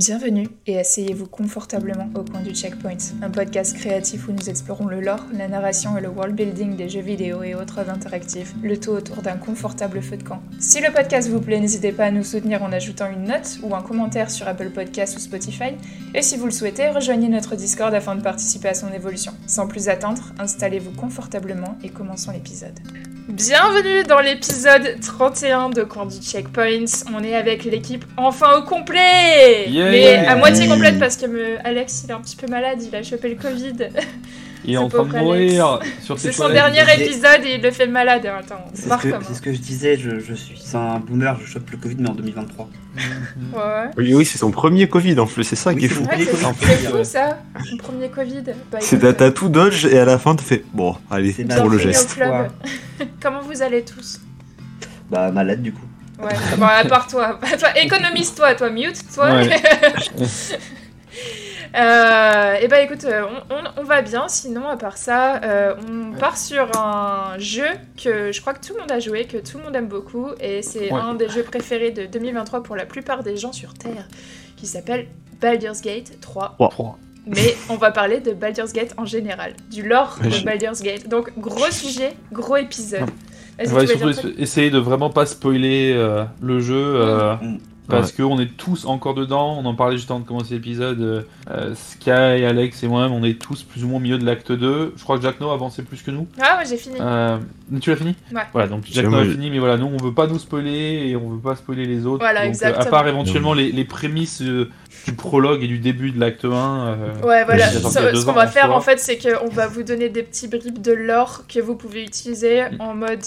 Bienvenue et asseyez-vous confortablement au coin du Checkpoint, un podcast créatif où nous explorons le lore, la narration et le world building des jeux vidéo et autres interactifs, le tout autour d'un confortable feu de camp. Si le podcast vous plaît, n'hésitez pas à nous soutenir en ajoutant une note ou un commentaire sur Apple Podcasts ou Spotify, et si vous le souhaitez, rejoignez notre Discord afin de participer à son évolution. Sans plus attendre, installez-vous confortablement et commençons l'épisode. Bienvenue dans l'épisode 31 de Coin du Checkpoint. On est avec l'équipe enfin au complet Yeah. Mais à moitié complète parce que me- Alex il est un petit peu malade, il a chopé le Covid. Il est en train de mourir sur ses C'est son dernier disais- épisode et il le fait malade. Attends, on C'est ce, que, ce que je disais, je, je suis un boomer, je chope le Covid mais en 2023. Ouais, ouais. Oui, oui, c'est son premier Covid en plus, c'est ça Oui, qui est fou. c'est fou ça, son premier Covid. Bah, C'est t'as tout dodge et à la fin tu fais bon, allez, C'est pour le geste. Comment vous allez tous? Bah malade du coup. Ouais, bon, à part toi. toi économise-toi, toi, mute, toi. Ouais. Euh, et bah écoute, euh, on, on- on va bien, sinon à part ça, euh, on part sur un jeu que je crois que tout le monde a joué, que tout le monde aime beaucoup, et c'est Ouais. un des jeux préférés de 2023 pour la plupart des gens sur Terre, qui s'appelle Baldur's Gate 3. Trois. Mais on va parler de Baldur's Gate en général, du lore Mais de je- Baldur's Gate. Donc gros sujet, gros épisode. On va surtout essayer de vraiment pas spoiler euh, le jeu euh, Mm. Parce qu'on est tous encore dedans. On en parlait juste avant de commencer l'épisode. euh, euh, Sky, Alex et moi-même, on est tous plus ou moins au milieu de l'acte 2. Je crois que Jack No a avancé plus que nous. Ah ouais, j'ai fini. Euh, tu l'as fini? Ouais. Voilà, donc Jack No a fini, mais voilà, nous on veut pas nous spoiler et on veut pas spoiler les autres. Voilà, donc, euh, exactement. à part éventuellement les, les prémices euh, du prologue et du début de l'acte 1. euh, Ouais, voilà. Ce, qu'on va en faire en fait, c'est qu'on va vous donner des petits bribes de lore que vous pouvez utiliser en mode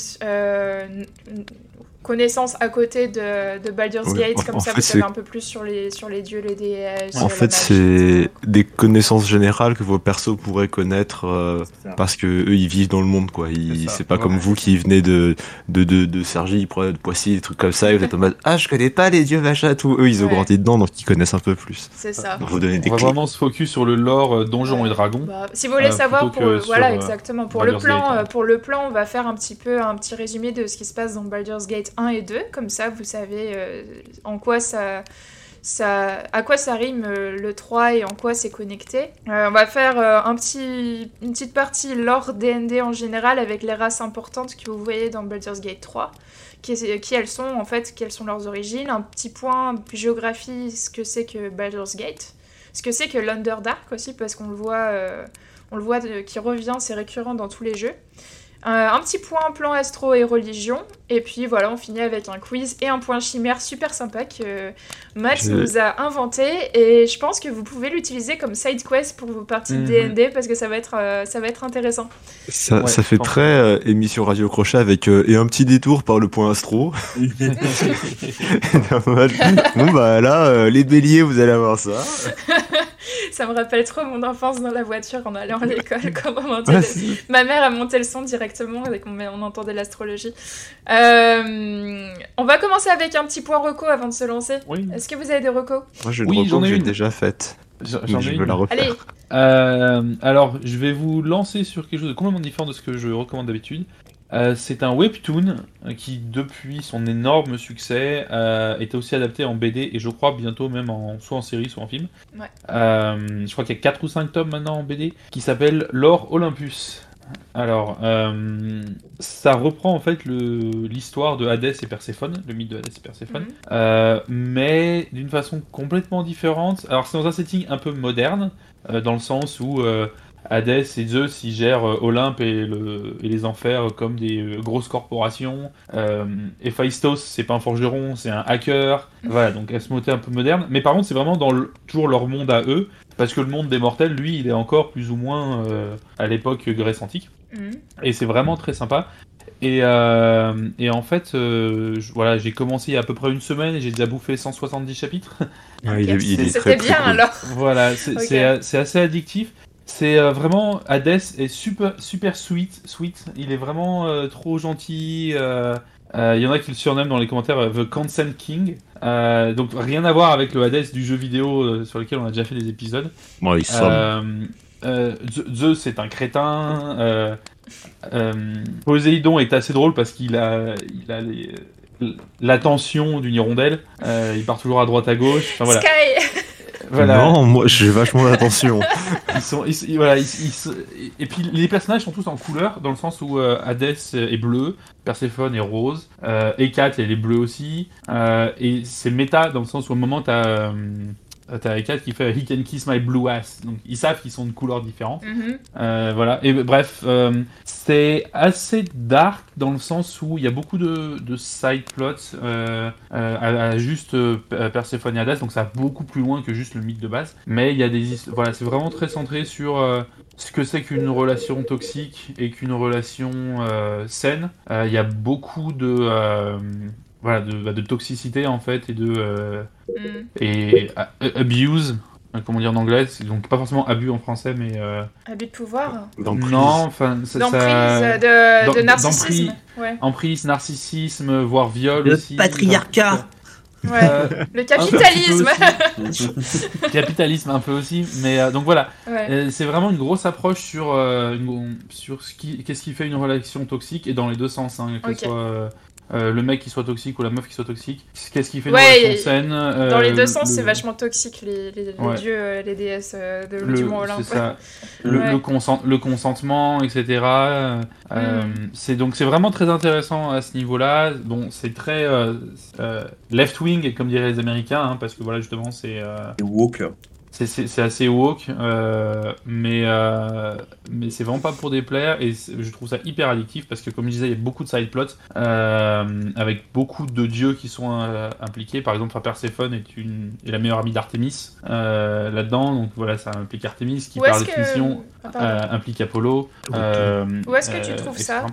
euh, n- n- connaissance à côté de, de Baldur's Ouais, Gate, en- comme en ça fait, vous savez un peu plus sur les, sur les dieux, les déesses. En fait, c'est des connaissances générales que vos persos pourraient connaître euh, parce que eux ils vivent dans le monde quoi. Ils- C'est pas comme vous qui venez de de de, de Sergi, de Poissy, des trucs comme ça et vous êtes en mode ah je connais pas les dieux machin tout. Eux ils ont Ouais. grandi dedans donc ils connaissent un peu plus. C'est ça. Donc vous donnez des On va clés. vraiment se focus sur le lore euh, donjons et dragons. Bah, si vous voulez Euh, savoir, pour, que voilà, sur, exactement. Pour le, plan, Gate, hein. pour le plan, on va faire un petit peu un petit résumé de ce qui se passe dans Baldur's Gate 1 et 2. Comme ça, vous savez euh, en quoi ça, à quoi ça rime euh, le 3 et en quoi c'est connecté. Euh, on va faire un petit, une petite partie lore D&D en général avec les races importantes que vous voyez dans Baldur's Gate 3. Qui, elles sont, en fait, quelles sont leurs origines. Un petit point géographie, ce que c'est que Baldur's Gate. Ce que c'est que l'Underdark aussi, parce qu'on le voit, on le voit qui revient, c'est récurrent dans tous les jeux. Euh, un petit point plan astro et religion, et puis voilà, on finit avec un quiz et un point chimère super sympa que Max Je- nous a inventé, et je pense que vous pouvez l'utiliser comme side quest pour vos parties de Mhm. D&D parce que ça va être, euh, ça va être intéressant. Ça, Ouais, ça fait très euh, émission radio crochet avec euh, et un petit détour par le point astro. En mode, bon bah là euh, les béliers vous allez avoir ça. Ça me rappelle trop mon enfance dans la voiture en allant à l'école, quand on Ma mère a monté le son directement et qu'on on entendait l'astrologie. Euh, on va commencer avec un petit point reco avant de se lancer. Oui, Est-ce que vous avez des recos? Moi j'ai une Oui, reco j'en ai que j'ai une. déjà faite. j'en je veux une. la refaire. Allez, Euh, alors, je vais vous lancer sur quelque chose de complètement différent de ce que je recommande d'habitude. Euh, c'est un webtoon qui, depuis son énorme succès, euh, était aussi adapté en BD et je crois bientôt même en, soit en série, soit en film. Ouais. Euh, je crois qu'il y a 4 ou 5 tomes maintenant en BD qui s'appelle L'Or Olympus. Alors, euh, ça reprend en fait l'histoire de Hadès et Perséphone, le mythe de Hadès et Perséphone, Mhm. mais d'une façon complètement différente. Alors, c'est dans un setting un peu moderne, dans le sens où Hadès et Zeus ils gèrent euh, Olympe et, le, et les enfers comme des euh, grosses corporations. Euh, Héphaïstos, c'est pas un forgeron, c'est un hacker. Voilà, donc à ce un peu moderne. Mais par contre, c'est vraiment dans le- toujours leur monde à eux, parce que le monde des mortels, lui, il est encore plus ou moins euh, à l'époque Grèce antique. Mhm. Et c'est vraiment très sympa. Et, euh, et en fait, euh, je- voilà, j'ai commencé il y a à peu près une semaine et j'ai déjà bouffé 170 chapitres. Ouais, il est, il est C'était bien cool. alors. Voilà, c'est assez addictif. C'est euh, vraiment Hades est super super sweet, sweet. Il est vraiment euh, trop gentil. euh, euh, Il y en a qui le surnomment dans les commentaires euh, The Consent King. Euh, donc rien à voir avec le Hades du jeu vidéo euh, sur lequel on a déjà fait des épisodes. Bon, il. Euh, euh, Zeus c'est un crétin. euh, euh, Poséidon est assez drôle parce qu'il a, il a les- l'attention d'une hirondelle. Euh, il part toujours à droite à gauche. Enfin, voilà. Sky Voilà. Non, moi j'ai vachement d'attention. Ils sont, ils- ils- voilà, ils- et puis les personnages sont tous en couleur, dans le sens où euh, Hades est bleu, Perséphone est rose, euh, Hécate elle est bleue aussi, euh, et c'est méta dans le sens où au moment t'as euh, t'as Hécate qui fait He can kiss my blue ass, donc ils savent qu'ils sont de couleurs différentes. Mhm. Euh, voilà, et bref, euh, c'est assez dark dans le sens où il y a beaucoup de, de side plots euh, à, à juste Perséphone et Hadès, donc ça va beaucoup plus loin que juste le mythe de base. Mais il y a des voilà, c'est vraiment très centré sur ce que c'est qu'une relation toxique et qu'une relation euh, saine. Euh, Il y a beaucoup de euh, voilà de, bah, de toxicité en fait et de euh, Mhm. et euh, abuse. euh, Comment dire en anglais, c'est donc pas forcément abus en français, mais euh, Abus de pouvoir. Non, enfin, ça, D'emprise, ça- de, d'em- de narcissisme. Ouais. emprise, narcissisme, voire viol Le aussi. patriarcat. ouais. Euh, Le capitalisme. capitalisme un peu aussi, mais euh, donc voilà, ouais. Euh, c'est vraiment une grosse approche sur euh, une- sur ce qui qu'est-ce qui fait une relation toxique et dans les deux sens, hein, que soit euh, le mec qui soit toxique ou la meuf qui soit toxique. Qu'est-ce qui fait Ouais, et- saine euh, Dans les deux sens, le- c'est vachement toxique, les, les, les Ouais. dieux, euh, les déesses de, le, du Mont Olympe. ça. le, Ouais. le, consent- le consentement, etc. Mm. c'est donc c'est vraiment très intéressant à ce niveau-là. Bon, c'est très euh, euh, left wing comme diraient les Américains, hein, parce que voilà justement c'est euh, woke. C'est- assez woke, euh, mais euh, mais c'est vraiment pas pour déplaire et je trouve ça hyper addictif parce que comme je disais, il y a beaucoup de side plots euh, avec beaucoup de dieux qui sont euh, impliqués. Par exemple, Perséphone est une est la meilleure amie d'Artémis euh, là-dedans, donc voilà, ça implique Artémis qui par que... définition Ah, euh, implique Apollo. euh, Où est-ce que tu euh, trouves etc. ça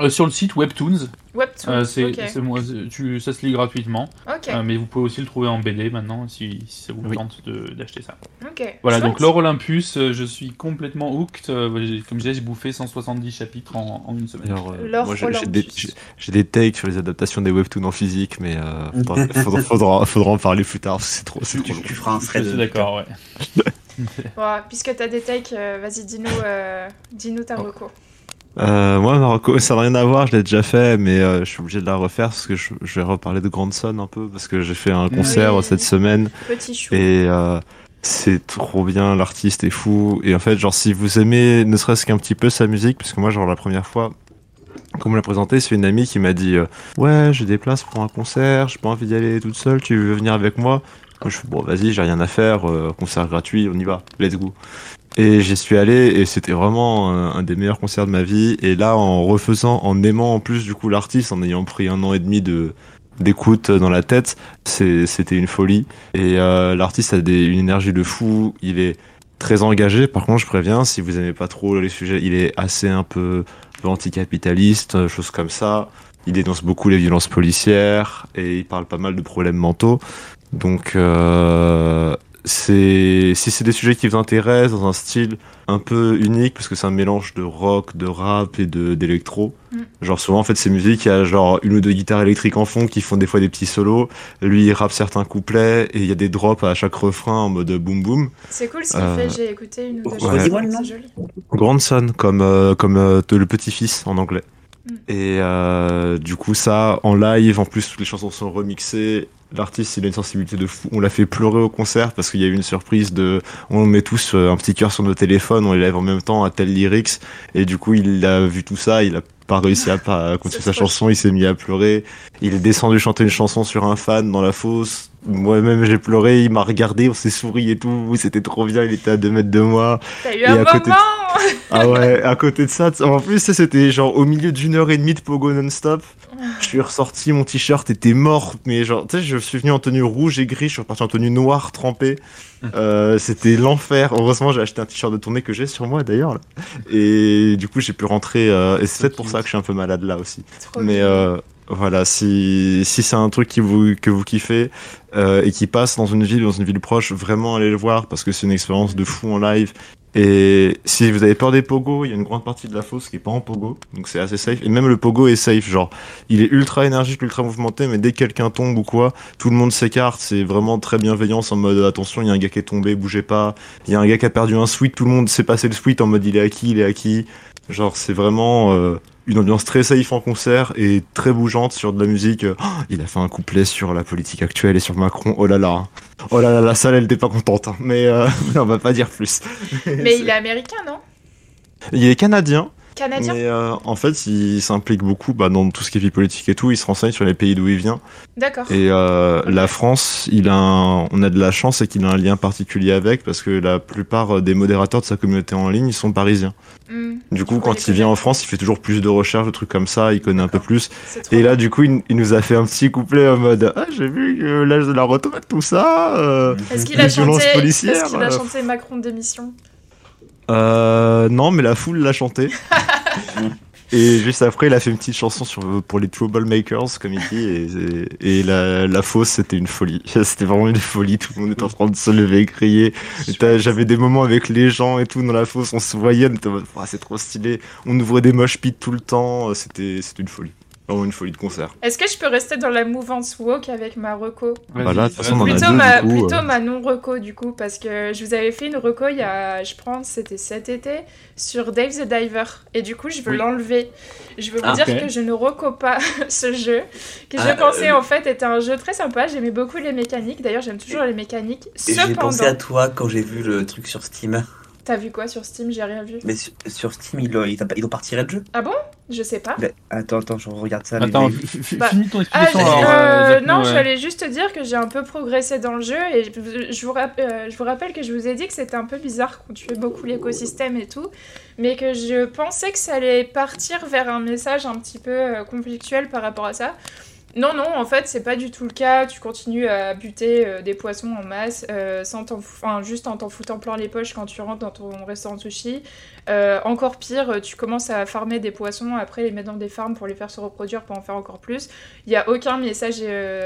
Euh, Sur le site Webtoons, Webtoon, euh, c'est ok. c'est moi, tu, ça se lit gratuitement, Ok, euh, mais vous pouvez aussi le trouver en BD maintenant si, si ça vous Oui. tente de- d'acheter ça. ok. Voilà, Chouette. donc l'or Olympus, euh, je suis complètement hooked. euh, comme je disais, j'ai bouffé 170 chapitres en, en une semaine. Euh, moi, j'ai- des, Olympus. j'ai- j'ai des takes sur les adaptations des webtoons en physique, mais euh, faudra, faudra, faudra, faudra en parler plus tard c'est trop, c'est trop Tu, long. tu feras un Je thread. suis d'accord, ouais. Bon, puisque t'as des takes, euh, vas-y, dis-nous euh, dis-nous ta Oh. Euh, moi, Marocco, ça n'a rien à voir, je l'ai déjà fait, mais euh, je suis obligé de la refaire parce que je, je vais reparler de Grandson un peu parce que j'ai fait un concert Oui. cette semaine Petit chou. et euh, c'est trop bien, l'artiste est fou. Et en fait, genre, si vous aimez ne serait-ce qu'un petit peu sa musique, parce que moi, genre, la première fois, qu'on me l'a présenté, c'est une amie qui m'a dit euh, Ouais, j'ai des places pour un concert, j'ai pas envie d'y aller toute seule, tu veux venir avec moi? Moi, je fais Bon, vas-y, j'ai rien à faire, euh, concert gratuit, on y va, let's go. Et j'y suis allé et c'était vraiment un, un des meilleurs concerts de ma vie. Et là, en refaisant, en aimant en plus du coup l'artiste, en ayant pris un an et demi de d'écoute dans la tête, c'était une folie. Et euh, l'artiste a des, une énergie de fou, il est très engagé. Par contre, je préviens, si vous aimez pas trop les sujets, il est assez un peu, peu anticapitaliste, euh, choses comme ça. Il dénonce beaucoup les violences policières et il parle pas mal de problèmes mentaux. Donc, euh, c'est si c'est des sujets qui vous intéressent dans un style un peu unique parce que c'est un mélange de rock, de rap et de d'électro. Mm. Genre souvent en fait ces musiques il y a genre une ou deux guitares électriques en fond qui font des fois des petits solos. Lui il rappe certains couplets et il y a des drops à chaque refrain en mode boom boom. C'est cool ce qu'il Euh, fait, j'ai écouté une ou deux ouais. Grandson comme euh, comme euh, le petit-fils en anglais. Mm. Et euh, du coup ça en live en plus toutes les chansons sont remixées. L'artiste il a une sensibilité de fou. On l'a fait pleurer au concert parce qu'il y a eu une surprise de on met tous euh, un petit cœur sur nos téléphones, on les lève en même temps à tel lyrics et du coup il a vu tout ça, il a pas réussi à, continuer sa chanson, il s'est mis à pleurer. Il est descendu chanter une chanson sur un fan dans la fosse. Moi-même j'ai pleuré, il m'a regardé, on s'est souri et tout, c'était trop bien, il était à deux mètres de moi. T'as eu Et un à côté de- moment Ah ouais, à côté de ça, en plus, c'était genre au milieu d'une heure et demie de pogo non-stop. Je suis ressorti, mon t-shirt était mort, mais genre, tu sais, je suis venu en tenue rouge et gris, je suis reparti en tenue noire trempée. Euh, c'était l'enfer. Heureusement, j'ai acheté un t-shirt de tournée que j'ai sur moi d'ailleurs. Et du coup, j'ai pu rentrer. euh, et c'est peut-être pour ça que je suis un peu malade là aussi. Trop Mais bien. euh, voilà, si, si c'est un truc qui vous, que vous kiffez euh, et qui passe dans une ville, dans une ville proche, vraiment allez le voir parce que c'est une expérience de fou en live. Et si vous avez peur des pogos, il y a une grande partie de la fosse qui est pas en pogo, donc c'est assez safe. Et même le pogo est safe, genre il est ultra énergique, ultra mouvementé, mais dès que quelqu'un tombe ou quoi, tout le monde s'écarte. C'est vraiment très bienveillance en mode attention, il y a un gars qui est tombé, bougez pas. Il y a un gars qui a perdu un sweat, tout le monde sait passer le sweat en mode il est acquis, il est acquis. Genre c'est vraiment euh, une ambiance très safe en concert et très bougeante sur de la musique. Oh, il a fait un couplet sur la politique actuelle et sur Macron. Oh là là. Oh là là, la salle, elle était pas contente. hein. Mais euh, on va pas dire plus. Mais il est américain, non? Il est canadien, Canadien mais euh, en fait, il s'implique beaucoup bah, dans tout ce qui est vie politique et tout. Il se renseigne sur les pays d'où il vient. D'accord. Et euh, la France, il a un- on a de la chance et qu'il a un lien particulier avec parce que la plupart des modérateurs de sa communauté en ligne, ils sont parisiens. Hmm, Du coup, quand il vient en France, il fait toujours plus de recherches, de trucs comme ça, il connaît un peu plus. Et là, du coup, il, il nous a fait un petit couplet en mode Ah, j'ai vu que l'âge de la retraite, tout ça. euh, Est-ce qu'il a chanté, policières, qu'il a euh, chanté Macron démission? Euh, non, mais la foule l'a chanté. et juste après, il a fait une petite chanson sur, pour les Troublemakers, comme il dit. Et, et la, la fausse, c'était une folie. C'était vraiment une folie. Tout le monde était en train de se lever et crier. J'avais des moments avec les gens et tout dans la fosse. On se voyait, on était en mode, c'est trop stylé. On ouvrait des mosh pits tout le temps. C'était c'était une folie. Vraiment une folie de concert. Est-ce que je peux rester dans la mouvance woke avec ma reco? Bah là, de toute façon, on en a vas-y. Plutôt deux, ma, du coup, plutôt euh. ma non-reco du coup, parce que je vous avais fait une reco il y a, je pense, c'était cet été, sur Dave the Diver. Et du coup, je veux Oui. l'enlever. Je veux vous Ah, dire que je ne reco pas ce jeu, que Ah, je pensais euh, en fait était un jeu très sympa. J'aimais beaucoup les mécaniques. D'ailleurs, j'aime toujours les mécaniques. Et J'ai pensé à Cependant, toi quand j'ai vu le truc sur Steam. t'as vu quoi sur Steam? J'ai rien vu. Mais sur, sur Steam, ils, ont- ils, ont- ils ont le jeu. Je sais pas. Attends, attends, je regarde ça. Attends, Bah, finis ton Ah, explication. alors, euh, euh, non, ouais. je voulais juste te dire que j'ai un peu progressé dans le jeu et je, je vous, rapp- euh, je vous rappelle que je vous ai dit que c'était un peu bizarre qu'on tuait beaucoup l'écosystème et tout, mais que je pensais que ça allait partir vers un message un petit peu conflictuel par rapport à ça. Non, non, en fait, c'est pas du tout le cas. Tu continues à buter euh, des poissons en masse, euh, sans juste en t'en foutant plein les poches quand tu rentres dans ton restaurant sushi. Euh, encore pire, tu commences à farmer des poissons, après les mettre dans des farms pour les faire se reproduire, pour en faire encore plus. Il n'y a aucun message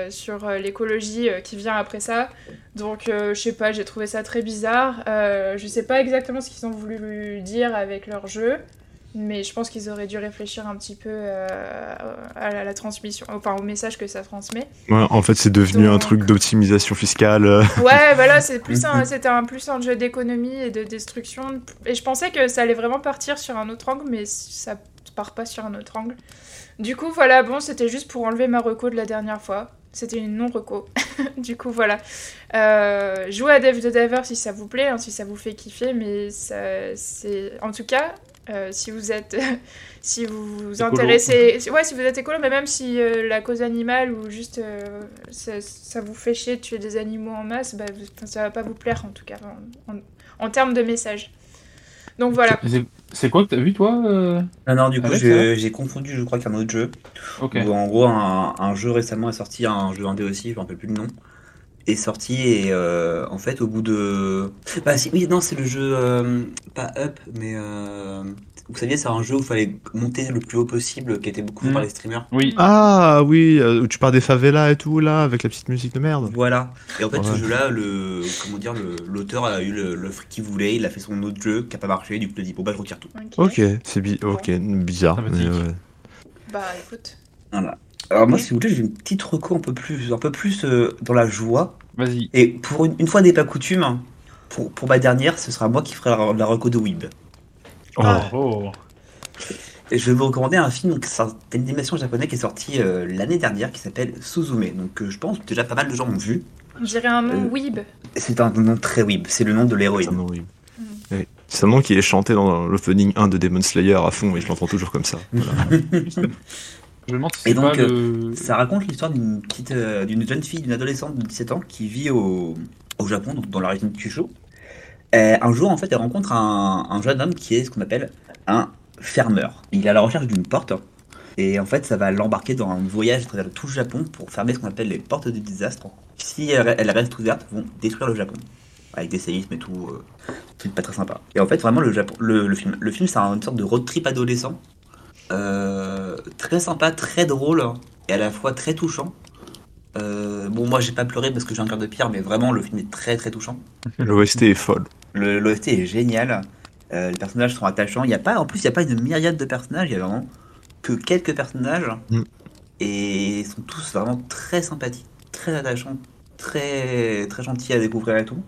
sur l'écologie qui vient après ça. Donc, je sais pas, j'ai trouvé ça très bizarre. Je sais pas exactement ce qu'ils ont voulu dire avec leur jeu. Mais je pense qu'ils auraient dû réfléchir un petit peu euh, à la, la transmission, enfin au message que ça transmet. Ouais, en fait, c'est devenu un truc d'optimisation fiscale. Ouais, voilà, c'est plus un, c'était un plus un jeu d'économie et de destruction. Et je pensais que ça allait vraiment partir sur un autre angle, mais ça part pas sur un autre angle. Du coup, voilà, bon, c'était juste pour enlever ma reco de la dernière fois. C'était une non-reco. du coup, voilà. Euh, jouez à Dev the Diver si ça vous plaît, hein, si ça vous fait kiffer, mais ça, c'est... En tout cas, euh, si vous êtes... si vous vous Écolo. intéressez... Ouais, si vous êtes écolo, mais même si euh, la cause animale ou juste euh, ça, ça vous fait chier de tuer des animaux en masse, bah, vous- ça va pas vous plaire, en tout cas, en, en- en termes de message. Donc voilà. C'est- quoi que t'as vu, toi euh Non, non, du coup, j'ai confondu, je crois, qu'un autre jeu. Ok. Où, en gros, un, un jeu récemment est sorti, un jeu indé aussi, je me rappelle plus le nom, est sorti et euh, en fait, au bout de. Bah, si, oui, non, c'est le jeu, euh, pas Up, mais. euh, Vous saviez, c'est un jeu où il fallait monter le plus haut possible, qui était beaucoup fait Mm. par les streamers. Oui. Ah oui, euh, où tu pars des favelas et tout, là, avec la petite musique de merde. Voilà. Et en fait, ce Ouais. jeu-là, le, comment dire, le- l'auteur a eu le, le fric qu'il voulait, il a fait son autre jeu qui a pas marché, du coup, il a dit, bon, bah, je retire tout. Ok, c'est bi ok, bizarre. Sympathique. mais ouais. Bah écoute. Voilà. Alors, moi, si vous voulez, j'ai une petite reco un peu plus, un peu plus euh, dans la joie. Vas-y. Et pour une, une fois n'est pas coutume, hein, pour, pour ma dernière, ce sera moi qui ferai la, la reco de Weeb. Oh, Ah. Oh. Et je vais vous recommander un film, une animation japonais qui est sorti euh, l'année dernière qui s'appelle Suzume. Donc euh, je pense que déjà pas mal de gens l'ont vu. On dirait un nom Euh, weeb. C'est un nom très Weeb, c'est le nom de c'est un l'héroïne. nom horrible. Mm. Oui. C'est un nom qui est chanté dans l'opening 1 de Demon Slayer à fond et je l'entends toujours comme ça. Voilà. Je me demande si Et donc, pas le. Ça raconte l'histoire d'une petite, euh, d'une jeune fille, d'une adolescente de 17 ans qui vit au, au Japon, donc dans la région de Kyushu. Euh, un jour, en fait, elle rencontre un, un jeune homme qui est ce qu'on appelle un fermeur. Il est à la recherche d'une porte. Et en fait, ça va l'embarquer dans un voyage à travers tout le Japon pour fermer ce qu'on appelle les portes du désastre. Si elle, elle reste ouverte, vont détruire le Japon. Avec des séismes et tout. Euh, c'est pas très sympa. Et en fait, vraiment, le, Japon, le, le film, le film c'est une sorte de road trip adolescent. Euh, très sympa, très drôle et à la fois très touchant. Euh, bon, moi j'ai pas pleuré parce que j'ai un cœur de pierre, mais vraiment le film est très très touchant. L'OST est folle. Le L'OST est génial. Euh, les personnages sont attachants. Il y a pas, en plus, il n'y a pas une myriade de personnages. Il y a vraiment que quelques personnages Mm. et ils sont tous vraiment très sympathiques, très attachants, très très gentils à découvrir et tout.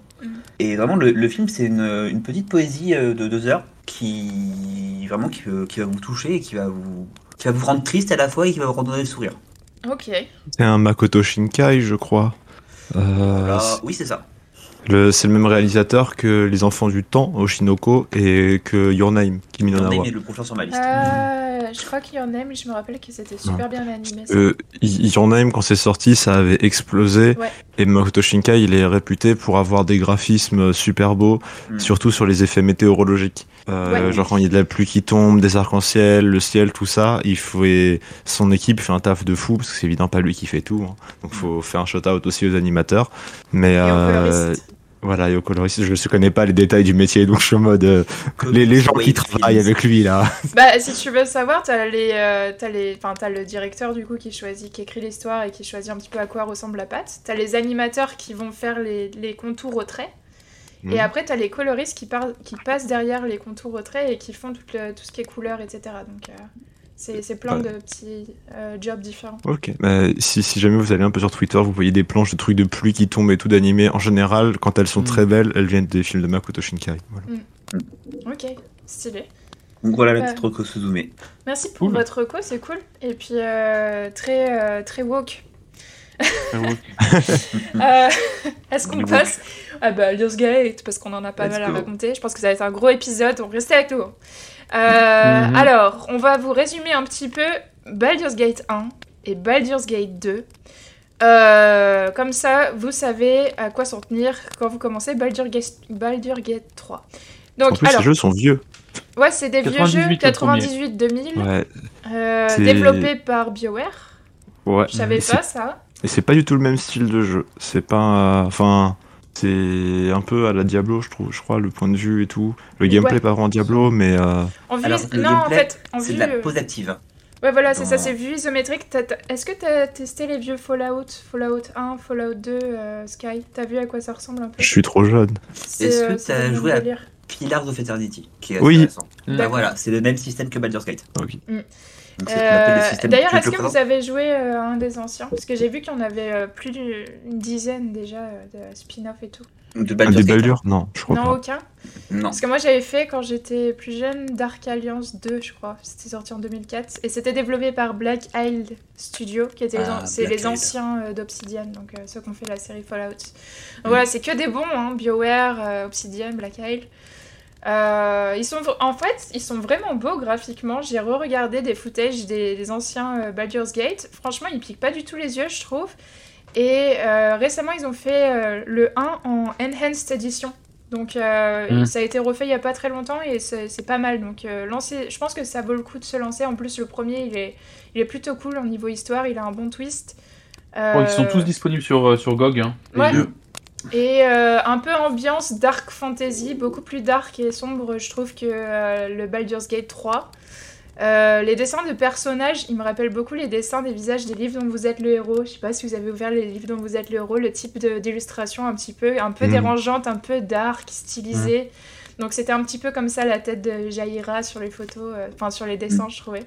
Et vraiment, le, le film c'est une, une petite poésie euh, de deux heures qui vraiment qui, euh, qui va vous toucher et qui va vous qui va vous rendre triste à la fois et qui va vous redonner le sourire. Ok. C'est un Makoto Shinkai, je crois. Euh, oui, c'est ça. Le- c'est le même réalisateur que Les Enfants du Temps, Oshinoko, et que Your Name, Kimi no J'en na ai wa. mis le prochain sur ma liste. Euh, je crois qu'il y en a, mais je me rappelle que c'était super bien animé. ça. Euh, Your Name, quand c'est sorti, ça avait explosé. Ouais. Et Makoto Shinkai, il est réputé pour avoir des graphismes super beaux, Mm. surtout sur les effets météorologiques. Euh, Ouais. Genre quand il y a de la pluie qui tombe, des arcs-en-ciel, le ciel, tout ça, il faut et son équipe fait un taf de fou parce que c'est évidemment pas lui qui fait tout. hein. Donc faut faire un shout-out aussi aux animateurs. Mais Et euh. Voilà, et au coloriste, je ne connais pas les détails du métier, donc je suis en mode euh, les, les gens qui travaillent avec lui là. Bah, si tu veux savoir, t'as les, euh, t'as les, enfin, t'as le directeur du coup qui choisit, qui écrit l'histoire et qui choisit un petit peu à quoi ressemble la pâte. T'as les animateurs qui vont faire les, les contours au trait. Et après, t'as les coloristes qui, par- qui passent derrière les contours au trait et qui font tout, le- tout ce qui est couleur, etc. Donc, euh, c'est c'est plein de petits euh, jobs différents. Ok, bah, si, si jamais vous allez un peu sur Twitter, vous voyez des planches de trucs de pluie qui tombent et tout d'animé. En général, quand elles sont Mm. très belles, elles viennent des films de Makoto Shinkai. Voilà. Ok, stylé. Donc voilà la Ouais. petite reco Suzume. Merci pour Cool. votre reco, c'est cool. Et puis, euh, très, euh, très woke. Euh, Est-ce qu'on passe Ah bah, Lios Gate, parce qu'on en a pas Let's mal à go. raconter. Je pense que ça va être un gros épisode, donc restez avec nous. Euh, Mhm. Alors, on va vous résumer un petit peu Baldur's Gate 1 et Baldur's Gate 2. Euh, comme ça, vous savez à quoi s'en tenir quand vous commencez Baldur's Gate, Baldur's Gate 3. Donc, En plus, alors, ces jeux sont vieux. ouais, c'est des vieux jeux 98 le 98-2000, Ouais, euh, développés par BioWare. ouais. Je savais pas ça. Et c'est pas du tout le même style de jeu. C'est pas. euh, Enfin. C'est un peu à la Diablo, je trouve, je crois, le point de vue et tout. Le gameplay Ouais. pas vraiment Diablo, mais euh, En vue, Alors, le non, en fait, en C'est vue. de la euh, pause active. Ouais, voilà, c'est dans- ça, c'est vue isométrique. T'as- t'as- Est-ce que t'as testé les vieux Fallout Fallout 1, Fallout 2, euh, Sky? T'as vu à quoi ça ressemble un peu? Je suis trop jeune. C'est, Est-ce que euh, le même joué à-. Pillars of Eternity, qui est Oui. Bah voilà, c'est le même système que Baldur's Gate. Ok. Mm. Euh, D'ailleurs, est-ce que vous avez joué euh, à un des anciens? Parce que j'ai vu qu'il y en avait euh, plus d'une dizaine déjà euh, de spin-off et tout. De Un Baldur's des Gate Baldur's Non, je crois Non, pas. aucun Non. Parce que moi j'avais fait quand j'étais plus jeune Dark Alliance 2, je crois. C'était sorti en 2004. Et c'était développé par Black Isle Studio, qui étaient les, an- Ah, les Isle. anciens euh, d'Obsidian, donc euh, ceux qui ont fait la série Fallout. Donc voilà, c'est que des bons, hein, BioWare, euh, Obsidian, Black Isle. Euh, ils sont, en fait, ils sont vraiment beaux graphiquement. J'ai re-regardé des footages des, des anciens euh, Baldur's Gate. Franchement, ils piquent pas du tout les yeux, je trouve. Et euh, récemment, ils ont fait euh, le 1 en Enhanced Edition. Donc euh, Mm. ça a été refait il y a pas très longtemps et c'est pas mal. Donc euh, lancer, je pense que ça vaut le coup de se lancer. En plus, le premier, il est, il est plutôt cool au niveau histoire. Il a un bon twist. Oh, ils sont tous disponibles sur, sur GOG. Hein, les Ouais. deux. Et euh, un peu ambiance dark fantasy, beaucoup plus dark et sombre, je trouve, que euh, le Baldur's Gate 3. Euh, les dessins de personnages, ils me rappellent beaucoup les dessins des visages des livres dont vous êtes le héros. Je sais pas si vous avez ouvert les livres dont vous êtes le héros, le type d'illustration un petit peu, un peu Mhm. dérangeante, un peu dark, stylisée. Donc c'était un petit peu comme ça la tête de Jaira sur les photos, euh, enfin sur les dessins, je trouvais.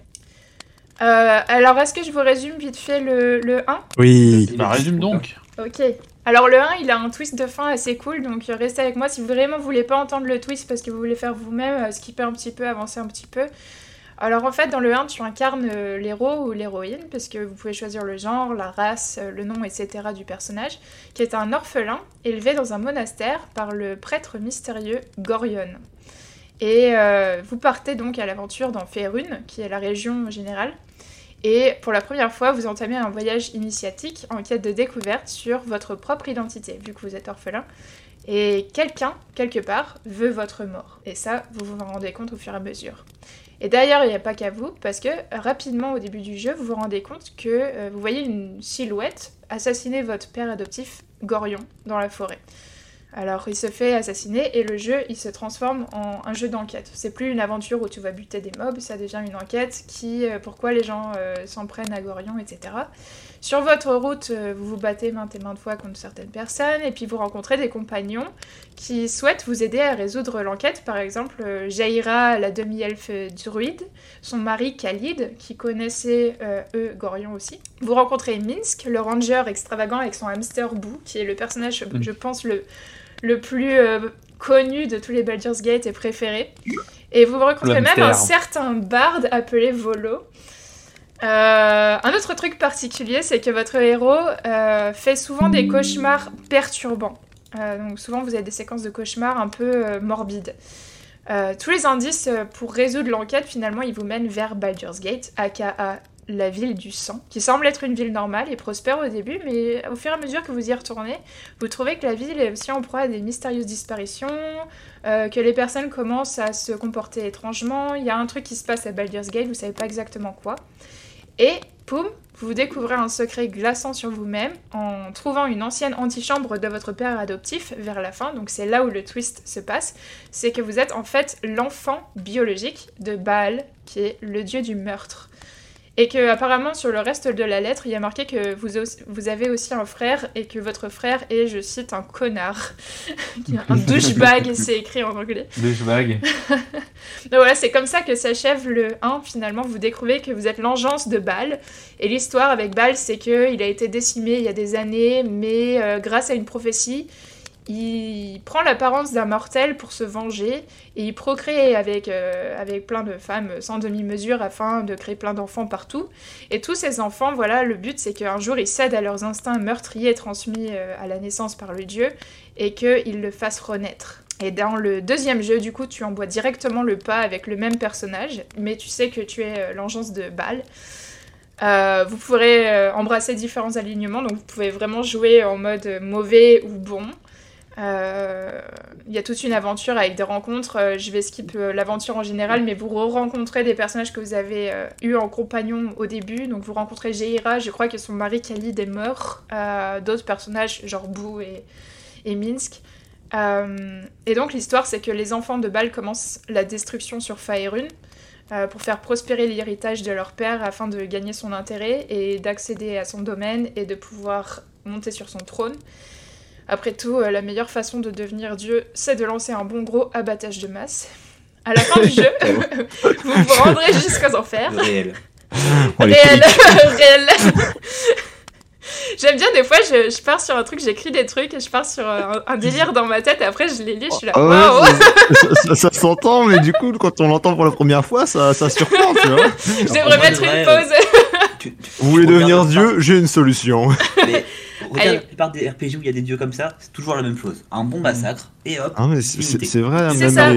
Euh, alors est-ce que je vous résume vite fait le, le 1 Oui. Bah, résume donc. Ok. Alors le 1, il a un twist de fin assez cool, donc euh, restez avec moi si vous vraiment voulez pas entendre le twist parce que vous voulez faire vous-même, euh, skipper un petit peu, avancer un petit peu. Alors en fait, dans le 1, tu incarnes euh, l'héros ou l'héroïne, parce que vous pouvez choisir le genre, la race, le nom, etc. du personnage, qui est un orphelin élevé dans un monastère par le prêtre mystérieux Gorion. Et vous partez donc à l'aventure dans Faerun, qui est la région générale. Et pour la première fois, vous entamez un voyage initiatique en quête de découverte sur votre propre identité, vu que vous êtes orphelin. Et quelqu'un, quelque part, veut votre mort. Et ça, vous vous en rendez compte au fur et à mesure. Et d'ailleurs, il n'y a pas qu'à vous, parce que rapidement au début du jeu, vous vous rendez compte que euh, vous voyez une silhouette assassiner votre père adoptif, Gorion, dans la forêt. Alors il se fait assassiner et le jeu il se transforme en un jeu d'enquête. C'est plus une aventure où tu vas buter des mobs, ça devient une enquête qui euh, pourquoi les gens euh, s'en prennent à Gorion, etc. Sur votre route, euh, vous vous battez maintes et maintes fois contre certaines personnes et puis vous rencontrez des compagnons qui souhaitent vous aider à résoudre l'enquête. Par exemple, Jaira, la demi-elfe druide, son mari Khalid, qui connaissait eux Gorion aussi. Vous rencontrez Minsk, le ranger extravagant avec son hamster Boo, qui est le personnage, je pense, le, le plus euh, connu de tous les Baldur's Gate et préféré. Et vous rencontrez même un certain barde appelé Volo. Euh, un autre truc particulier, c'est que votre héros euh, fait souvent des cauchemars perturbants. Euh, donc souvent, vous avez des séquences de cauchemars un peu morbides. Tous les indices pour résoudre l'enquête, finalement, ils vous mènent vers Baldur's Gate, aka la ville du sang, qui semble être une ville normale et prospère au début, mais au fur et à mesure que vous y retournez, vous trouvez que la ville est aussi en proie à des mystérieuses disparitions, euh, que les personnes commencent à se comporter étrangement, il y a un truc qui se passe à Baldur's Gate, vous savez pas exactement quoi. Et, poum, vous découvrez un secret glaçant sur vous-même en trouvant une ancienne antichambre de votre père adoptif vers la fin, donc c'est là où le twist se passe, c'est que vous êtes en fait l'enfant biologique de Baal, qui est le dieu du meurtre. Et que apparemment sur le reste de la lettre, il y a marqué que vous, avez aussi un frère et que votre frère est, je cite, un connard. Un douchebag, c'est écrit en anglais. Vagues. Donc voilà, c'est comme ça que s'achève le 1. Finalement, vous découvrez que vous êtes l'engeance de Baal. Et l'histoire avec Baal, c'est qu'il a été décimé il y a des années, mais euh, grâce à une prophétie, il prend l'apparence d'un mortel pour se venger et il procrée avec, euh, avec plein de femmes sans demi-mesure afin de créer plein d'enfants partout. Et tous ces enfants, voilà, le but c'est qu'un jour ils cèdent à leurs instincts meurtriers transmis euh, à la naissance par le dieu et qu'ils le fassent renaître. Et dans le deuxième jeu, du coup, tu envoies directement le pas avec le même personnage, mais tu sais que tu es euh, l'engeance de Baal. Euh, vous pourrez embrasser différents alignements, donc vous pouvez vraiment jouer en mode mauvais ou bon. Euh, Il y a toute une aventure avec des rencontres. euh, je vais skip euh, l'aventure en général, mais vous rencontrez des personnages que vous avez eu en compagnon au début. Donc vous rencontrez Jeira, je crois que son mari Khalid est mort. D'autres personnages, genre Boo et, et Minsk. Et donc l'histoire, c'est que les enfants de Baal commencent la destruction sur Faerun pour faire prospérer l'héritage de leur père afin de gagner son intérêt et d'accéder à son domaine et de pouvoir monter sur son trône. Après tout, euh, la meilleure façon de devenir dieu, c'est de lancer un bon gros abattage de masse. À la fin du jeu, vous vous rendrez jusqu'aux enfers. Réel. Oh, Réel, réel. J'aime bien des fois, je, je pars sur un truc, j'écris des trucs et je pars sur euh, un, un délire dans ma tête et après je les lis, je suis là, ouais, waouh! ça, ça- ça s'entend, mais du coup, quand on l'entend pour la première fois, ça, ça surprend, tu vois. Je En devrais vrai, mettre une vrai, pause. Tu- tu- Vous voulez devenir dieu J'ai une solution. mais regarde Allez. la plupart des RPG où il y a des dieux comme ça, c'est toujours la même chose. Un bon massacre, et hop. Ah, mais c'est- vrai, même, ça.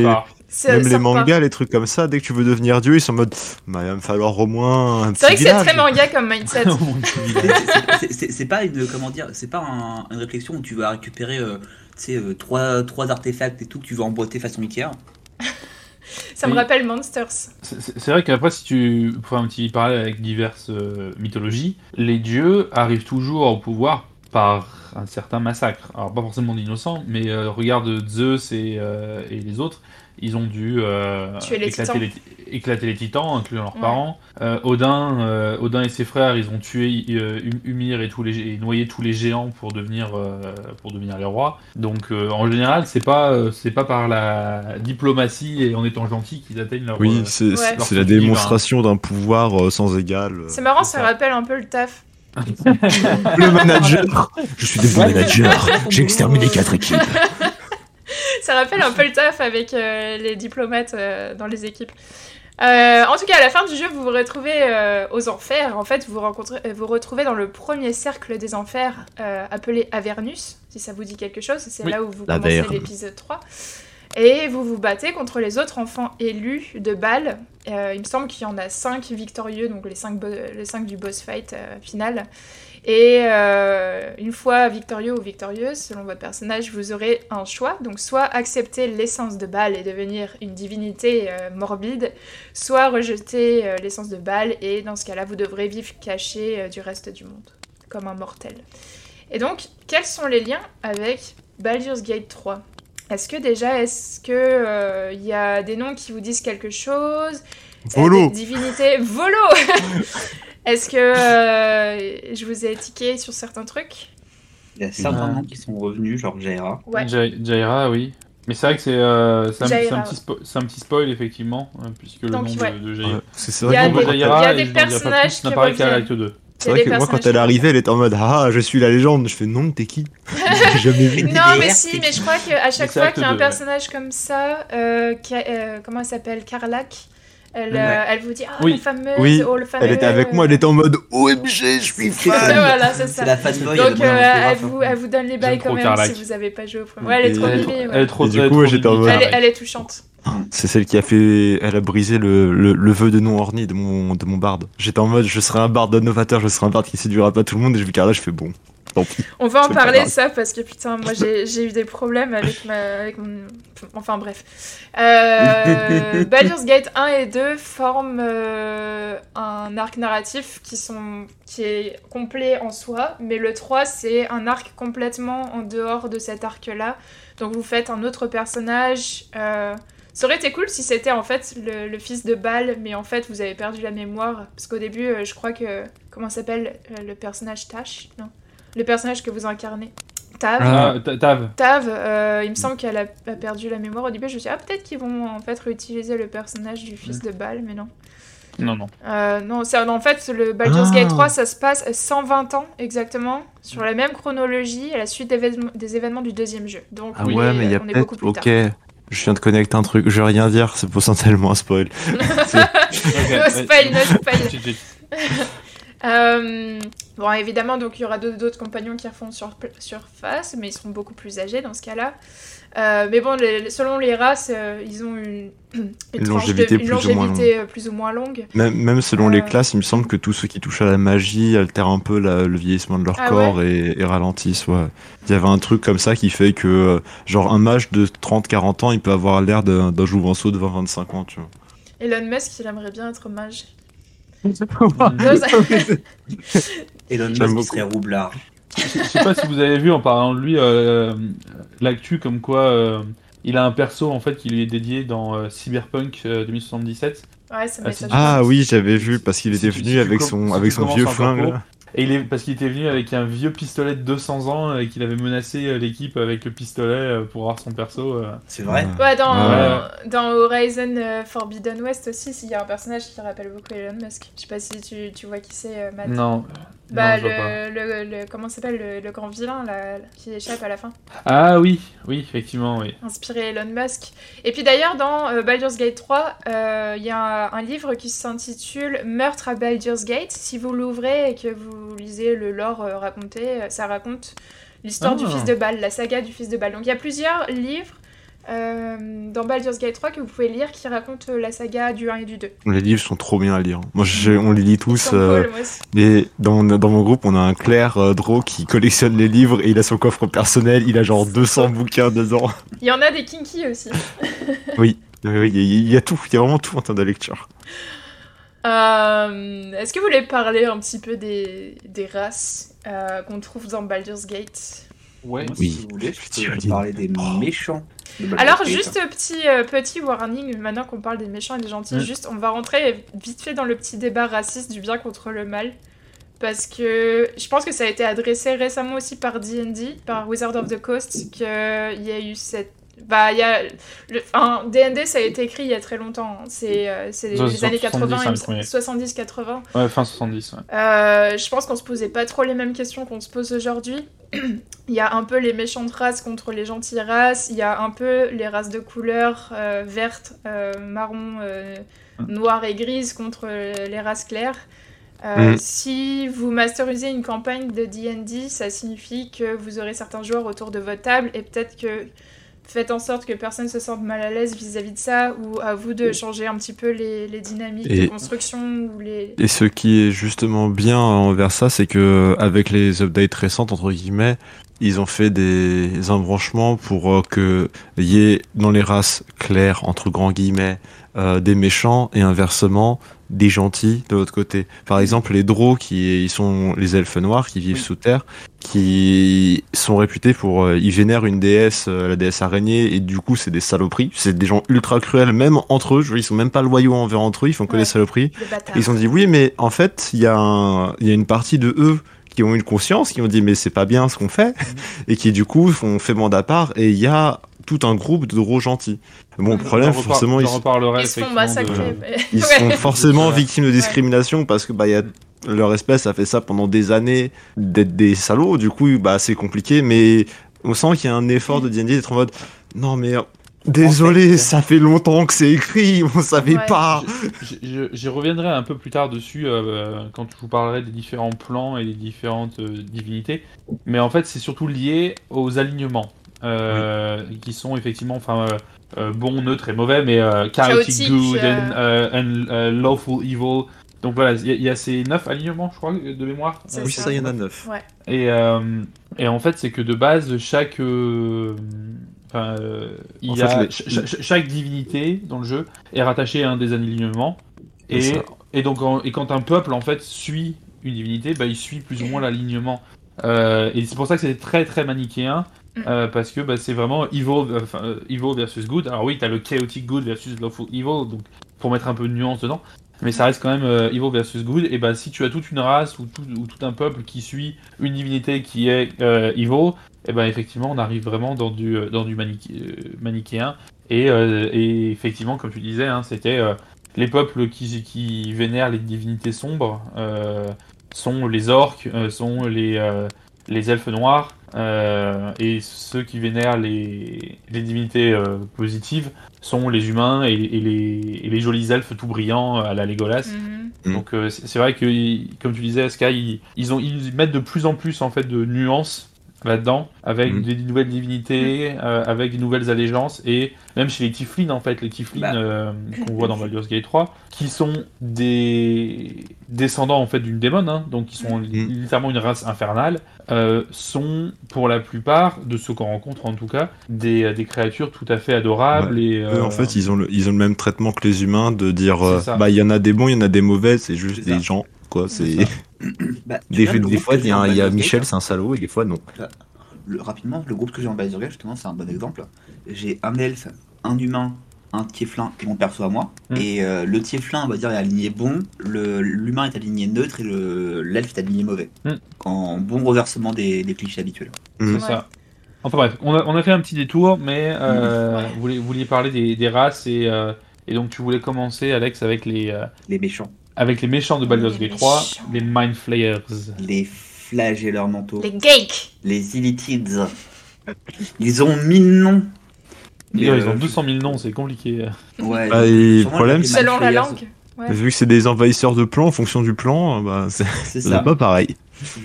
les, même mangas, les trucs comme ça, dès que tu veux devenir dieu, ils sont en mode bah, il va me falloir au moins un C'est vrai que c'est très manga comme mindset. C'est- pas une comment dire, c'est pas un- une réflexion où tu vas récupérer, euh, tu sais, euh, trois, trois artefacts et tout que tu vas emboîter façon Ikea. Ça me Oui. rappelle Monsters. C'est vrai qu'après, si tu fais un petit parallèle avec diverses euh, mythologies, les dieux arrivent toujours au pouvoir par un certain massacre. Alors, pas forcément d'innocents, mais euh, regarde Zeus et, euh, et les autres, ils ont dû euh, Tuer les éclater, titans. les, éclater les titans, incluant leurs Ouais. parents. Euh, Odin, euh, Odin et ses frères, ils ont tué euh, Hum- Ymir et, tous les, et noyé tous les géants pour devenir, euh, pour devenir les rois. Donc, euh, en général, c'est pas, euh, c'est pas par la diplomatie et en étant gentil qu'ils atteignent leur. Oui, euh, c'est Ouais. la démonstration d'un pouvoir euh, sans égal. euh. C'est marrant, ça ça. rappelle un peu le taf. Le manager Je suis devenu manager, j'ai exterminé quatre équipes. Ça rappelle un peu le taf avec euh, les diplomates euh, dans les équipes. Euh, en tout cas, à la fin du jeu, vous vous retrouvez euh, aux enfers. En fait, vous vous, rencontrez, vous retrouvez dans le premier cercle des enfers euh, appelé Avernus, si ça vous dit quelque chose. C'est Oui, là où vous commencez l'épisode 3. Et vous vous battez contre les autres enfants élus de Bâle. Euh, il me semble qu'il y en a 5 victorieux, donc les 5, les cinq du boss fight euh, final. Et euh, une fois victorieux ou victorieuse, selon votre personnage, vous aurez un choix. Donc soit accepter l'essence de Baal et devenir une divinité morbide, soit rejeter l'essence de Baal et dans ce cas-là, vous devrez vivre caché du reste du monde, comme un mortel. Et donc, quels sont les liens avec Baldur's Gate 3 Est-ce que déjà, est-ce que euh, il y a des noms qui vous disent quelque chose? Euh, Volo des divinités? Volo Est-ce que euh, je vous ai tiqué sur certains trucs? Il y a certains Ouais. noms qui sont revenus, genre Jaira. Ouais. Jaira, oui. Mais c'est vrai que c'est euh, un, petit un spoil, effectivement, euh, puisque le Donc, nom de- ouais. de, Jaira. Ouais, C'est c'est Il y vrai a des- il y a des personnages qui n'apparaît qu'à l'acte 2. C'est vrai que moi, quand elle est arrivée, elle était en mode Ah, je suis la légende. Je fais non, t'es qui? J'ai jamais vu. Non, mais si, mais je crois qu'à chaque fois qu'il y a un personnage comme ça, euh, euh, comment elle s'appelle? Carlac Elle, Ouais. euh, elle vous dit Ah, Oui. le fameux, Oui, oh, le fameux. Elle était avec moi, elle était en mode OMG, je suis fan. voilà, c'est ça. la fanboy. Donc, elle euh, elle, vous, autographe. elle vous donne les bails quand même Carlac. si vous avez pas joué au premier. Ouais, elle est trop Elle est mimée. trop, ouais. elle est trop, Et du coup, trop j'étais en mode- Elle, est, Carlac. elle est touchante. C'est celle qui a fait, elle a brisé le, le, le vœu de non orni de mon, de mon barde. J'étais en mode, je serai un barde innovateur, je serai un barde qui séduira pas tout le monde, et je vis Carla, je fais bon. On va en parler ça parce que putain, moi j'ai j'ai eu des problèmes avec ma. Avec mon... Enfin bref. Euh, Baldur's Gate 1 et 2 forment euh, un arc narratif qui, sont... qui est complet en soi, mais le 3 c'est un arc complètement en dehors de cet arc-là. Donc vous faites un autre personnage. euh, Ça aurait été cool si c'était en fait le, le fils de Bal, mais en fait vous avez perdu la mémoire. Parce qu'au début, euh, je crois que. Comment s'appelle euh, le personnage Tash Non? Le personnage que vous incarnez. Tav. Ah, Ta- Tav. Tav, euh, il me semble qu'elle a, a perdu la mémoire au début. Je me suis dit, ah, peut-être qu'ils vont en fait réutiliser le personnage du fils de Bal, mais non. Non, non. Euh, non, c'est- en fait, le Baldur's Ah. Gate 3, ça se passe 120 ans exactement, sur la même chronologie, à la suite des événements du deuxième jeu. Donc, Ah ouais, mais il y a on est beaucoup peut-être, plus ok. tard. Je viens de connecter un truc, je vais rien dire, c'est potentiellement un spoil. No spoil, no spoil. Euh, bon, évidemment, donc il y aura d'autres compagnons qui refont sur, surface, mais ils seront beaucoup plus âgés dans ce cas-là. Euh, mais bon, les- selon les races, euh, ils ont une, une, Une tranche de- longévité une plus ou moins longévité, euh, plus ou moins longue. Même, même selon les classes, il me semble que tous ceux qui touchent à la magie altèrent un peu la- le vieillissement de leur Ah corps et, et ralentissent. Ouais. Il y avait un truc comme ça qui fait que, genre, un mage de 30-40 ans, il peut avoir l'air d'un d'un jouvenceau de 20-25 ans, tu vois. Elon Musk, il aimerait bien être mage. Elon Musk qui beaucoup. serait roublard. Je sais pas si vous avez vu en parlant de lui euh, l'actu comme quoi euh, il a un perso en fait qui lui est dédié dans euh, Cyberpunk euh, 2077 Ouais, ça Ah. Ah oui, j'avais vu parce qu'il était venu tu avec son, si avec son vieux flingue. et il est parce qu'il était venu avec un vieux pistolet de 200 ans et qu'il avait menacé euh, l'équipe avec le pistolet euh, pour avoir son perso. euh. C'est vrai Ouais, dans, Ouais. dans Horizon euh, Forbidden West aussi, il y a un personnage qui rappelle beaucoup Elon Musk. Je sais pas si tu, tu vois qui c'est, euh, Matt. Non. Bah, non, le, le, le- Comment s'appelle le, le grand vilain là, qui échappe à la fin Ah oui, oui, effectivement, oui. Inspiré Elon Musk. Et puis d'ailleurs, dans euh, Baldur's Gate 3, euh, il y a un, un livre qui s'intitule Meurtre à Baldur's Gate. Si vous l'ouvrez et que vous lisez le lore euh, raconté, euh, ça raconte l'histoire du Ah. fils de Bal, la saga du fils de Bal. Donc il y a plusieurs livres dans Baldur's Gate 3 que vous pouvez lire qui racontent euh, la saga du 1 et du 2. Les livres sont trop bien à lire. Moi, on les lit tous. euh, cool. Et dans, dans mon groupe, on a un Claire euh, Draw qui collectionne les livres et il a son coffre personnel. Il a genre 200 bouquins dedans. Il y en a des kinky aussi. Oui, oui, il y, a- il y a tout. Il y a vraiment tout en termes de lecture. Euh, Est-ce que vous voulez parler un petit peu des, des races euh, qu'on trouve dans Baldur's Gate? Ouais. Oui. Si vous voulez, je Tu peux parler des Oh. méchants. Alors, juste petit, euh, petit warning, maintenant qu'on parle des méchants et des gentils, Mm. juste on va rentrer vite fait dans le petit débat raciste du bien contre le mal. Parce que je pense que ça a été adressé récemment aussi par D&D, par Wizard of the Coast, qu'il y a eu cette... Bah, il y a... Le... D&D, ça a été écrit il y a très longtemps. hein. C'est euh, les années 70, 80, hein, le premier. 70-80. Ouais, fin 70. Ouais. Euh, je pense qu'on se posait pas trop les mêmes questions qu'on se pose aujourd'hui. il y a un peu les méchantes races contre les gentilles races. Il y a un peu les races de couleur euh, verte, euh, marron, euh, noire et grise contre les races claires. Euh, Mm. Si vous masterisez une campagne de D&D, ça signifie que vous aurez certains joueurs autour de votre table et peut-être que faites en sorte que personne se sente mal à l'aise vis-à-vis de ça ou à vous de changer un petit peu les, les dynamiques Et- de construction ou les... Et ce qui est justement bien envers ça, c'est que avec les updates récentes entre guillemets, ils ont fait des embranchements pour euh, que y ait dans les races claires entre grands guillemets euh, des méchants et inversement des gentils de l'autre côté. Par exemple, les Drow qui ils sont les elfes noirs qui vivent Oui. sous terre, qui sont réputés pour euh, ils vénèrent une déesse, euh, la déesse araignée et du coup c'est des saloperies, c'est des gens ultra cruels même entre eux, je veux dire, ils sont même pas loyaux envers entre eux, ils font que Ouais. des saloperies. Ils ont dit oui, mais en fait, il y, a un- il y a une partie de eux qui ont une conscience, qui ont dit mais c'est pas bien ce qu'on fait, et qui du coup ont fait mandat part, et il y a tout un groupe de gros gentils. Bon, le problème, forcément, ils, Ils se font effectivement massacrer. de- mais- ils sont forcément victimes de discrimination parce que bah, il y a, leur espèce a fait ça pendant des années d'être des salauds, du coup, bah, c'est compliqué, mais on sent qu'il y a un effort de D&D d'être en mode non, mais Désolé, En fait, ça fait longtemps que c'est écrit, on savait Ouais. pas. J'y reviendrai un peu plus tard dessus euh, quand je vous parlerai des différents plans et des différentes euh, divinités. Mais en fait, c'est surtout lié aux alignements euh, qui sont effectivement, enfin, euh, euh, bons, neutres et mauvais, mais euh, chaotic good euh. and, and, lawful evil. Donc voilà, il y, a- il y a ces neuf alignements, je crois, de mémoire. C'est Euh, Oui, ça. il y en a neuf. Ouais. Et, euh, et en fait, c'est que de base, chaque. enfin, il En y fait, a, les- ch- ch- chaque divinité dans le jeu est rattachée à un des alignements. Et, et donc, en- et quand un peuple en fait suit une divinité, bah, il suit plus ou moins l'alignement. Euh, et c'est pour ça que c'est très très manichéen. Euh, parce que bah, c'est vraiment evil, euh, enfin, euh, evil versus good. Alors oui, t'as le chaotic good versus lawful evil, donc pour mettre un peu de nuance dedans. Mais ça reste quand même euh, evil versus good. Et ben si tu as toute une race ou tout, ou tout un peuple qui suit une divinité qui est euh, evil, et ben effectivement on arrive vraiment dans du dans du maniché- manichéen. Et, et effectivement, comme tu disais, hein, c'était les peuples qui, qui vénèrent les divinités sombres sont les orques, sont les les elfes noirs, euh, et ceux qui vénèrent les, les divinités euh, positives sont les humains et, et les, et les jolis elfes tout brillants à la Legolas. Mhm. Mm. Donc euh, c'est vrai que, comme tu disais, Sky, ils, ils, ont, ils mettent de plus en plus en fait de nuances là-dedans, avec Mm. des, nouvelles divinités, euh, avec des nouvelles allégeances, et même chez les Tiflins en fait, les Tiflins Bah. euh, qu'on voit dans Baldur's Gate 3, qui sont des descendants en fait d'une démon, hein, donc qui sont Mm. littéralement une race infernale, euh, sont pour la plupart, de ceux qu'on rencontre en tout cas, des, des créatures tout à fait adorables. Et, Eux, en fait, ils ont, le, ils ont le même traitement que les humains de dire euh, bah il y en a des bons, il y en a des mauvais, c'est juste des gens quoi. C'est. Bah, des, vois, fois il y a, y Michel, c'est un salaud et des fois non. le- rapidement, le groupe que j'ai en Baldur's Gate, justement, c'est un bon exemple. J'ai un elfe, un humain, un tieflin et mon perso à moi. Mm. Et euh, le tieflin, on va dire, est aligné bon, le- l'humain est aligné neutre et le- l'elfe est aligné mauvais. Mm. En bon reversement des, des clichés habituels. C'est Mm. Ouais. ça. Enfin bref, on a, on a fait un petit détour, mais euh, vous, vouliez, vous vouliez parler des, des races et, euh, et donc tu voulais commencer, Alex, avec les, euh, Les méchants, avec les méchants de Baldur's Gate 3, méchants. les Mind Flayers. les flagelleurs mentaux, Les geeks les illitides. Ils ont mille noms. Mais, D'ailleurs, ils euh, ont 200 000 noms, c'est compliqué. Ouais, Bah, et problème, c'est- Selon la langue. Ouais. Vu que c'est des envahisseurs de plans, en fonction du plan, bah c'est C'est c'est ça. pas pareil.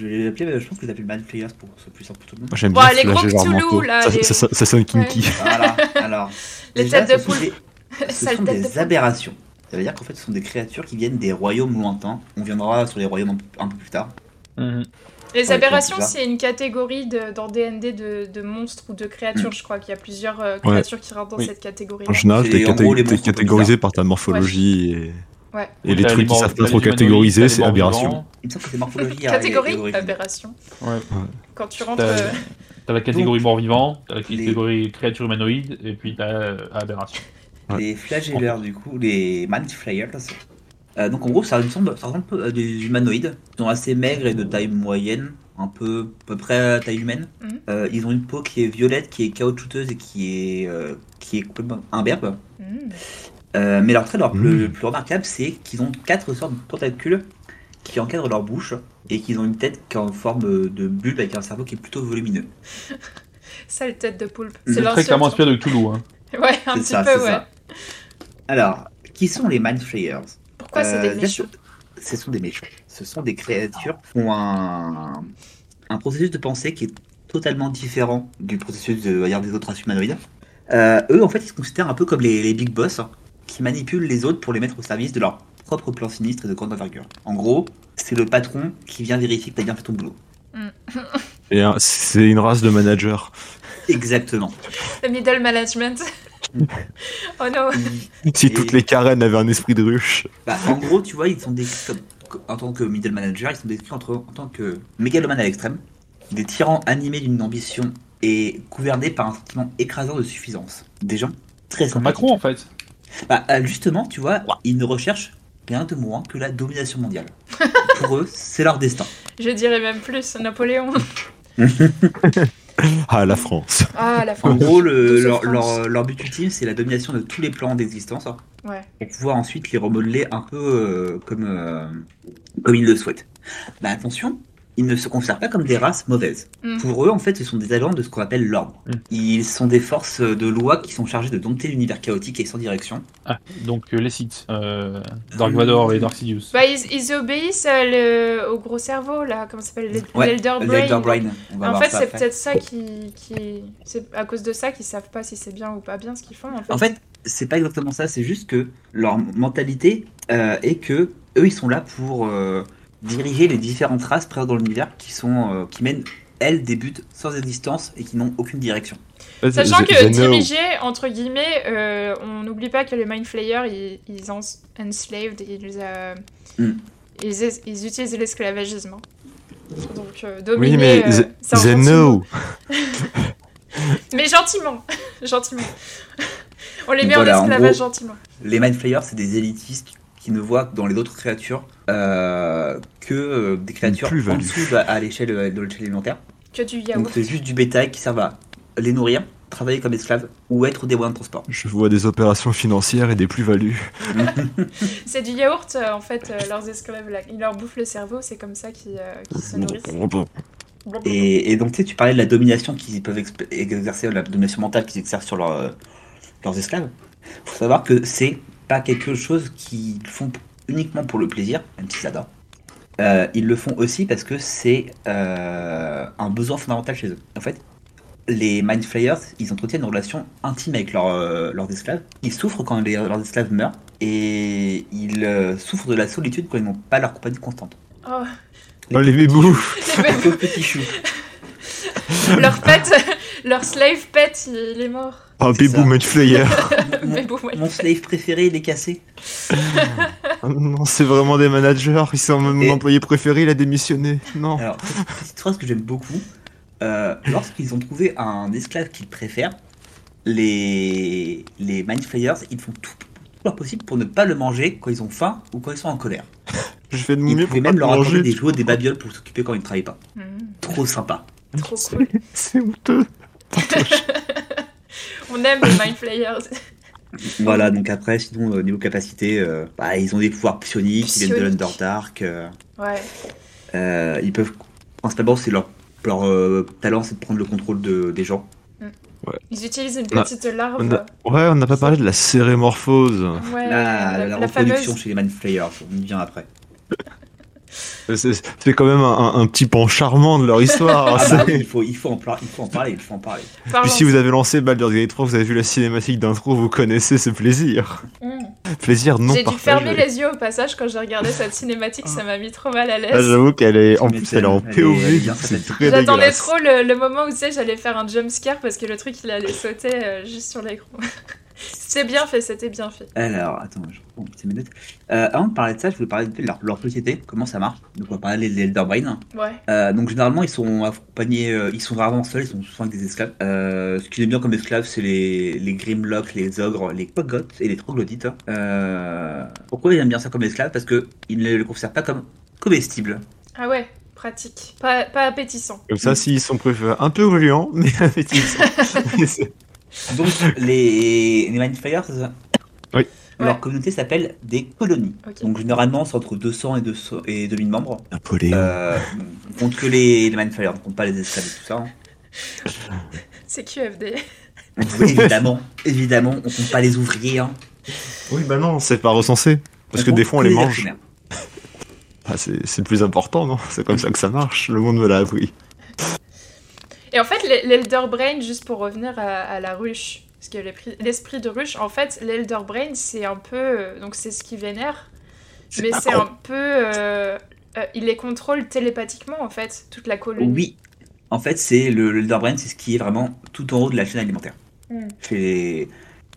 Je vais l'appeler, mais je pense que je l'appelle Mindflayers pour que ce soit plus simple pour tout le monde. J'aime Bon, bien les leurs Cthulhu, manteaux. là, ça, les- ça, ça- ça sonne kinky. Voilà, alors. Les déjà, têtes de ce sont poule. des- Ce sont des aberrations. Ça veut dire qu'en fait, ce sont des créatures qui viennent des royaumes lointains. On viendra sur les royaumes un peu, plus tard. Mhm. Les aberrations, c'est une catégorie de, dans D&D de, de monstres ou de créatures, Mm. je crois qu'il y a plusieurs euh, créatures qui rentrent dans Oui. cette catégorie. En général, t'es catégorisé par ta morphologie et, Ouais. et les trucs qui mor- savent pas trop catégoriser, c'est aberration. morts-vivants. Il me semble que c'est morphologie et- et Catégorie. Aberration. Ouais. Quand tu rentres... T'as euh, la catégorie mort-vivant, t'as la catégorie créature humanoïde, et puis t'as euh, aberration. Ouais. Les flagelleurs, du coup, les Mindflayers. Euh, donc en gros, ça ressemble, ça ressemble un peu à des humanoïdes. Ils sont assez maigres et de taille moyenne, un peu à peu près à taille humaine. Mhm. Euh, ils ont une peau qui est violette, qui est caoutchouteuse et qui est, euh, qui est complètement imberbe. hmm. Euh, mais leur trait leur Mhm. le plus remarquable, c'est qu'ils ont quatre sortes de tentacules qui encadrent leur bouche et qu'ils ont une tête qui est en forme de bulbe avec un cerveau qui est plutôt volumineux. Sale tête de poulpe. C'est Très clairement inspiré de Cthulhu. Hein. Ouais, un petit ça, peu, ouais. ça. Alors, qui sont les Mindflayers Pourquoi c'est Euh, des déjà, méchants ce- sont des méchants. Ce sont des créatures qui ont un, un processus de pensée qui est totalement différent du processus de, dire, des autres races humanoïdes. Euh, eux, en fait, ils se considèrent un peu comme les, les big boss hein, qui manipulent les autres pour les mettre au service de leur propre plan sinistre et de grande envergure. En gros, c'est le patron qui vient vérifier que tu as bien fait ton boulot. Et euh, c'est une race de managers. Exactement. Le middle management. oh non. Si Et- toutes les Karen avaient un esprit de ruche. Bah, en gros, tu vois, ils sont décrits comme, en tant que middle manager, ils sont décrits entre, en tant que mégalomane à l'extrême, des tyrans animés d'une ambition et gouvernés par un sentiment écrasant de suffisance. Des gens très Comme. Macron en fait. Bah, euh, justement, tu vois, ils ne recherchent rien de moins que la domination mondiale. Pour eux, c'est leur destin. Je dirais même plus, Napoléon. Ah, la France. Ah, la En France. gros, le- Douce leur, France. leur- leur but ultime, c'est la domination de tous les plans d'existence hein, Ouais. pour pouvoir ensuite les remodeler un peu euh, comme, euh, comme ils le souhaitent. Bah attention, ils ne se considèrent pas comme des races mauvaises. Mm. Pour eux, en fait, ce sont des agents de ce qu'on appelle l'ordre. Mm. Ils sont des forces de loi qui sont chargées de dompter l'univers chaotique et sans direction. Ah, donc euh, les Sith, euh, Dark Vador et Dark Sidious. Bah, ils, ils obéissent euh, le- au gros cerveau, là, comment ça s'appelle l'E- Ouais, L'Elder Brain. L'Elder Brain, on va En fait, c'est peut-être ça qui, qui... C'est à cause de ça qu'ils savent pas si c'est bien ou pas bien ce qu'ils font, en fait. En fait, c'est pas exactement ça, c'est juste que leur mentalité euh, est que eux, ils sont là pour euh, diriger les différentes races présentes dans l'univers qui sont euh, qui mènent elles des buts sans existence et qui n'ont aucune direction. Sachant The- que diriger, entre guillemets, euh, on n'oublie pas que les Mind Flayers, ils, ils ont enslaved, ils, euh, Mm. ils, ils utilisent l'esclavagisme. hein. Donc, euh, Oui, dominer, mais euh, The, c'est un The sentiment. Know. Mais gentiment, gentiment. on les met Voilà, en en esclavage gros- gentiment. Les Mind Flayers, c'est des élitistes qui ne voient dans les autres créatures que euh, des créatures en dessous de- à l'échelle euh, de l'échelle alimentaire. Que du Donc yaourt. c'est juste du bétail qui servent à les nourrir, travailler comme esclaves ou être des moyens de transport. Je vois des opérations financières et des plus-values. C'est du yaourt, euh, en fait, euh, leurs esclaves, là. ils leur bouffent le cerveau, c'est comme ça qu'ils euh, se nourrissent. Et, et donc, tu sais, tu parlais de la domination qu'ils peuvent exercer, la domination mentale qu'ils exercent sur leur, euh, leurs esclaves. faut savoir que c'est pas quelque chose qu'ils font uniquement pour le plaisir, même s'ils adorent. Euh, ils le font aussi parce que c'est euh, un besoin fondamental chez eux. En fait, les Mind Flayers, ils entretiennent une relation intime avec leurs, euh, leurs esclaves. Ils souffrent quand les- leurs esclaves meurent et ils euh, souffrent de la solitude quand ils n'ont pas leur compagnie constante. Oh, Oh, les bébous les petits choux. leur pet, leur slave pet, il est mort. Oh, bébou ça. Mind Flayer Mon- slave préféré, il est cassé. Oh Non, c'est vraiment des managers. Ils sont mon Et- employé préféré, il a démissionné. Non. Alors, petite phrase que j'aime beaucoup. euh, lorsqu'ils ont trouvé un esclave qu'ils préfèrent, les, les Mind Flayers, ils font tout, tout leur possible pour ne pas le manger quand ils ont faim ou quand ils sont en colère. Je fais de mon mieux pour même leur manger. des jouets, des babioles pour s'occuper quand ils ne travaillent pas. Mmh, Trop sympa. trop cool. C'est honteux. On aime les Mind Flayers. Voilà, donc après, sinon, au niveau capacité, euh, bah, ils ont des pouvoirs psioniques, ils viennent de l'Underdark. euh, Ouais. euh, ils peuvent. Principalement, c'est leur, leur euh, talent, c'est de prendre le contrôle de, des gens. Ils utilisent une On petite larve. On a- Ouais, on n'a pas parlé de la cérémorphose. Ouais, la, la, la la reproduction fameuse. chez les Mind Flayers, on y vient après. C'est quand même un, un petit pan charmant de leur histoire. Ah bah, il, faut, il, faut en par- il faut en parler, il faut en parler. Puis si vous avez lancé Baldur's Gate 3, vous avez vu la cinématique d'intro, vous connaissez ce plaisir. Mmh. Plaisir non J'ai dû fermer les yeux au passage quand j'ai regardé cette cinématique, ça m'a mis trop mal à Ah, l'aise. J'avoue qu'elle est en plus elle est en POV, c'est très J'attendais trop le, le moment où tu sais j'allais faire un jump scare parce que le truc il allait sauter euh, juste sur l'écran. C'est bien fait, c'était bien fait. Alors, attends, je reprends petite minute. Euh, avant de parler de ça, je voulais parler de leur, leur société, comment ça marche. Donc, on va parler des Elder Brain. Ouais. Euh, donc, généralement, ils sont accompagnés, euh, ils sont rarement seuls, ils sont souvent avec des esclaves. Euh, ce qu'ils aiment bien comme esclaves, c'est les, les Grimlocks, les ogres, les Pogots et les troglodytes. Euh, pourquoi ils aiment bien ça comme esclaves? Parce qu'ils ne le considèrent pas comme comestibles. Ah ouais, pratique. Pas, pas appétissant. Comme ça, s'ils sont préférés un peu gluants, mais appétissants. Donc, les, les Mindflayers, Oui. leur Ouais. communauté s'appelle des colonies. Donc, généralement, c'est entre 200 et, 200 et 2000 membres. Napoléon. Euh, on compte que les, les Mindflayers, on compte pas les esclaves et tout ça. hein. C'est QFD. Oui, évidemment, évidemment, on compte pas les ouvriers. Hein. Oui, bah non, c'est pas recensé. Parce On que des fois, on les les mange. Ah, c'est c'est le plus important, non? C'est comme ça que ça marche. Le monde me l'a appris. Et en fait, l'e- l'Elder Brain, juste pour revenir à, à la ruche, parce que l'esprit- de ruche, en fait, l'Elder Brain, c'est un peu. euh, Donc, c'est ce qui vénère, mais c'est un peu. euh, euh, il les contrôle télépathiquement, en fait, toute la colonie. Oui, en fait, c'est le, le Elder Brain, c'est ce qui est vraiment tout en haut de la chaîne alimentaire. Mm. C'est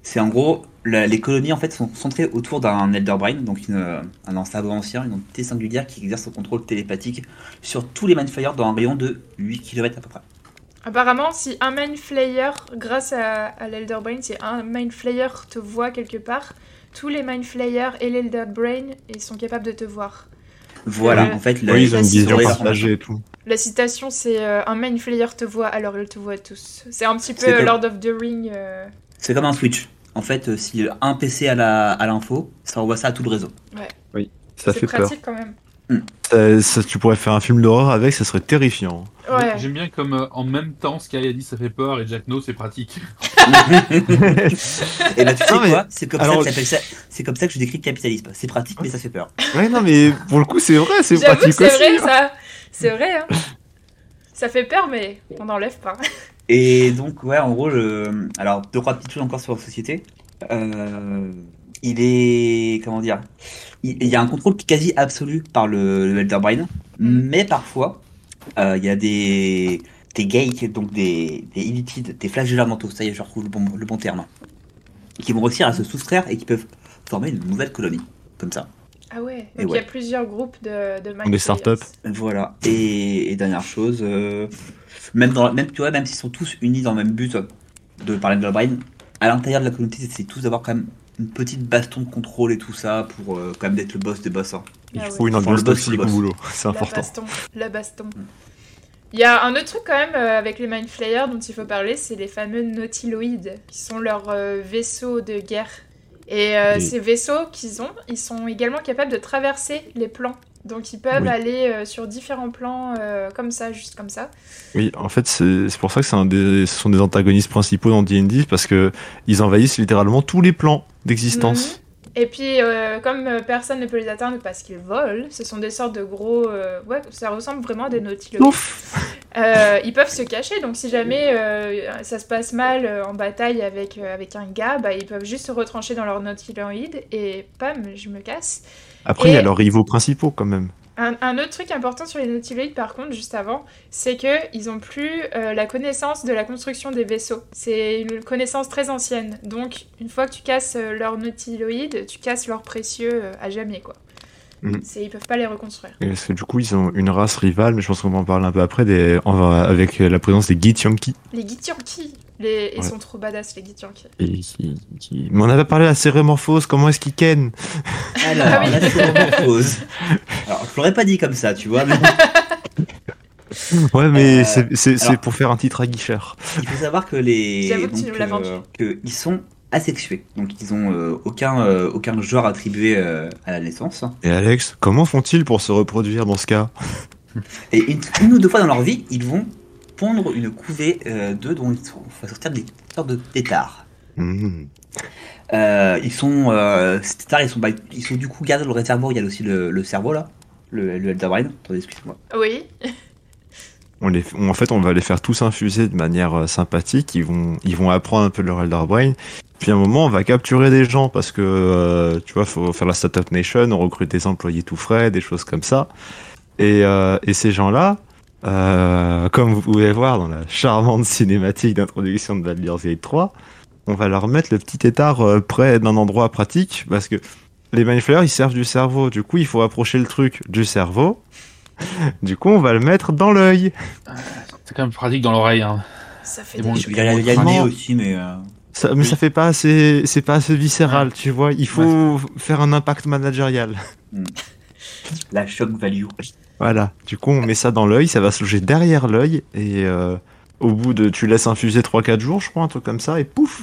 c'est en gros, la- les colonies en fait sont centrées autour d'un Elder Brain, donc une, un ensemble ancien, une entité singulière qui exerce son contrôle télépathique sur tous les Mindflayers dans un rayon de 8 km à peu près. Apparemment, si un Mind Flayer, grâce à, à l'Elder Brain, si un Mind Flayer te voit quelque part, tous les Mind Flayers et l'Elder Brain, ils sont capables de te voir. Voilà, Euh, en fait, la- Oui, ils ont une la vision situation- partagée et tout. La citation, c'est euh, un Mind Flayer te voit, alors il te voit tous. C'est un petit peu Lord of the Ring. euh, c'est comme un switch. En fait, euh, si un PC a l'info, ça envoie ça à tout le réseau. Ça c'est fait peur. pratique quand même. Ça- ça- tu pourrais faire un film d'horreur avec, ça serait terrifiant. Ouais. J'aime bien comme euh, en même temps Sky a dit ça fait peur et Jack No c'est pratique. Et bah tu sais Non, mais- quoi C'est comme, ça alors- que comme ça je décris le capitalisme. C'est pratique mais ça fait peur. ouais, non, mais pour le coup, c'est vrai, c'est pratique c'est aussi. vrai, ça. C'est vrai, hein. Ça fait peur, mais on n'enlève pas. Et donc ouais en gros le... alors deux trois petites choses encore sur la société. Euh, il est comment dire il, il y a un contrôle quasi absolu par le, le Elder Brain, mais parfois euh, il y a des des gays donc des des illitides, des flagellants mentaux, ça y est je retrouve le bon, le bon terme, qui vont réussir à se soustraire et qui peuvent former une nouvelle colonie comme ça. Ah ouais. Et Donc il ouais. y a plusieurs groupes de, de Des startups. Voilà. Et, et dernière chose, euh, même dans, même tu vois, même s'ils sont tous unis dans le même but de parler de brain, à l'intérieur de la communauté, c'est tous d'avoir quand même une petite baston de contrôle et tout ça pour euh, quand même d'être le boss des boss. hein. Il Ah faut ouais. une Enfin, ambiance toxique au boss. boulot, c'est important. baston. La baston. Il y a un autre truc quand même euh, avec les Mind Flayers dont il faut parler, c'est les fameux nautiloïdes, qui sont leurs euh, vaisseaux de guerre. Et euh, Et- ces vaisseaux qu'ils ont, ils sont également capables de traverser les plans. Donc ils peuvent Oui. aller euh, sur différents plans euh, comme ça, juste comme ça. Oui, en fait, c'est pour ça que un des, ce sont des antagonistes principaux dans D&D parce que ils envahissent littéralement tous les plans d'existence. Mhm. Et puis, euh, comme euh, personne ne peut les atteindre parce qu'ils volent, ce sont des sortes de gros... euh, ouais, ça ressemble vraiment à des Euh, ils peuvent se cacher, donc si jamais ça se passe mal en bataille avec, avec un gars, bah, ils peuvent juste se retrancher dans leur nautiloïde et pam, je me casse. Après, il y a Et- leurs rivaux principaux quand même. Un, un autre truc important sur les nautiloïdes, par contre, juste avant, c'est que ils ont plus euh, la connaissance de la construction des vaisseaux. C'est une connaissance très ancienne. Donc, une fois que tu casses euh, leur nautiloïde, tu casses leurs précieux euh, à jamais, quoi. C'est, ils peuvent pas les reconstruire. Et Parce que du coup, ils ont une race rivale, mais je pense qu'on va en parler un peu après, des, avec la présence des Githyanki. Les Githyanki, les... ils Ouais. sont trop badass, les Githyanki. Et qui, qui- Mais on avait parlé de la cérémorphose, comment est-ce qu'ils ken Alors, Ah oui. la métamorphose. Alors, je l'aurais pas dit comme ça, tu vois, mais Ouais, mais Euh, c'est- pour faire un titre à guicheur. il faut savoir que les. J'avoue que tu donc, nous l'as vendu. que ils sont asexués. Donc, ils ont euh, aucun, euh, aucun genre attribué euh, à la naissance. Et Alex, comment font-ils pour se reproduire dans ce cas? Et une, une ou deux fois dans leur vie, ils vont pondre une couvée euh, d'œufs dont ils sont, on va sortir des sortes de tétards. Hmm. Euh, ils sont, euh, ces tétards, ils sont, bah, ils sont du coup gardés dans le réservoir. Il y a aussi le, le cerveau là, le, le Elder Brain. Attendez, excusez-moi. Oui, on les, on- en fait, on va les faire tous infuser de manière euh, sympathique. Ils vont, ils vont apprendre un peu leur Elder Brain. Puis à un moment, on va capturer des gens parce que, euh, tu vois, faut faire la Startup Nation, on recrute des employés tout frais, des choses comme ça. Et, euh, et ces gens-là, euh, comme vous pouvez voir dans la charmante cinématique d'introduction de Baldur's Gate 3, on va leur mettre le petit étard euh, près d'un endroit pratique parce que les Mindflayers, ils servent du cerveau. Du coup, il faut approcher le truc du cerveau. Du coup, on va le mettre dans l'œil. C'est quand même pratique dans l'oreille. Hein. ça fait bon. Il y a, le nez aussi, mais. euh, Ça, mais Oui. ça fait pas assez, c'est pas assez viscéral, tu vois. Il faut faire un impact managérial. la shock value. Voilà. Du coup, on met ça dans l'œil, ça va se loger derrière l'œil et euh, au bout de, tu laisses infuser 3-4 jours, je crois, un truc comme ça, et pouf.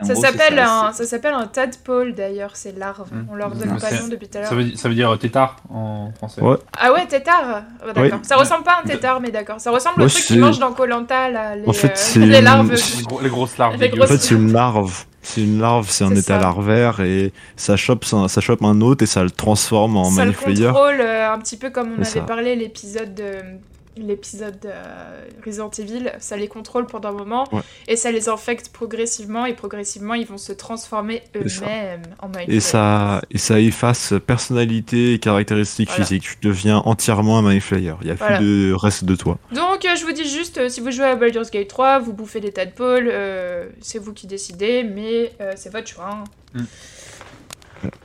En Ça s'appelle un, ça s'appelle un tadpole d'ailleurs, ces larves. Mhm. On leur Mhm. donne pas nom depuis tout à Ça l'heure. veut, ça veut dire tétard en français. Ouais. Ah ouais, tétard Ah, D'accord. Oui. Ça ressemble pas à un tétard, mais d'accord. Ça ressemble au truc qu'ils mangent dans Colanta, là. Les, En fait, euh, c'est les larves. Les, gros- les grosses larves. Les. En fait, c'est une larve. C'est une larve, c'est un état ça. larvaire et ça chope, ça, ça chope un hôte et ça le transforme en ça le maniflayer. contrôle euh, un petit peu comme on avait ça. parlé l'épisode de l'épisode de euh, Resident Evil, ça les contrôle pendant un moment Ouais. et ça les infecte progressivement et progressivement ils vont se transformer eux-mêmes en Mind Et ça, et ça efface personnalité et caractéristiques Voilà. physiques. Tu deviens entièrement un maniflayer. Il y a Voilà. plus de reste de toi. Donc euh, je vous dis juste, euh, si vous jouez à Baldur's Gate 3, vous bouffez des tadpoles, euh, c'est vous qui décidez, mais euh, c'est votre choix. hein. Et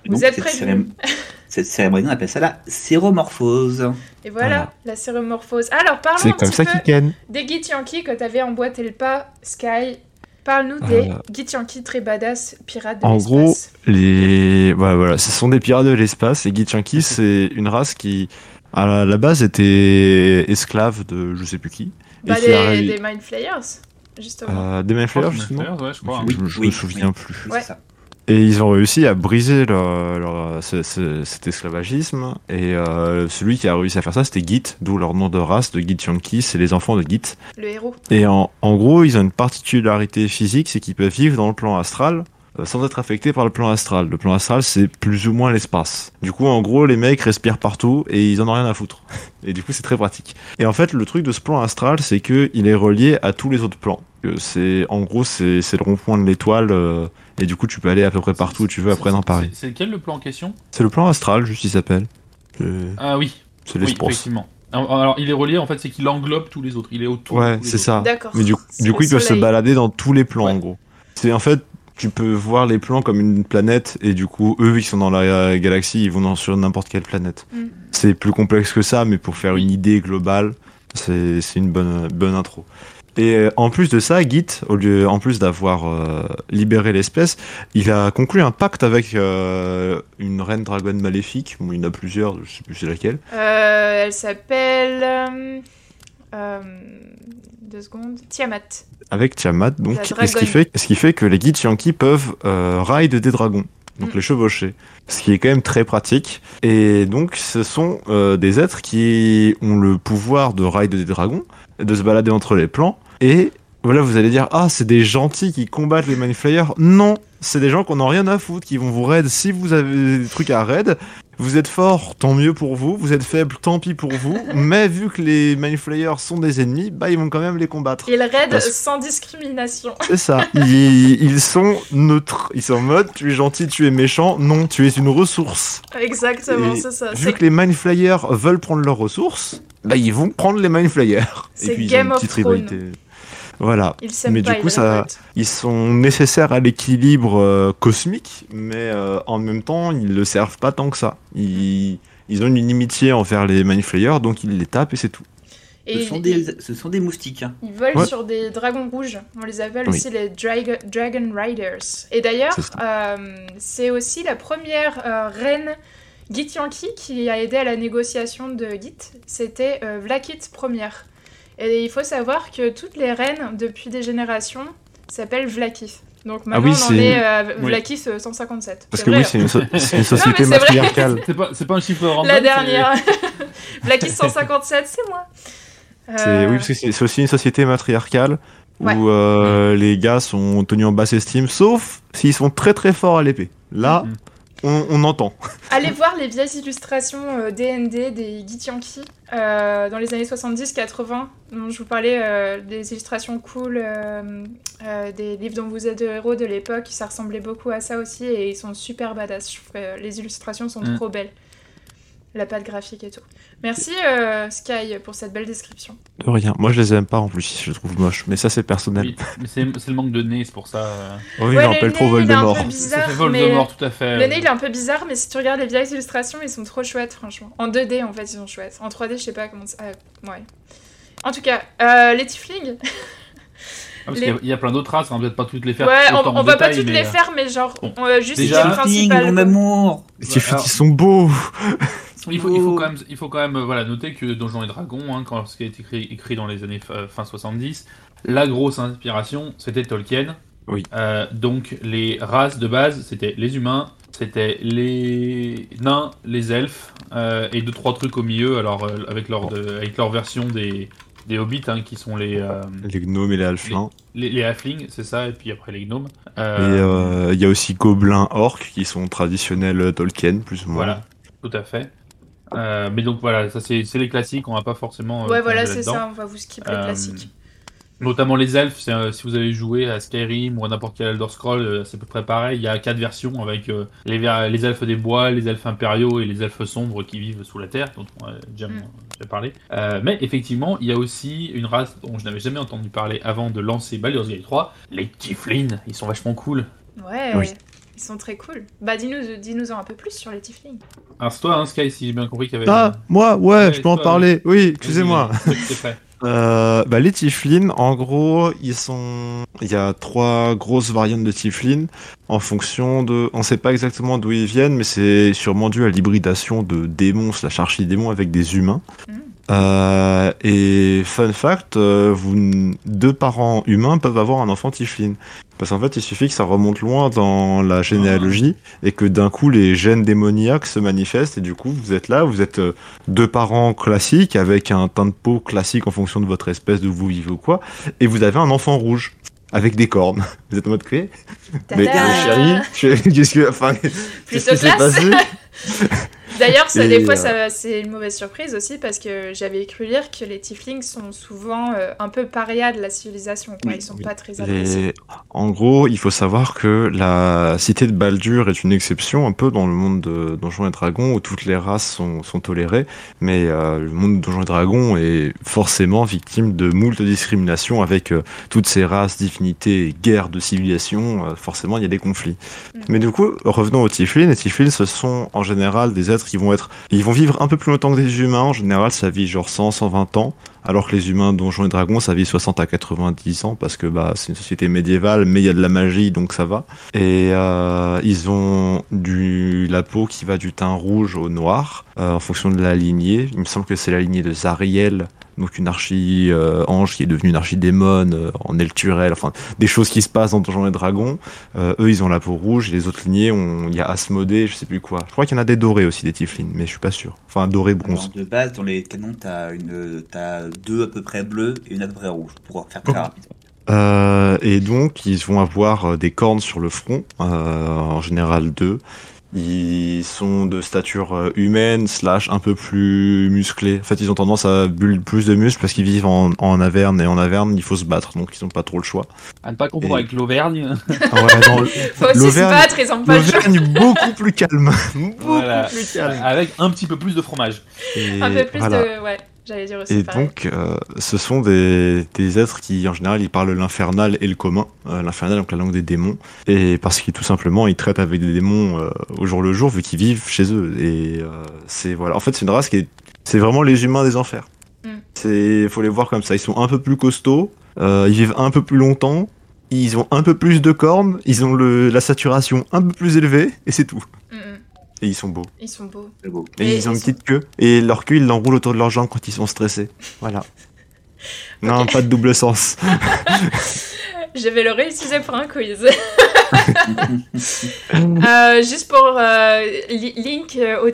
Vous donc, êtes cette prévenus. cérém- Cette cérémonie, on appelle ça la séromorphose. Et voilà, Voilà. la céromorphose. Alors parlons un comme petit ça peu des Githyanki que t'avais emboîté le pas, Sky. Parle-nous des Euh, Githyanki très badass pirates de en l'espace. gros, Les, voilà, voilà, ce sont des pirates de l'espace. Les Githyanki, c'est une race qui, à la, base, était esclave de je sais plus qui. Bah, et qui a des, des Mind Flayers, justement. Euh, des Mindflayers, Je crois justement. ouais, je crois. hein. Je, je me souviens plus. Ouais. ça. Et ils ont réussi à briser leur, leur- ce- ce- cet esclavagisme. Et euh, celui qui a réussi à faire ça, c'était Git, d'où leur nom de race, de Git Yankee, c'est les enfants de Git. Le héros. Et en, en gros, ils ont une particularité physique, c'est qu'ils peuvent vivre dans le plan astral euh, sans être affectés par le plan astral. Le plan astral, c'est plus ou moins l'espace. Du coup, en gros, les mecs respirent partout et ils en ont rien à foutre. Et du coup, c'est très pratique. Et en fait, le truc de ce plan astral, c'est que il est relié à tous les autres plans. Que C'est, en gros, c'est c'est le rond-point de l'étoile. euh, et du coup, tu peux aller à peu près partout où tu veux après dans Paris. C'est lequel le plan en question? C'est le plan astral, juste il s'appelle. Ah oui, C'est oui, l'espace. effectivement. Alors, il est relié, en fait, c'est qu'il englobe tous les autres. Il est autour. de Ouais, c'est ça. D'accord. Mais du, du coup, ils peuvent se balader dans tous les plans, Ouais. en gros. C'est en fait, tu peux voir les plans comme une planète, et du coup, eux, ils sont dans la euh, galaxie, ils vont dans, sur n'importe quelle planète. Mm. C'est plus complexe que ça, mais pour faire une idée globale, c'est c'est une bonne, bonne intro. Et euh, en plus de ça, Git, au lieu, en plus d'avoir euh, libéré l'espèce, il a conclu un pacte avec euh, une reine dragonne maléfique. Bon, il y en a plusieurs, je sais plus c'est laquelle. Euh, elle s'appelle. deux secondes. Tiamat. avec Tiamat, donc, et ce qui, fait, ce qui fait que les guides Yankee peuvent ride des dragons, donc Mm. les chevaucher, ce qui est quand même très pratique. Et donc, ce sont euh, des êtres qui ont le pouvoir de ride des dragons, de se balader entre les plans, et voilà, vous allez dire, ah, c'est des gentils qui combattent les Mind Flayers. Non, c'est des gens qu'on n'a rien à foutre, qui vont vous raid si vous avez des trucs à raid. Vous êtes fort, tant mieux pour vous. Vous êtes faible, tant pis pour vous. Mais vu que les Mind Flayers sont des ennemis, bah ils vont quand même les combattre. Il raid Parce- sans discrimination. C'est ça. Ils, ils sont neutres. Ils sont en mode tu es gentil, tu es méchant. Non, tu es une ressource. Exactement, c'est ça. Vu que les Mind Flayers veulent prendre leurs ressources, bah ils vont prendre les Mind Flayers. C'est Game ils of Thrones. rivalité. Voilà. ils Mais pas, du coup, ils ça- révoltent. Ils sont nécessaires à l'équilibre euh, cosmique, mais euh, en même temps, ils le servent pas tant que ça. Ils, ils ont une inimitié envers les Mind Flayers, donc ils les tapent et c'est tout. Et Ce sont, ils, des, ce sont des moustiques. hein. ils volent Ouais. sur des dragons rouges. On les appelle Oui. aussi les Dragon, Dragon Riders. Et d'ailleurs, C'est euh, aussi la première euh, reine Git Yankee qui a aidé à la négociation de Git. C'était euh, Vlakit première. Et il faut savoir que toutes les reines, depuis des générations, s'appellent Vlakith. Donc maintenant, Ah oui, on en est à euh, 157. Parce que vrai, oui, c'est une, so- c'est une société matriarcale. C'est pas, un chiffre random. La c'est- dernière. Vlakith 157, c'est moi. C'est- Euh, Oui, parce que c'est aussi une société matriarcale Ouais. où euh, les gars sont tenus en basse estime, sauf s'ils sont très très forts à l'épée. Là, Mhm. On, on entend. Allez voir les vieilles illustrations euh, DND des Git Yankee euh, dans les années 70-80. dont Je vous parlais euh, des illustrations cool, euh, euh, des livres dont vous êtes le héros de l'époque. Ça ressemblait beaucoup à ça aussi et ils sont super badass. Je trouve que les illustrations sont Mm. trop belles. La patte graphique et tout. Merci euh, Sky pour cette belle description. De rien. Moi, je les aime pas en plus, je les trouve moches. Mais ça, c'est personnel. Oui, mais c'est le manque de nez, c'est pour ça. euh, Oui, Ouais, il le rappelle nez, trop Voldemort. bizarre, fait mais Voldemort, tout à fait. le nez il est un peu bizarre, mais si tu regardes les vieilles illustrations, ils sont trop chouettes, franchement. En 2D, en fait, ils sont chouettes. En 3D, je sais pas comment ça. ah, ouais. En tout cas, euh, les tieflings. Ah, parce les- qu'il y a- il y, a plein d'autres races, on va peut-être pas toutes les faire. Ouais, on, on va pas toutes mais, les euh, faire, mais genre, bon. on va juste Déjà, les principales. mon amour. Les Tieflings, ils sont beaux. Il faut, il faut quand même, il faut quand même euh, voilà, noter que Donjons et Dragons, hein, quand ce qui a été écrit, écrit dans les années fin 70, la grosse inspiration, c'était Tolkien. Oui. Euh, donc les races de base, c'était les humains, c'était les nains, les elfes, euh, et deux trois trucs au milieu, alors euh, avec leur, de- avec leur version des, des hobbits, hein, qui sont les, Les gnomes et les halflings. les, les halflings, c'est ça, et puis après les gnomes. Et il y a aussi gobelins orques qui sont traditionnels Tolkien, plus ou moins. Voilà, tout à fait. Euh, mais donc voilà, ça c'est les classiques, on va pas forcément. euh, Ouais, voilà, c'est ça, on va vous skip les Euh, classiques. Notamment les elfes, euh, si vous avez joué à Skyrim ou à n'importe quel Elder Scroll, euh, c'est à peu près pareil. Il y a quatre versions avec euh, les, ver- les elfes des bois, les elfes impériaux et les elfes sombres qui vivent sous la terre, dont on a déjà, Mm. déjà parlé. Euh, mais effectivement, il y a aussi une race dont je n'avais jamais entendu parler avant de lancer Baldur's Gate 3, les Tieflings. Ils sont vachement cool. Ouais, oui. Ils sont très cool. Bah, dis-nous dis un peu plus sur les tieflings. Alors c'est toi, hein, Sky, si j'ai bien compris qu'il y avait. Ah, moi, ouais, Ouais, je peux en parler. Oui, Vas-y, excusez-moi. Euh, bah, les Tiflins, en gros, ils sont. Il y a trois grosses variantes de Tiflins en fonction de. On sait pas exactement d'où ils viennent, mais c'est sûrement dû à l'hybridation de démons slash archidémons avec des humains. Mm. Euh, et fun fact, euh, vous, deux parents humains peuvent avoir un enfant Tiflin. Parce qu'en fait, il suffit que ça remonte loin dans la généalogie et que d'un coup, les gènes démoniaques se manifestent et du coup, vous êtes là, vous êtes euh, deux parents classiques avec un teint de peau classique en fonction de votre espèce, de vous vivez ou quoi, et vous avez un enfant rouge avec des cornes. Vous êtes en mode créé Mais euh, chérie, qu'est-ce que, enfin, qu'est-ce qui s'est passé? D'ailleurs, ça, des fois, euh, ça- c'est une mauvaise surprise aussi parce que j'avais cru lire que les tieflings sont souvent euh, un peu parias de la civilisation. Quoi. Ils sont oui. pas très appréciés. En gros, il faut savoir que la cité de Baldur est une exception un peu dans le monde de Donjons et Dragons où toutes les races sont, sont tolérées, mais euh, le monde de Donjons et Dragons est forcément victime de moult discriminations avec euh, toutes ces races, divinités, guerres de civilisation. forcément, il y a des conflits. Mhm. Mais du coup, revenons aux Tiflins. Les Tiflins, ce sont en général des êtres ils vont vivre un peu plus longtemps que des humains. En général, ça vit genre 100, 120 ans. Alors que les humains Donjons et Dragons, ça vit 60 à 90 ans parce que bah, c'est une société médiévale, mais il y a de la magie, donc ça va. Et euh, ils ont du la peau qui va du teint rouge au noir euh, en fonction de la lignée. Il me semble que c'est la lignée de Zariel, donc une archi euh, ange qui est devenue une archidémone euh, en Elturel. Enfin, des choses qui se passent dans Donjons et Dragons. Euh, eux, ils ont la peau rouge. Et les autres lignées, on- il y a Asmodée, je sais plus quoi. Je crois qu'il y en a des dorés aussi, des Tiflins, mais je suis pas sûr. Enfin, doré bronze. Alors, de base, dans les canons, t'as une, t'as deux à peu près bleus et une à peu près rouge pour faire très rapide. Euh, et donc, ils vont avoir des cornes sur le front, euh, en général deux. Ils sont de stature euh, humaine, slash un peu plus musclés. En fait, ils ont tendance à bulle plus de muscles parce qu'ils vivent en, en Averne, et en Averne, il faut se battre, donc ils ont pas trop le choix. À ne pas Et- avec l'Auvergne. Ah ouais, Faut aussi se battre, ils ont pas le choix. L'Auvergne, beaucoup plus calme. beaucoup Voilà. plus calme. Avec un petit peu plus de fromage. Et Un peu plus voilà. de. Ouais, j'allais dire aussi Et pareil. donc, euh, ce sont des, des êtres qui, en général, ils parlent l'infernal et le commun. Euh, l'infernal, donc la langue des démons. Et parce qu'ils, tout simplement, ils traitent avec des démons euh, au jour le jour, vu qu'ils vivent chez eux. Et c'est, voilà. En fait, c'est une race qui est, c'est vraiment les humains des enfers. Mm. C'est, faut les voir comme ça. Ils sont un peu plus costauds, ils vivent un peu plus longtemps, ils ont un peu plus de cornes, ils ont le, la saturation un peu plus élevée, et c'est tout. Mm. Et ils sont beaux. Ils sont beaux. Beau. Et, Et ils ont ils une sont- petite queue. Et leur queue, ils l'enroulent autour de leurs jambes quand ils sont stressés. Voilà. Non, pas de double sens. Je vais le réutiliser pour un quiz. Euh, juste pour euh, li- link euh, au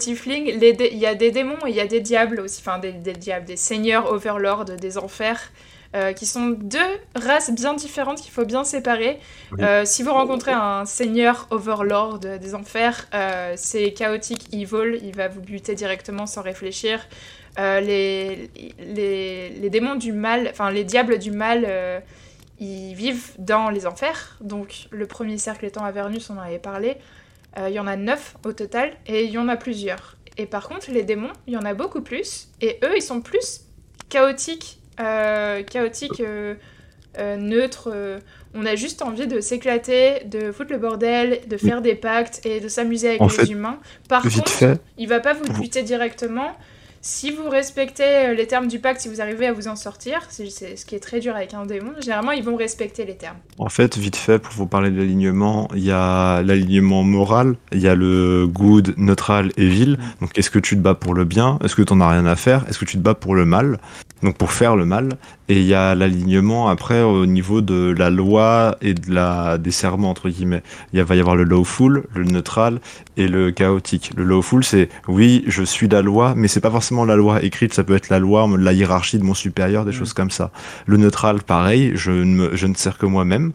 dé- il y a des démons et il y a des diables aussi, enfin des, des diables, des seigneurs overlords des enfers, euh, qui sont deux races bien différentes qu'il faut bien séparer. Oui. Euh, si vous rencontrez un seigneur overlord des enfers, euh, c'est chaotique evil, il va vous buter directement sans réfléchir. Les, les, les démons du mal, enfin les diables du mal, ils vivent dans les enfers. Donc le premier cercle étant Avernus, on en avait parlé. Il y en a neuf au total et il y en a plusieurs. Et par contre, les démons, il y en a beaucoup plus. Et eux, ils sont plus chaotiques, euh, chaotiques, euh, euh, neutres. euh, on a juste envie de s'éclater, de foutre le bordel, de faire des pactes et de s'amuser avec En les fait, humains. Par contre, fait. il va pas vous Vous- buter directement. Si vous respectez les termes du pacte, si vous arrivez à vous en sortir, c'est c'est ce qui est très dur avec un démon, généralement ils vont respecter les termes. En fait, vite fait, pour vous parler de l'alignement, il y a l'alignement moral, il y a le good, neutral et vil. Donc, est-ce que tu te bats pour le bien? Est-ce que tu n'en as rien à faire? Est-ce que tu te bats pour le mal? Donc, pour faire le mal. Et il y a l'alignement après au niveau de la loi et de la des serments entre guillemets. Il va y avoir le lawful, le neutral et le chaotique. Le lawful, c'est oui, je suis la loi, mais c'est pas forcément la loi écrite. Ça peut être la loi, la hiérarchie de mon supérieur, des Mm. choses comme ça. Le neutral, pareil, je ne, me- je ne sers que moi-même.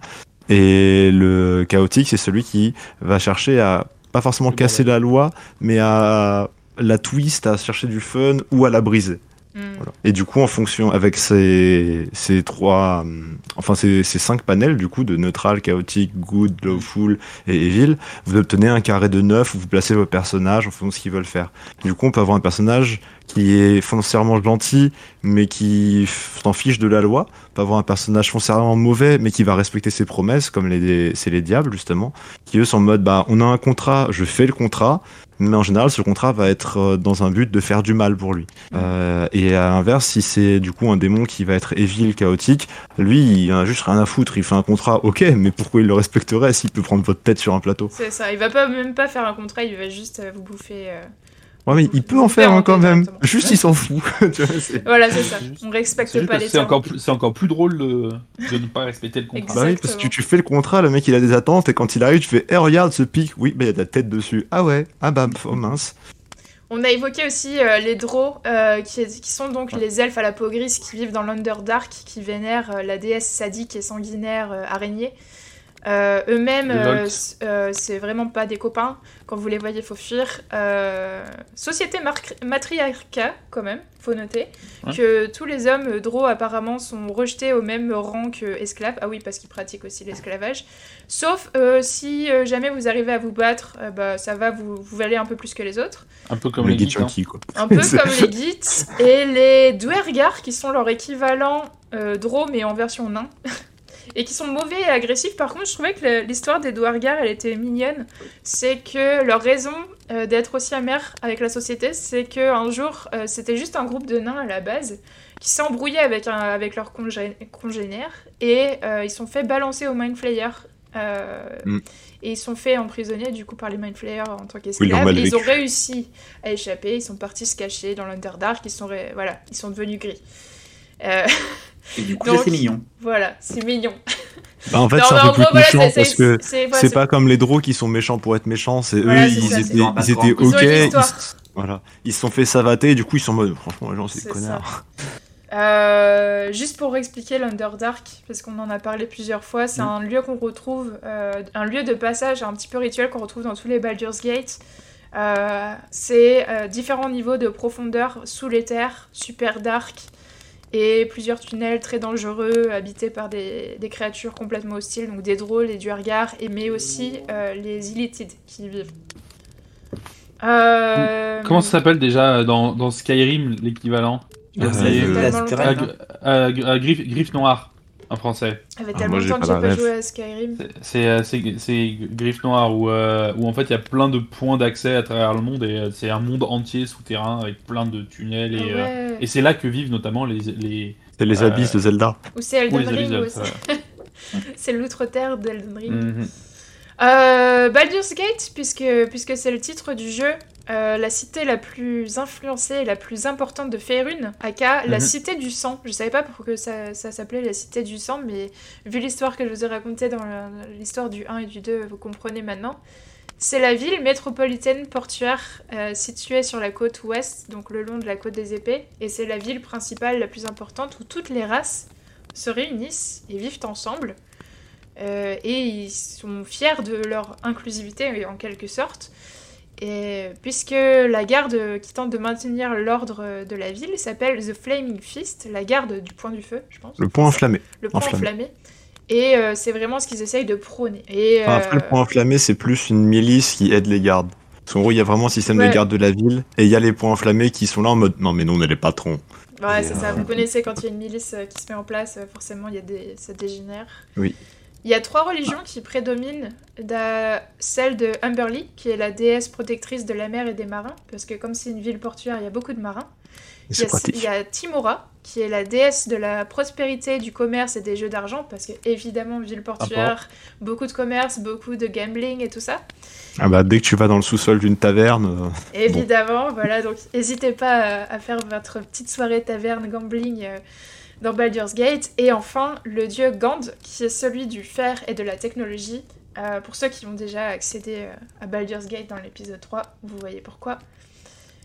Et le chaotique, c'est celui qui va chercher à pas forcément casser la loi, mais à la twist, à chercher du fun ou à la briser. Voilà. Et du coup, en fonction, avec ces, ces trois, hum, enfin ces, ces cinq panels, du coup, de neutral, chaotique, good, lawful et evil, vous obtenez un carré de neuf où vous placez vos personnages en fonction de ce qu'ils veulent faire. Du coup, on peut avoir un personnage qui est foncièrement gentil, mais qui s'en fiche de la loi. Peut avoir un personnage foncièrement mauvais, mais qui va respecter ses promesses, comme les, c'est les diables, justement, qui eux sont en mode, bah, on a un contrat, je fais le contrat, mais en général, ce contrat va être euh, dans un but de faire du mal pour lui. Euh, et à l'inverse, si c'est du coup un démon qui va être évil, chaotique, lui, il a juste rien à foutre. Il fait un contrat, ok, mais pourquoi il le respecterait s'il peut prendre votre tête sur un plateau? C'est ça, il va pas même pas faire un contrat, il va juste euh, vous bouffer. euh, Ouais, mais il peut en faire hein, quand même. Juste, il s'en fout. Tu vois, c'est- Voilà, c'est ça. On respecte pas les c'est encore, plus- c'est encore plus drôle de, de ne pas respecter le contrat. Bah oui, parce que tu, fais le contrat, le mec il a des attentes, et quand il arrive, tu fais, eh regarde ce pic, oui, bah il y a de la tête dessus. Ah ouais, ah bah, oh mince. On a évoqué aussi euh, les Drow, euh, qui, qui sont donc les elfes à la peau grise qui vivent dans l'Underdark, qui vénèrent euh, la déesse sadique et sanguinaire euh, araignée. Euh, Eux-mêmes, Les euh, euh, c'est vraiment pas des copains. Quand vous les voyez, faut fuir. Euh, société matriarcat, quand même, faut noter. Ouais. Que tous les hommes Drow, apparemment, sont rejetés au même rang qu'esclaves. Ah oui, parce qu'ils pratiquent aussi l'esclavage. Sauf euh, si euh, jamais vous arrivez à vous battre, euh, bah, ça va, vous, vous valez un peu plus que les autres. Un peu comme le les geeks, hein. quoi. Un peu comme les Gits et les Dwergar qui sont leur équivalent euh, Drow mais en version nain. Et qui sont mauvais et agressifs. Par contre, je trouvais que l'histoire des Dwergar, elle était mignonne. C'est que leur raison euh, d'être aussi amère avec la société, c'est qu'un jour, euh, c'était juste un groupe de nains à la base qui s'est embrouillé avec, un- avec leurs congé- congénères et euh, ils sont fait balancer au Mind Flayer. euh, Mm. Et ils sont fait emprisonner du coup par les Mind Flayers en tant Oui, ils qu'esclaves. Et ils ont réussi à échapper, ils sont partis se cacher dans l'Underdark, ils sont, ré- voilà, ils sont devenus gris. Et du coup, c'est mignon. voilà, c'est mignon. Bah, en fait, c'est un peu plus gros, touchant parce que c'est pas comme les draws qui sont méchants pour être méchants, c'est Voilà, eux, ils ça, étaient, Ils ok, ils, voilà, ils se sont fait savater, du coup ils sont en mode, franchement, les gens c'est des connards. Euh, juste pour expliquer l'Underdark, parce qu'on en a parlé plusieurs fois, c'est Mm. un lieu qu'on retrouve, euh, un lieu de passage un petit peu rituel qu'on retrouve dans tous les Baldur's Gate. Euh, c'est euh, différents niveaux de profondeur sous les terres, super dark, et plusieurs tunnels très dangereux, habités par des, des créatures complètement hostiles, donc des drôles, les duergars, et mais aussi euh, les illitides qui y vivent. Euh, Comment ça s'appelle déjà dans, dans Skyrim l'équivalent Ah, Euh, euh, griffe, griffe noire en français. Ça fait tellement moi, j'ai longtemps que j'ai pas joué à Skyrim. C'est- C'est euh, griffe noire où, euh, où en fait il y a plein de points d'accès à travers le monde et euh, c'est un monde entier souterrain avec plein de tunnels et, Ah euh, et c'est là que vivent notamment les, les C'est les Euh, abysses de Zelda. Ou c'est Elden Ring aussi. c'est l'outre-terre d'Elden Ring. Mhm. Euh, Baldur's Gate, puisque, puisque c'est le titre du jeu, euh, la cité la plus influencée et la plus importante de Faerun, aka la Mhm. cité du sang. Je savais pas pourquoi ça, ça s'appelait la cité du sang, mais vu l'histoire que je vous ai racontée dans l'histoire du 1 et du 2, vous comprenez maintenant. C'est la ville métropolitaine portuaire euh, située sur la côte ouest, donc le long de la côte des épées, et c'est la ville principale la plus importante où toutes les races se réunissent et vivent ensemble. Euh, et ils sont fiers de leur inclusivité en quelque sorte. Et puisque la garde qui tente de maintenir l'ordre de la ville s'appelle The Flaming Fist, la garde du point du feu, je pense. Le point enflammé. Le point enflammé. enflammé. Et euh, c'est vraiment ce qu'ils essayent de prôner. Et, Enfin, après, euh, le point enflammé, c'est plus une milice qui aide les gardes. Parce qu'en gros, il y a vraiment un système Ouais. de garde de la ville, et il y a les points enflammés qui sont là en mode non, mais nous, on est les patrons. Ouais, c'est ça. euh, Vous connaissez quand il y a une milice euh, qui se met en place, euh, forcément, il y a des... ça dégénère. Oui. Il y a trois religions qui prédominent. Celle de Humberly, qui est la déesse protectrice de la mer et des marins, parce que comme c'est une ville portuaire, il y a beaucoup de marins. Il y, a, il y a Timora, qui est la déesse de la prospérité, du commerce et des jeux d'argent, parce que évidemment, ville portuaire, beaucoup de commerce, beaucoup de gambling et tout ça. Ah bah, dès que tu vas dans le sous-sol d'une taverne, euh, Évidemment, voilà, donc n'hésitez pas à, à faire votre petite soirée taverne gambling euh, dans Baldur's Gate. Et enfin, le dieu Gand, qui est celui du fer et de la technologie. Euh, pour ceux qui ont déjà accédé euh, à Baldur's Gate dans l'épisode 3, vous voyez pourquoi.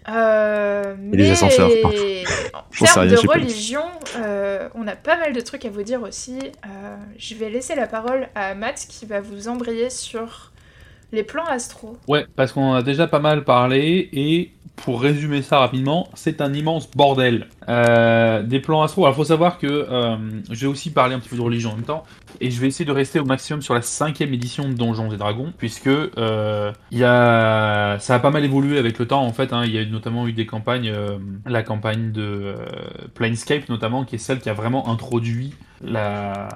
Euh, Et les mais ascenseurs, en termes rien, de religion, euh, on a pas mal de trucs à vous dire aussi. Euh, je vais laisser la parole à Matt qui va vous embrayer sur les plans astro. Ouais, parce qu'on en a déjà pas mal parlé, et pour résumer ça rapidement, c'est un immense bordel. Euh, des plans astro, alors faut savoir que euh, je vais aussi parler un petit peu de religion en même temps, et je vais essayer de rester au maximum sur la cinquième édition de Donjons et Dragons, puisque euh, y a... ça a pas mal évolué avec le temps en fait, hein. il y a notamment eu des campagnes, euh, la campagne de euh, Planescape notamment, qui est celle qui a vraiment introduit la,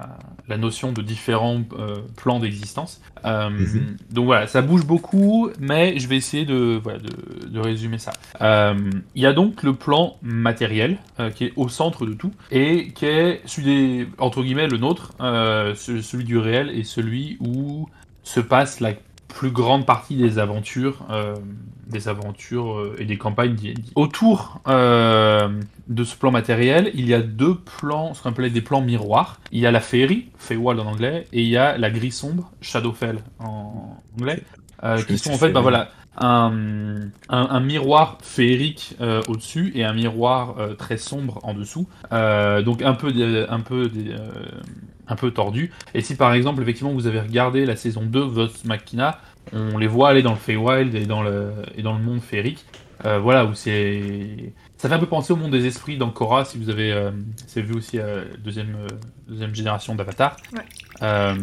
la notion de différents euh, plans d'existence. Euh, Mhm. Donc voilà, ça bouge beaucoup, mais je vais essayer de, voilà, de, de résumer ça. Euh, Il y a donc le plan matériel qui est au centre de tout et qui est celui des, entre guillemets le nôtre, ce- celui du réel et celui où se passe la plus grande partie des aventures, euh, des aventures euh, et des campagnes. Autour euh, de ce plan matériel, il y a deux plans, ce qu'on appelait des plans miroirs. Il y a la Fairy, Feywild en anglais, et il y a la Gris sombre, Shadowfell en anglais, euh, qui sont en fait, bah Fairy. voilà, un, un, un miroir féerique euh, au-dessus et un miroir euh, très sombre en dessous. Euh, donc un peu, des- un peu, des, euh, un peu tordu. Et si par exemple, effectivement, vous avez regardé la saison 2 de Vox Machina, on les voit aller dans le Feywild et dans le, et dans le monde féerique. Euh, voilà, où c'est. Ça fait un peu penser au monde des esprits dans Korra, si vous avez euh, c'est vu aussi euh, deuxième, euh, deuxième génération d'Avatar. Ouais. Euh,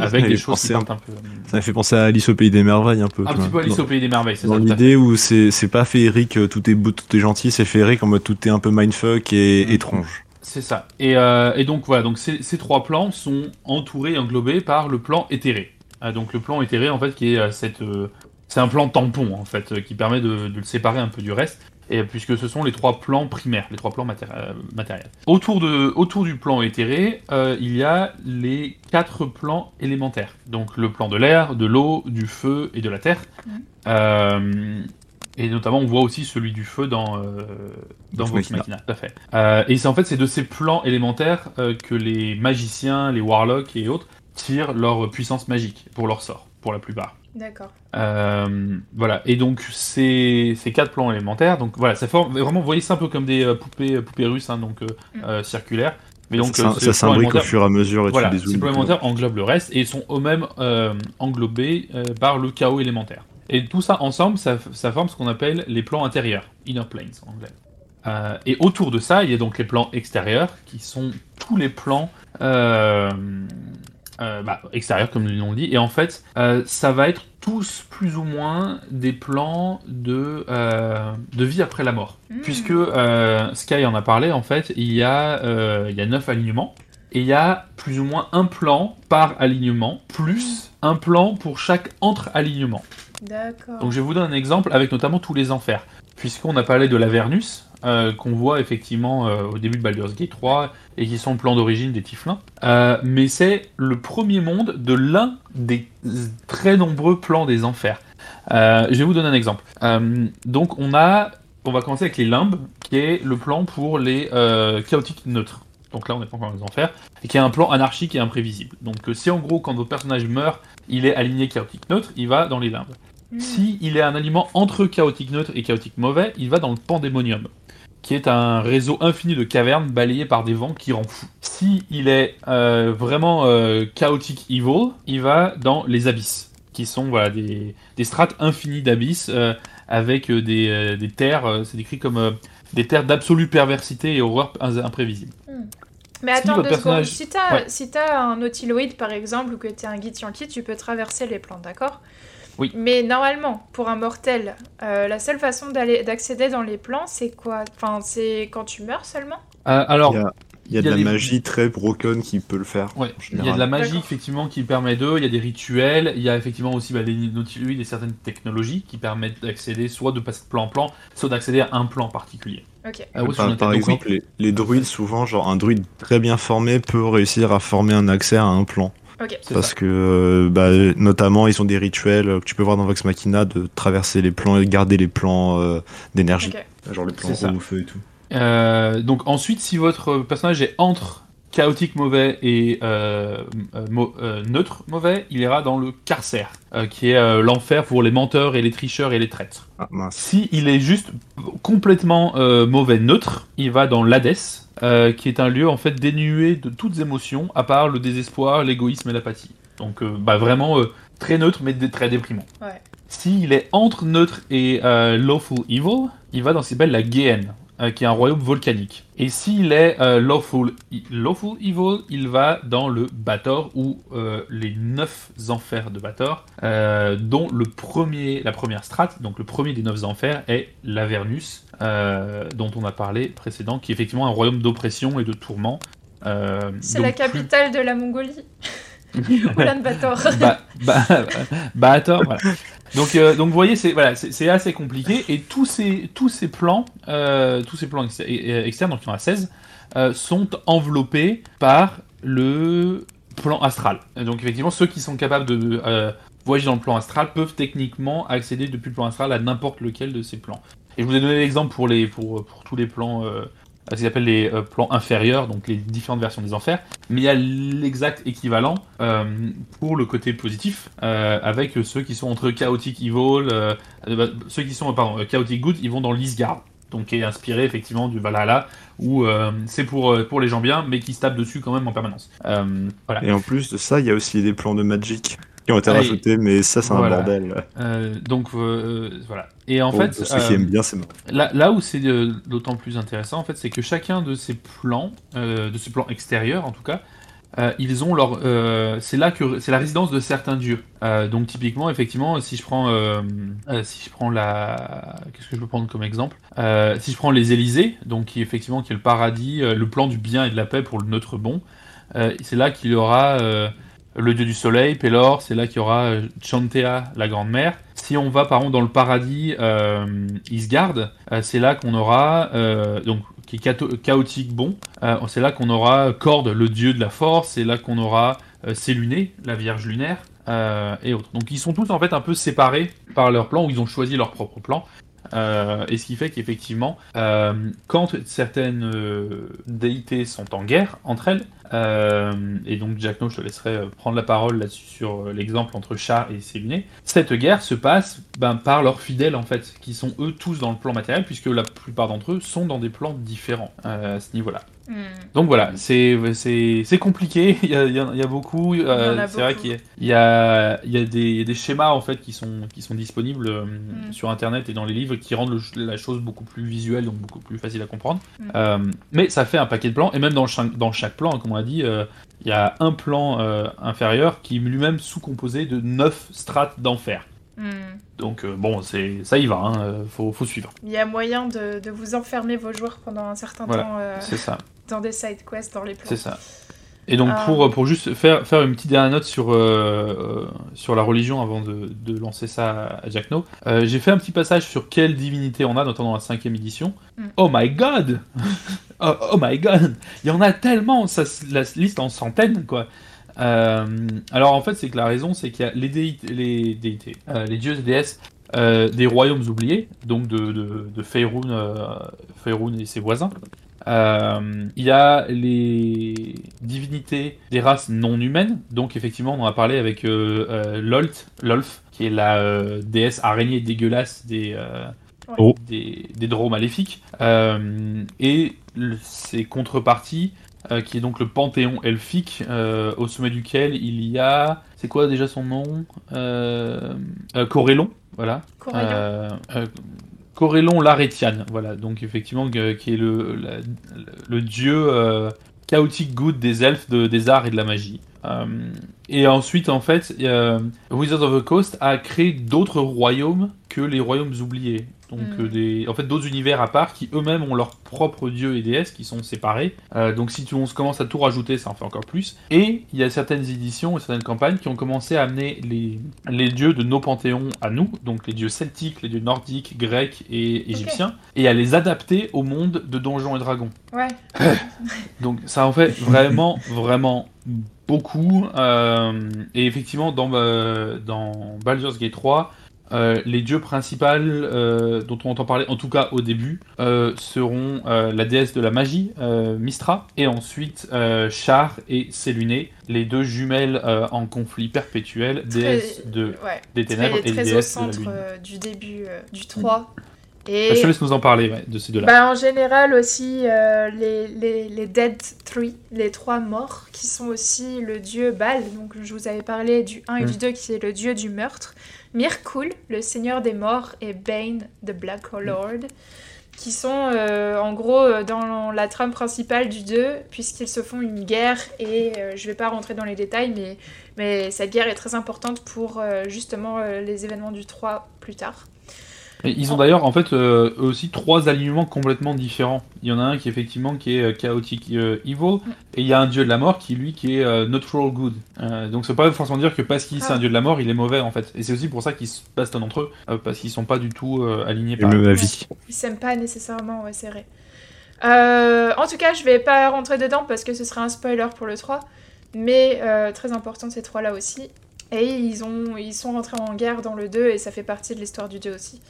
avec ça des choses qui un- un peu. Ça m'a fait penser à Alice au Pays des Merveilles un peu. Un petit peu Alice Dans- au Pays des Merveilles, c'est Dans ça. fait. l'idée où c'est c'est pas féerique, euh, tout est beau, tout est gentil, c'est féerique en mode tout est un peu mindfuck et Mhm. étrange. C'est ça. Et, euh, et donc voilà, donc ces, ces trois plans sont entourés englobés par le plan éthéré. Euh, donc le plan éthéré en fait qui est euh, cette, euh, c'est un plan tampon en fait qui permet de, de le séparer un peu du reste. Et puisque ce sont les trois plans primaires, les trois plans matéri- matériels. Autour de, autour du plan éthéré, euh, il y a les quatre plans élémentaires. Donc le plan de l'air, de l'eau, du feu et de la terre. Euh, et notamment, on voit aussi celui du feu dans, euh, dans Vox Machina. Tout à fait. Euh, et c'est en fait c'est de ces plans élémentaires euh, que les magiciens, les warlocks et autres tirent leur puissance magique pour leur sort, pour la plupart. D'accord. Euh, voilà. Et donc ces, ces quatre plans élémentaires, donc voilà, ça forme vraiment, vous voyez ça un peu comme des euh, poupées, poupées russes, hein, donc euh, Mm. euh, circulaires. Mais donc ça euh, s'imbrique au fur et à mesure et voilà, tu ces dézoomes. plans élémentaires englobent le reste et sont eux-mêmes euh, englobés euh, par le chaos élémentaire. Et tout ça ensemble, ça, ça forme ce qu'on appelle les plans intérieurs, inner planes en anglais. Euh, et autour de ça, il y a donc les plans extérieurs, qui sont tous les plans euh, euh, bah, extérieurs, comme le nom dit. Et en fait, ça va être tous plus ou moins des plans de, de vie après la mort. Mm. Puisque Sky en a parlé, en fait, il y a, il y a neuf alignements. Et il y a plus ou moins un plan par alignement, plus un plan pour chaque entre-alignement. Donc je vais vous donner un exemple avec notamment tous les enfers. Puisqu'on a parlé de l'Avernus, euh, qu'on voit effectivement euh, au début de Baldur's Gate 3, et qui sont le plan d'origine des Tiflins. Euh, mais c'est le premier monde de l'un des très nombreux plans des enfers. Euh, je vais vous donner un exemple. Donc on a, on va commencer avec les limbes, qui est le plan pour les chaotiques neutres. Donc là, on n'est pas encore dans les enfers, et qui est un plan anarchique et imprévisible. Donc si en gros, quand votre personnage meurt, il est aligné chaotique neutre, il va dans les limbes. Mm. Si il est un aliment entre chaotique neutre et chaotique mauvais, il va dans le pandémonium, qui est un réseau infini de cavernes balayées par des vents qui rend fou. Si il est euh, vraiment euh, chaotic evil, il va dans les abysses, qui sont voilà des, des strates infinies d'abysses euh, avec des, des terres, c'est décrit comme des terres d'absolue perversité et horreur im- imprévisible. Mais Si attends votre deux secondes. personnage- Si t'as Ouais. si un nautiloïde par exemple ou que t'es un guide Yankee, tu peux traverser les plans, d'accord? Oui. Mais normalement, pour un mortel, euh, la seule façon d'aller d'accéder dans les plans, c'est quoi? Enfin, c'est quand tu meurs seulement? Euh, alors, Il y a, il y a il de y a la des- magie très broken qui peut le faire. Ouais, il y a de la magie effectivement qui permet d'eux, il y a des rituels, il y a effectivement aussi bah, des nautiloïdes et certaines technologies qui permettent d'accéder soit de passer de plan en plan, soit d'accéder à un plan particulier. Ah, par, exemple, les, les druides, souvent, genre un druide très bien formé peut réussir à former un accès à un plan. Parce ça. que, euh, bah, notamment, ils ont des rituels euh, que tu peux voir dans Vox Machina de traverser les plans et de garder les plans euh, d'énergie. Ok. Genre le plan eau, feu et tout. Euh, donc ensuite, si votre personnage est entre chaotique mauvais et euh, euh, mo- euh, neutre mauvais, il ira dans le carcère, euh, qui est euh, l'enfer pour les menteurs et les tricheurs et les traîtres. Ah, mince. Si il est juste complètement euh, mauvais neutre, il va dans l'Hadès, euh, qui est un lieu en fait dénué de toutes émotions, à part le désespoir, l'égoïsme et l'apathie. Donc euh, bah, vraiment euh, très neutre, mais très déprimant. Ouais. S'il est entre neutre et lawful evil, il va dans ce qui s'appelle la Géhenne, euh, qui est un royaume volcanique. Et s'il est lawful, lawful evil, il va dans le Bator, ou les neuf enfers de Bator, dont le premier, la première strate, donc le premier des neuf enfers, est l'Avernus, euh, dont on a parlé précédent, qui est effectivement un royaume d'oppression et de tourment. Euh, C'est la plus- capitale de la Mongolie. Oulan-Bator. bah, bah, bah, attends, voilà. Donc, euh, donc vous voyez, c'est voilà, c'est assez compliqué et tous ces tous ces plans, euh, tous ces plans ex- externes, donc il y en a 16, euh, sont enveloppés par le plan astral. Donc effectivement, ceux qui sont capables de voyager dans le plan astral peuvent techniquement accéder depuis le plan astral à n'importe lequel de ces plans. Et je vous ai donné l'exemple pour, les, pour, pour tous les plans, euh, ce qu'ils appellent les euh, plans inférieurs, donc les différentes versions des enfers. Mais il y a l'exact équivalent euh, pour le côté positif, euh, avec ceux qui sont entre chaotic evil, euh, ceux qui sont, pardon, euh, chaotic good, ils vont dans l'Isgard. Donc qui est inspiré effectivement du Valhalla, où c'est pour, pour les gens bien, mais qui se tapent dessus quand même en permanence. Voilà. Et en plus de ça, il y a aussi des plans de Magic qui ont été rajoutés, mais ça, c'est un bordel. Euh, donc euh, voilà. Et en fait, pour ceux qui euh, aiment bien, c'est. Là, là où c'est euh, d'autant plus intéressant, en fait, c'est que chacun de ces plans, euh, de ces plans extérieurs en tout cas, euh, ils ont leur, euh, c'est là que c'est la résidence de certains dieux. Euh, donc typiquement, effectivement, si je prends, euh, euh, si je prends la, qu'est-ce que je peux prendre comme exemple? Euh, Si je prends les Élysées, donc qui effectivement qui est le paradis, euh, le plan du bien et de la paix pour le neutre bon, euh, c'est là qu'il y aura euh, le dieu du soleil, Pélor, c'est là qu'il y aura euh, Chantea, la grande mère. Si on va par exemple dans le paradis euh, Isgard, euh, c'est là qu'on aura, euh, donc qui est chaotique bon, c'est là qu'on aura Corde, le dieu de la force, c'est là qu'on aura Séluné, la vierge lunaire, et autres. Donc ils sont tous en fait un peu séparés par leur plan, ou ils ont choisi leur propre plan. Et ce qui fait qu'effectivement, quand certaines déités sont en guerre entre elles, euh, et donc Jackno, je te laisserai euh, prendre la parole là-dessus sur euh, l'exemple entre Char et Séluné, cette guerre se passe ben, par leurs fidèles en fait, qui sont eux tous dans le plan matériel, puisque la plupart d'entre eux sont dans des plans différents euh, à ce niveau-là. Hmm. Donc voilà, c'est compliqué. Il y a, il y a- beaucoup. euh, c'est vrai qu'il y y y a des, des schémas en fait qui sont qui sont disponibles euh, Mm. sur internet et dans les livres qui rendent le- la chose beaucoup plus visuelle donc beaucoup plus facile à comprendre. Mm. Euh, mais ça fait un paquet de plans et même dans chaque dans chaque plan, comme on a dit, euh, il y a un plan euh, inférieur qui est lui-même sous-composé de 9 strates d'enfer. Hmm. Donc euh, bon, c'est ça y va, hein, faut faut suivre. Il y a moyen de, de vous enfermer vos joueurs pendant un certain Voilà, temps C'est ça. dans des side quests, dans les plans. C'est ça. Et donc Ah. pour, pour juste faire, faire une petite dernière note sur, euh, euh, sur la religion avant de, de lancer ça à Jack No, euh, j'ai fait un petit passage sur quelle divinité on a, notamment dans la cinquième édition. Mm. Oh my god oh, oh my god Il y en a tellement Ça la liste en centaines, quoi Euh, alors en fait, c'est que la raison, c'est qu'il y a les déités, les, déités, les dieux et déesses des royaumes oubliés, donc de, de, de Faerûn, euh, Faerûn et ses voisins. Euh, il y a les divinités des races non humaines, donc effectivement on en a parlé avec euh, euh, Lolt, Lolf, qui est la euh, déesse araignée dégueulasse des, euh, Ouais. Oh. des, des drôles maléfiques, Euh, et le- ses contreparties, euh, qui est donc le panthéon elfique, euh, au sommet duquel il y a, c'est quoi déjà son nom? Euh, euh, Corellon, voilà. Corellon. Corellon l'Arétiane, voilà, donc effectivement, qui est le, dieu euh, chaotique good des elfes, de- des arts et de la magie. Euh, et ensuite, en fait, euh, Wizards of the Coast a créé d'autres royaumes que les royaumes oubliés. Donc, Mm. euh, des, en fait, d'autres univers à part qui eux-mêmes ont leurs propres dieux et déesses qui sont séparés. Euh, donc, si tu, on se commence à tout rajouter, ça en fait encore plus. Et il y a certaines éditions et certaines campagnes qui ont commencé à amener les, les dieux de nos panthéons à nous, donc les dieux celtiques, les dieux nordiques, grecs et égyptiens, et à les adapter au monde de Donjons et Dragons. Ouais. Donc ça en fait vraiment, vraiment beaucoup. euh, et effectivement, dans, euh, dans Baldur's Gate 3, euh, les dieux principaux euh, dont on entend parler, en tout cas au début, euh, seront la déesse de la magie, Mistra, et ensuite Char et Séluné, les deux jumelles en conflit perpétuel, déesses de, Ouais. des ténèbres très, et très au déesses de la centre lune. du début du 3. Je Et te laisse nous en parler ouais, de ces deux-là. bah, en général aussi, euh, les, les, les Dead Three, les trois morts, qui sont aussi le dieu Baal. Donc je vous avais parlé du 1 et Mm. du 2 qui est le dieu du meurtre. Mirkul, le seigneur des morts, et Bane, the Black Lord, qui sont euh, en gros euh, dans la trame principale du 2, puisqu'ils se font une guerre, et euh, je vais pas rentrer dans les détails, mais, cette guerre est très importante pour euh, justement les événements du 3 plus tard. Et ils ont d'ailleurs en fait euh, eux aussi trois alignements complètement différents. Il y en a un qui effectivement qui est euh, chaotic euh, evil et il y a un dieu de la mort qui lui qui est euh, neutral good. Euh, donc ça veut pas forcément dire que parce qu'il c'est Ah. un dieu de la mort il est mauvais en fait. Et c'est aussi pour ça qu'ils se bastonnent entre eux euh, parce qu'ils sont pas du tout euh, alignés par. même avis. Ils s'aiment pas nécessairement, ouais, c'est vrai. Euh, en tout cas, je vais pas rentrer dedans parce que ce serait un spoiler pour le 3. Mais euh, très important ces trois-là aussi. Et ils, ont, ils sont rentrés en guerre dans le 2 et ça fait partie de l'histoire du 2 aussi.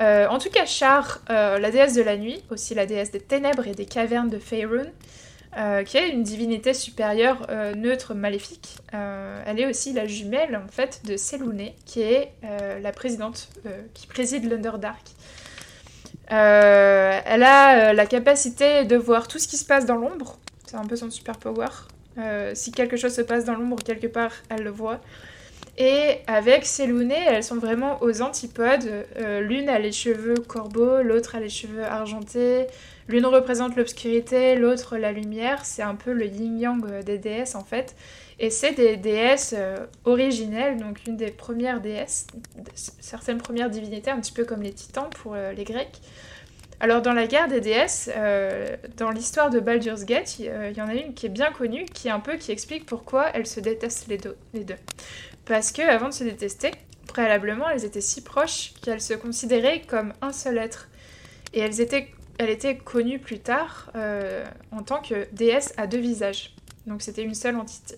Euh, en tout cas, Char, euh, la déesse de la nuit, aussi la déesse des ténèbres et des cavernes de Faerun, euh, qui est une divinité supérieure neutre maléfique. elle est aussi la jumelle en fait de Selûne, qui est la présidente, qui préside l'Underdark. elle a la capacité de voir tout ce qui se passe dans l'ombre. C'est un peu son super power. si quelque chose se passe dans l'ombre quelque part, elle le voit. Et avec ces lunées, elles sont vraiment aux antipodes. Euh, l'une a les cheveux corbeaux, l'autre a les cheveux argentés. L'une représente l'obscurité, l'autre la lumière. C'est un peu le yin-yang euh, des déesses en fait. Et c'est des déesses euh, originelles, donc une des premières déesses, certaines premières divinités, un petit peu comme les titans pour les Grecs. Alors dans la guerre des déesses, dans l'histoire de Baldur's Gate, il y, en a une qui est bien connue, qui est un peu qui explique pourquoi elles se détestent. Les deux. Parce que avant de se détester, préalablement, elles étaient si proches qu'elles se considéraient comme un seul être. Et elles étaient, elles étaient connues plus tard euh, en tant que déesse à deux visages. Donc c'était une seule entité.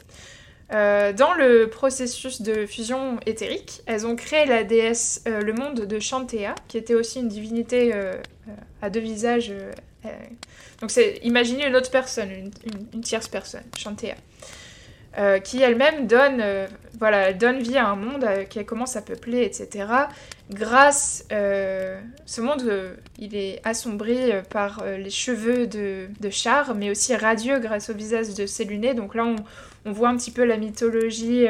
Euh, dans le processus de fusion éthérique, elles ont créé la déesse, euh, le monde de Chantea, qui était aussi une divinité à deux visages. donc c'est imaginez une autre personne, une, une tierce personne, Chantea. Euh, qui elle-même donne, euh, voilà, donne vie à un monde euh, qui commence à peupler, etc. Grâce, ce monde, il est assombri par les cheveux de, de, Char, mais aussi radieux grâce au visage de Séluné. Donc là, on, voit un petit peu la mythologie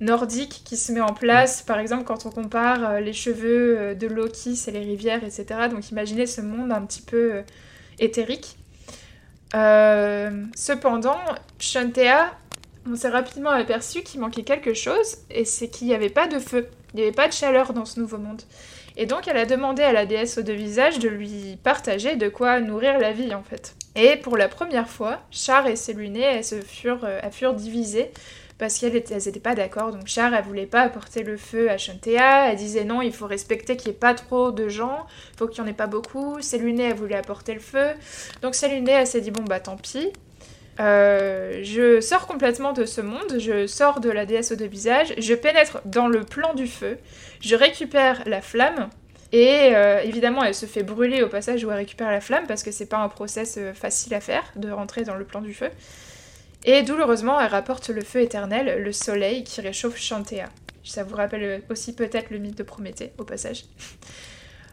nordique qui se met en place. Par exemple, quand on compare les cheveux de Loki, c'est les rivières, etc. Donc imaginez ce monde un petit peu éthérique. cependant, Shantea on s'est rapidement aperçu qu'il manquait quelque chose, et c'est qu'il n'y avait pas de feu, il n'y avait pas de chaleur dans ce nouveau monde. Et donc elle a demandé à la déesse aux deux visages de lui partager de quoi nourrir la vie en fait. Et pour la première fois, Char et ses elles se furent, euh, furent divisées parce qu'elles n'étaient pas d'accord. Donc Char, elle voulait pas apporter le feu à Shantea, elle disait non, il faut respecter qu'il n'y ait pas trop de gens, faut qu'il n'y en ait pas beaucoup. Séluné, elle voulait apporter le feu. Donc Séluné, elle s'est dit bon bah tant pis. Euh, je sors complètement de ce monde, je sors de la déesse aux deux visages, je pénètre dans le plan du feu, je récupère la flamme, et euh, évidemment elle se fait brûler au passage où elle récupère la flamme, parce que c'est pas un process euh, facile à faire de rentrer dans le plan du feu. Et douloureusement, elle rapporte le feu éternel, le soleil qui réchauffe Chantea. Ça vous rappelle aussi peut-être le mythe de Prométhée, au passage.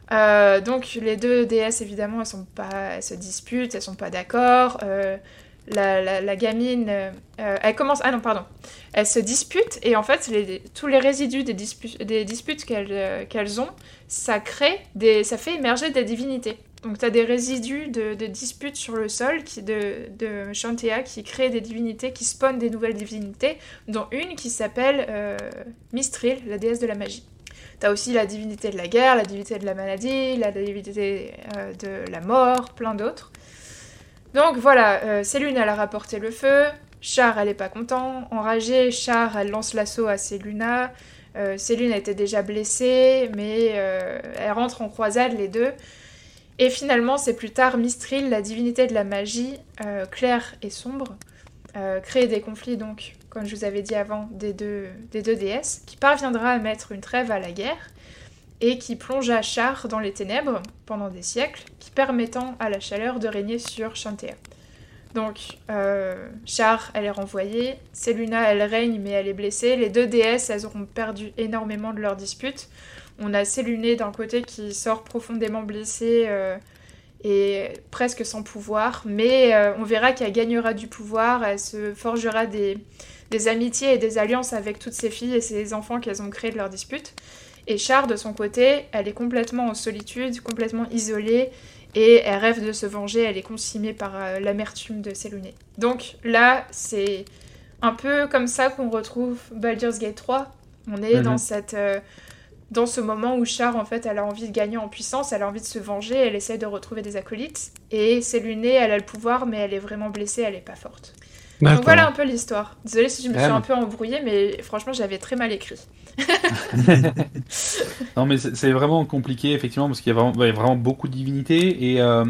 donc les deux déesses, évidemment, elles, sont pas, elles se disputent, elles sont pas d'accord la, gamine, euh, elle commence, ah non, pardon, elle se dispute et en fait, tous les résidus des, disputes euh, qu'elles ont, ça crée, des, ça fait émerger des divinités. Donc tu as des résidus de, disputes sur le sol qui, de, de qui créent des divinités, qui spawnent des nouvelles divinités, dont une qui s'appelle euh, Mistril, la déesse de la magie. Tu as aussi la divinité de la guerre, la divinité de la maladie, la divinité de la mort, plein d'autres. Donc voilà, euh, Célune, elle a rapporté le feu. Char, elle est pas content. Enragée, Char, elle lance l'assaut à Céluna. Euh, Célune était déjà blessée, mais euh, elle rentre en croisade les deux. Et finalement, c'est plus tard Mistril, la divinité de la magie, claire et sombre, crée des conflits, donc, comme je vous avais dit avant, des deux déesses, qui parviendra à mettre une trêve à la guerre et qui plongea Char dans les ténèbres pendant des siècles, permettant à la chaleur de régner sur Chantea. Donc, euh, Char, elle est renvoyée, Seluna, elle règne, mais elle est blessée. Les deux déesses, elles auront perdu énormément de leur dispute. On a Seluné d'un côté qui sort profondément blessée euh, et presque sans pouvoir, mais euh, on verra qu'elle gagnera du pouvoir, elle se forgera des, des amitiés et des alliances avec toutes ses filles et ses enfants qu'elles ont créés de leur dispute. Et Char, de son côté, elle est complètement en solitude, complètement isolée, et elle rêve de se venger, elle est consumée par euh, l'amertume de Séluné. Donc là, c'est un peu comme ça qu'on retrouve Baldur's Gate 3. On est dans mhm. cette... Euh, dans ce moment où Char, en fait, elle a envie de gagner en puissance, elle a envie de se venger, elle essaie de retrouver des acolytes. Et Séluné, elle a le pouvoir, mais elle est vraiment blessée, elle est pas forte. Donc voilà un peu l'histoire. Désolée si je me suis un peu embrouillée, mais franchement, j'avais très mal écrit. non, mais c'est vraiment compliqué, effectivement, parce qu'il y, a vraiment beaucoup de divinités. Et, euh,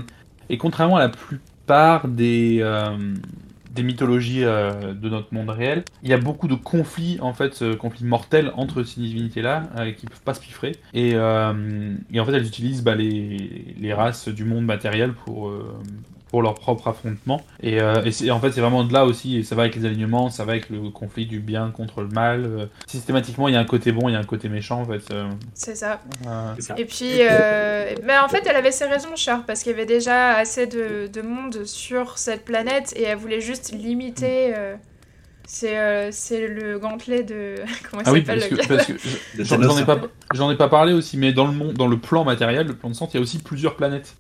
et contrairement à la plupart des, euh, des mythologies euh, de notre monde réel. Il y a beaucoup de conflits, en fait, conflits mortels entre ces divinités-là, qui peuvent pas se piffrer. Et, et en fait, elles utilisent bah, les, les races du monde matériel pour, pour leur propre affrontement. Et, euh, et en fait, c'est vraiment de là aussi, et ça va avec les alignements, ça va avec le conflit du bien contre le mal. euh. systématiquement, il y a un côté bon, il y a un côté méchant, en fait. euh. C'est ça. Et puis, euh, mais en fait, elle avait ses raisons, Char, parce qu'il y avait déjà assez de, de monde sur cette planète et elle voulait juste limiter. euh, c'est euh, c'est le gantelet de. Comment Ah oui, s'appelle parce le que, parce j'en ai pas, j'en ai pas parlé aussi, mais dans le monde, dans le plan matériel, le plan de centre, il y a aussi plusieurs planètes.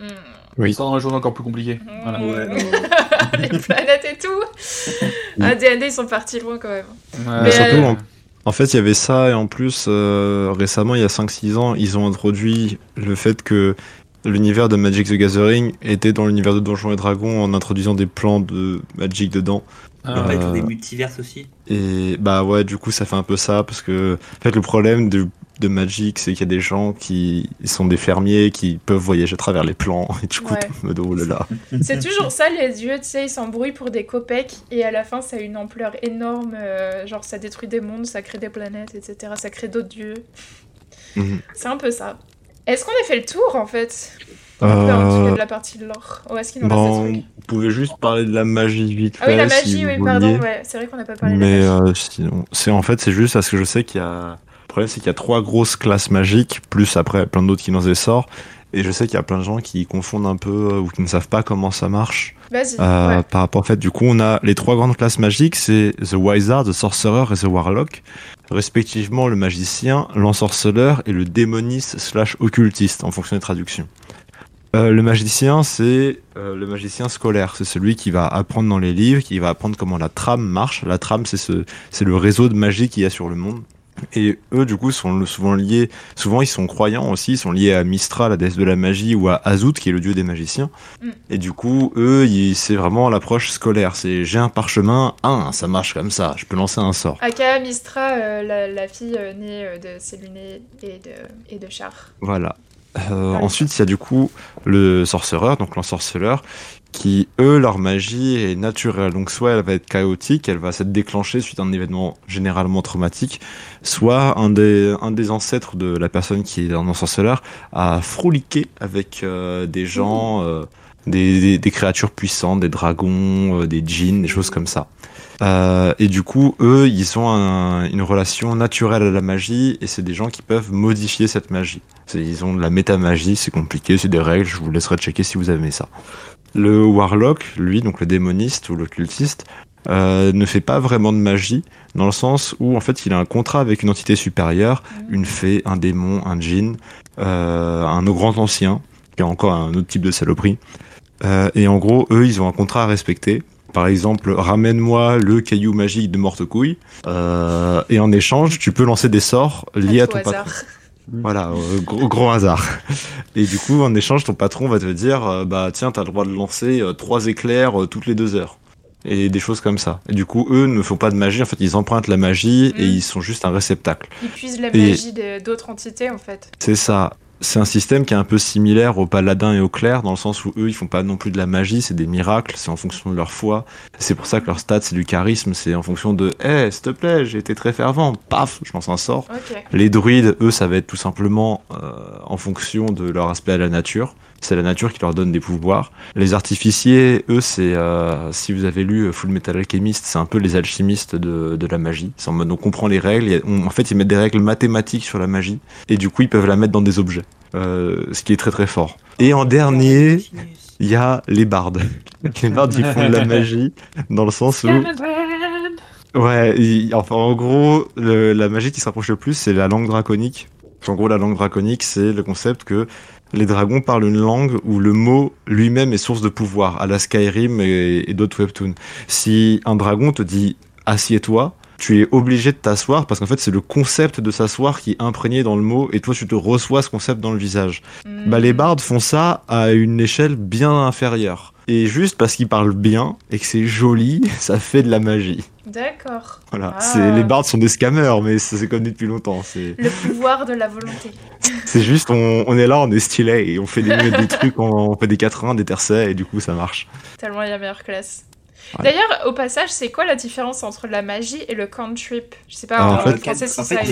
Hmm. Oui. Ça rend la chose encore plus compliquée. Voilà. Ouais, non. Les planètes et tout. Ah, D&D, ils sont partis loin quand même. Ouais. Mais, surtout, euh, en- En fait, il y avait ça, et en plus, euh, récemment, il y a 5-6 ans, ils ont introduit le fait que l'univers de Magic the Gathering était dans l'univers de Donjons et Dragons en introduisant des plans de Magic dedans. On Ah, Euh, des multiverses aussi. Et bah ouais, du coup, ça fait un peu ça, parce que en fait, le problème de, de Magic, c'est qu'il y a des gens qui sont des fermiers, qui peuvent voyager à travers les plans, et du coup, me oh là là. C'est toujours ça, les dieux, tu sais, ils s'embrouillent pour des copecs et à la fin, ça a une ampleur énorme. euh, genre, ça détruit des mondes, ça crée des planètes, etc. Ça crée d'autres dieux. Mhm. C'est un peu ça. Est-ce qu'on a fait le tour en fait? Euh, de la partie de l'or. Ou est-ce qu'il nous bon, reste vous trucs? pouvez juste parler de la magie vite Ah oui, la fait, si magie, oui, pardon, ouais. C'est vrai qu'on n'a pas parlé Mais de la magie. euh, sinon, c'est en fait, c'est juste parce que je sais qu'il y a. Le problème, c'est qu'il y a trois grosses classes magiques, plus après plein d'autres qui nous sortent. Et je sais qu'il y a plein de gens qui confondent un peu euh, ou qui ne savent pas comment ça marche. Euh, ouais. Par rapport, en fait, du coup, on a les trois grandes classes magiques, c'est The Wizard, The Sorcerer et The Warlock, respectivement le magicien, l'ensorceleur et le démoniste slash occultiste, en fonction des traductions. Euh, le magicien, c'est euh, le magicien scolaire. C'est celui qui va apprendre dans les livres, qui va apprendre comment la trame marche. La trame, c'est ce, c'est le réseau de magie qu'il y a sur le monde. Et eux, du coup, sont souvent liés. Souvent, ils sont croyants aussi. Ils sont liés à Mistra, la déesse de la magie, ou à Azout, qui est le dieu des magiciens. Mm. Et du coup, eux, c'est vraiment l'approche scolaire. C'est j'ai un parchemin, ah, ça marche comme ça. Je peux lancer un sort. Aka Mistra, euh, la, la fille euh, née euh, de Céluné et de, et de Char. Voilà. Euh, Ouais. ensuite, il y a du coup le sorcereur, donc l'ensorceleur, qui, eux, leur magie est naturelle. Donc, soit elle va être chaotique, elle va s'être déclenchée suite à un événement généralement traumatique, soit un des, un des ancêtres de la personne qui est un ensorceleur a froliqué avec euh, des gens, euh, des, des, des créatures puissantes, des dragons, euh, des djinns, des choses comme ça. Et du coup, eux, ils ont un- une relation naturelle à la magie, et c'est des gens qui peuvent modifier cette magie. Ils ont de la métamagie, c'est compliqué, c'est des règles, je vous laisserai checker si vous aimez ça. Le Warlock, lui, donc le démoniste ou l'occultiste, euh, ne fait pas vraiment de magie, dans le sens où en fait il a un contrat avec une entité supérieure, une fée, un démon, un djinn, euh, un grand ancien, qui est encore un autre type de saloperie. Euh, et en gros, eux, ils ont un contrat à respecter. Par exemple, ramène-moi le caillou magique de Mortecouille, euh, et en échange, tu peux lancer des sorts liés à ton hasard. patron. Voilà, euh, gros, gros hasard. Et du coup, en échange, ton patron va te dire, euh, bah tiens, t'as le droit de lancer euh, trois éclairs euh, toutes les deux heures. Et des choses comme ça. Et du coup, eux ne font pas de magie, en fait, ils empruntent la magie et Mm. ils sont juste un réceptacle. Ils puisent la Et- magie d'autres entités en fait. C'est ça. C'est un système qui est un peu similaire aux paladins et aux clercs, dans le sens où eux, ils font pas non plus de la magie, c'est des miracles, c'est en fonction de leur foi. C'est pour ça que leur stat, c'est du charisme, c'est en fonction de, eh, s'il te plaît, j'ai été très fervent, paf, je lance un sort. Ok. Les druides, eux, ça va être tout simplement euh, en fonction de leur aspect à la nature. C'est la nature qui leur donne des pouvoirs. Les artificiers, eux, c'est euh, si vous avez lu Full Metal Alchemist, c'est un peu les alchimistes de, de la magie. C'est en mode on comprend les règles. on- en fait, ils mettent des règles mathématiques sur la magie et du coup, ils peuvent la mettre dans des objets, euh, ce qui est très très fort. Et en dernier, il y a les bardes. les bardes, ils font de la magie dans le sens où Ouais, il- enfin en gros, le- la magie qui se rapproche le plus, c'est la langue draconique. En gros, la langue draconique, c'est le concept que les dragons parlent une langue où le mot lui-même est source de pouvoir, à la Skyrim et, et d'autres webtoons. Si un dragon te dit assieds-toi, tu es obligé de t'asseoir parce qu'en fait c'est le concept de s'asseoir qui est imprégné dans le mot et toi tu te reçois ce concept dans le visage. Hmm. Bah, les bardes font ça à une échelle bien inférieure. Et juste parce qu'ils parlent bien et que c'est joli, ça fait de la magie. D'accord. Voilà, Ah. c'est les bardes sont des scammers, mais ça, c'est connu depuis longtemps. C'est Le pouvoir de la volonté. c'est juste on, on est là, on est stylé et on fait des, des trucs, on, on fait des 80, des tercets et du coup ça marche. Tellement il y a meilleure classe. Ouais. D'ailleurs, au passage, c'est quoi la différence entre la magie et le cantrip? Je sais pas Ah, en en, fait- français si en ça les.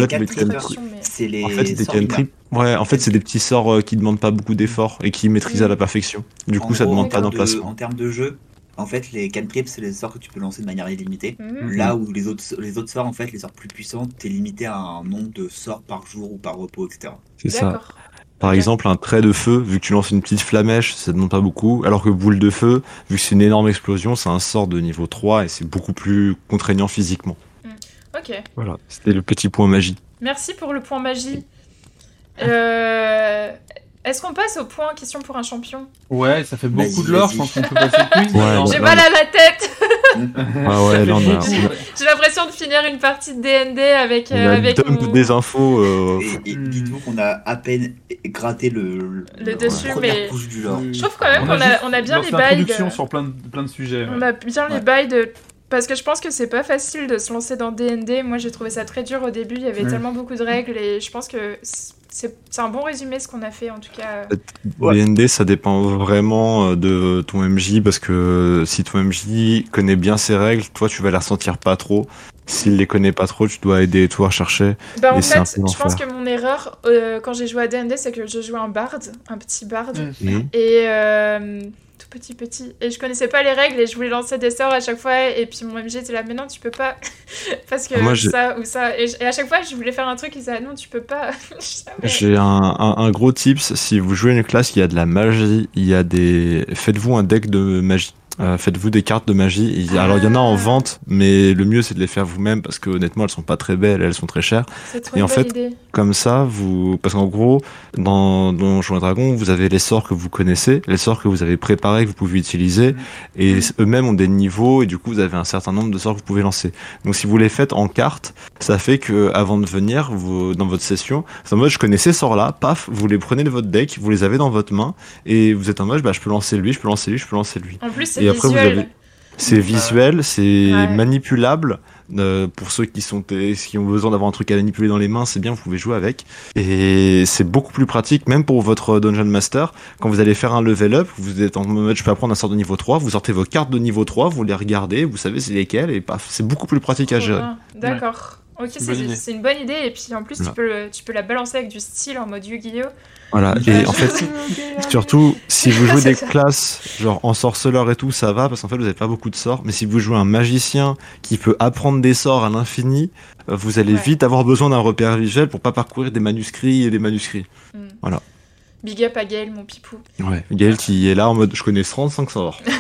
C'est les. En fait, c'est des cantrips. Ouais, en fait, c'est des petits sorts euh, qui demandent pas beaucoup d'efforts et qui maîtrisent à la perfection. Du En coup, ça gros, demande en pas termes de- d'emplacement. En termes de jeu, en fait, les cantrips, c'est les sorts que tu peux lancer de manière illimitée. Mhm. Là où les autres, les autres sorts, en fait, les sorts plus puissants, t'es limité à un nombre de sorts par jour ou par repos, etc. C'est ça. Par exemple, un trait de feu, vu que tu lances une petite flamèche, ça demande pas beaucoup. Alors que boule de feu, vu que c'est une énorme explosion, c'est un sort de niveau 3 et c'est beaucoup plus contraignant physiquement. Ok. Voilà, c'était le petit point magie. Merci pour le point magie. Euh, Est-ce qu'on passe au point question pour un champion? Ouais, ça fait beaucoup Vas-y, de lore, vas-y. je pense qu'on peut passer. Ouais, ouais. J'ai mal à la tête Ah ouais, J'ai l'impression de finir une partie de D&D avec, on euh, a avec mon- des infos. euh, Et, et Hmm. dites-vous qu'on a à peine gratté le, Le dessus, mais- couche du. Je trouve quand même qu'on a, on a bien les bails. de- sur plein de, plein de sujets. ouais. On a bien les bails de. Parce que je pense que c'est pas facile de se lancer dans DND. Moi, j'ai trouvé ça très dur au début. Il y avait Ouais. tellement beaucoup de règles et je pense que c'est un bon résumé ce qu'on a fait en tout cas. Ouais. DND, ça dépend vraiment euh, de ton MJ parce que si ton MJ connaît bien ses règles, toi tu vas les ressentir pas trop. S'il les connaît pas trop, tu dois aider toi à chercher. Bah, en Et fait, je pense que mon erreur euh, quand j'ai joué à DND, c'est que je jouais un barde, un petit barde. Mm. Et euh, tout petit petit. Et je connaissais pas les règles et je voulais lancer des sorts à chaque fois. Et puis mon MJ était là, mais non, tu peux pas. Parce que Moi, ça ou ça. Et, à chaque fois, je voulais faire un truc, il disait, ah non, tu peux pas. J'ai un, un, un gros tips, si vous jouez une classe, il y a de la magie, il y a des... Faites-vous un deck de magie. Euh, Faites-vous des cartes de magie. Alors il y en a en Ah. vente, mais le mieux c'est de les faire vous-même parce que honnêtement elles sont pas très belles, elles sont très chères. Et en fait, idée. Comme ça, vous, parce qu'en gros, dans Donjons et Dragons, vous avez les sorts que vous connaissez, les sorts que vous avez préparés que vous pouvez utiliser, et Mhm. eux-mêmes ont des niveaux et du coup vous avez un certain nombre de sorts que vous pouvez lancer. Donc si vous les faites en carte, ça fait que avant de venir, vous, dans votre session, c'est en mode je connais ces sorts-là, paf, vous les prenez de votre deck, vous les avez dans votre main et vous êtes en mode bah je peux lancer lui, je peux lancer lui, je peux lancer lui. En plus, c'est Après, vous avez- C'est visuel, c'est Ouais. manipulable. Euh, pour ceux qui sont qui ont besoin d'avoir un truc à manipuler dans les mains, c'est bien, vous pouvez jouer avec. Et c'est beaucoup plus pratique, même pour votre Dungeon Master. Quand vous allez faire un level up, vous êtes en mode je peux apprendre un sort de niveau 3, vous sortez vos cartes de niveau 3, vous les regardez, vous savez c'est lesquelles, et paf, c'est beaucoup plus pratique à gérer. D'accord. Ok, C'est une bonne idée. Et puis en plus, tu, peux, le- tu peux la balancer avec du style en mode Yu-Gi-Oh! Voilà. Et en je- fait, surtout, si vous jouez des ça. classes, genre en sorceleur et tout, ça va, parce qu'en fait, vous n'avez pas beaucoup de sorts. Mais si vous jouez un magicien qui peut apprendre des sorts à l'infini, euh, vous allez Ouais. vite avoir besoin d'un repère visuel pour pas parcourir des manuscrits et des manuscrits. Hmm. Voilà. Big up à Gaël, mon pipou. Ouais. Gaël qui est là en mode, je connais 35 sorts.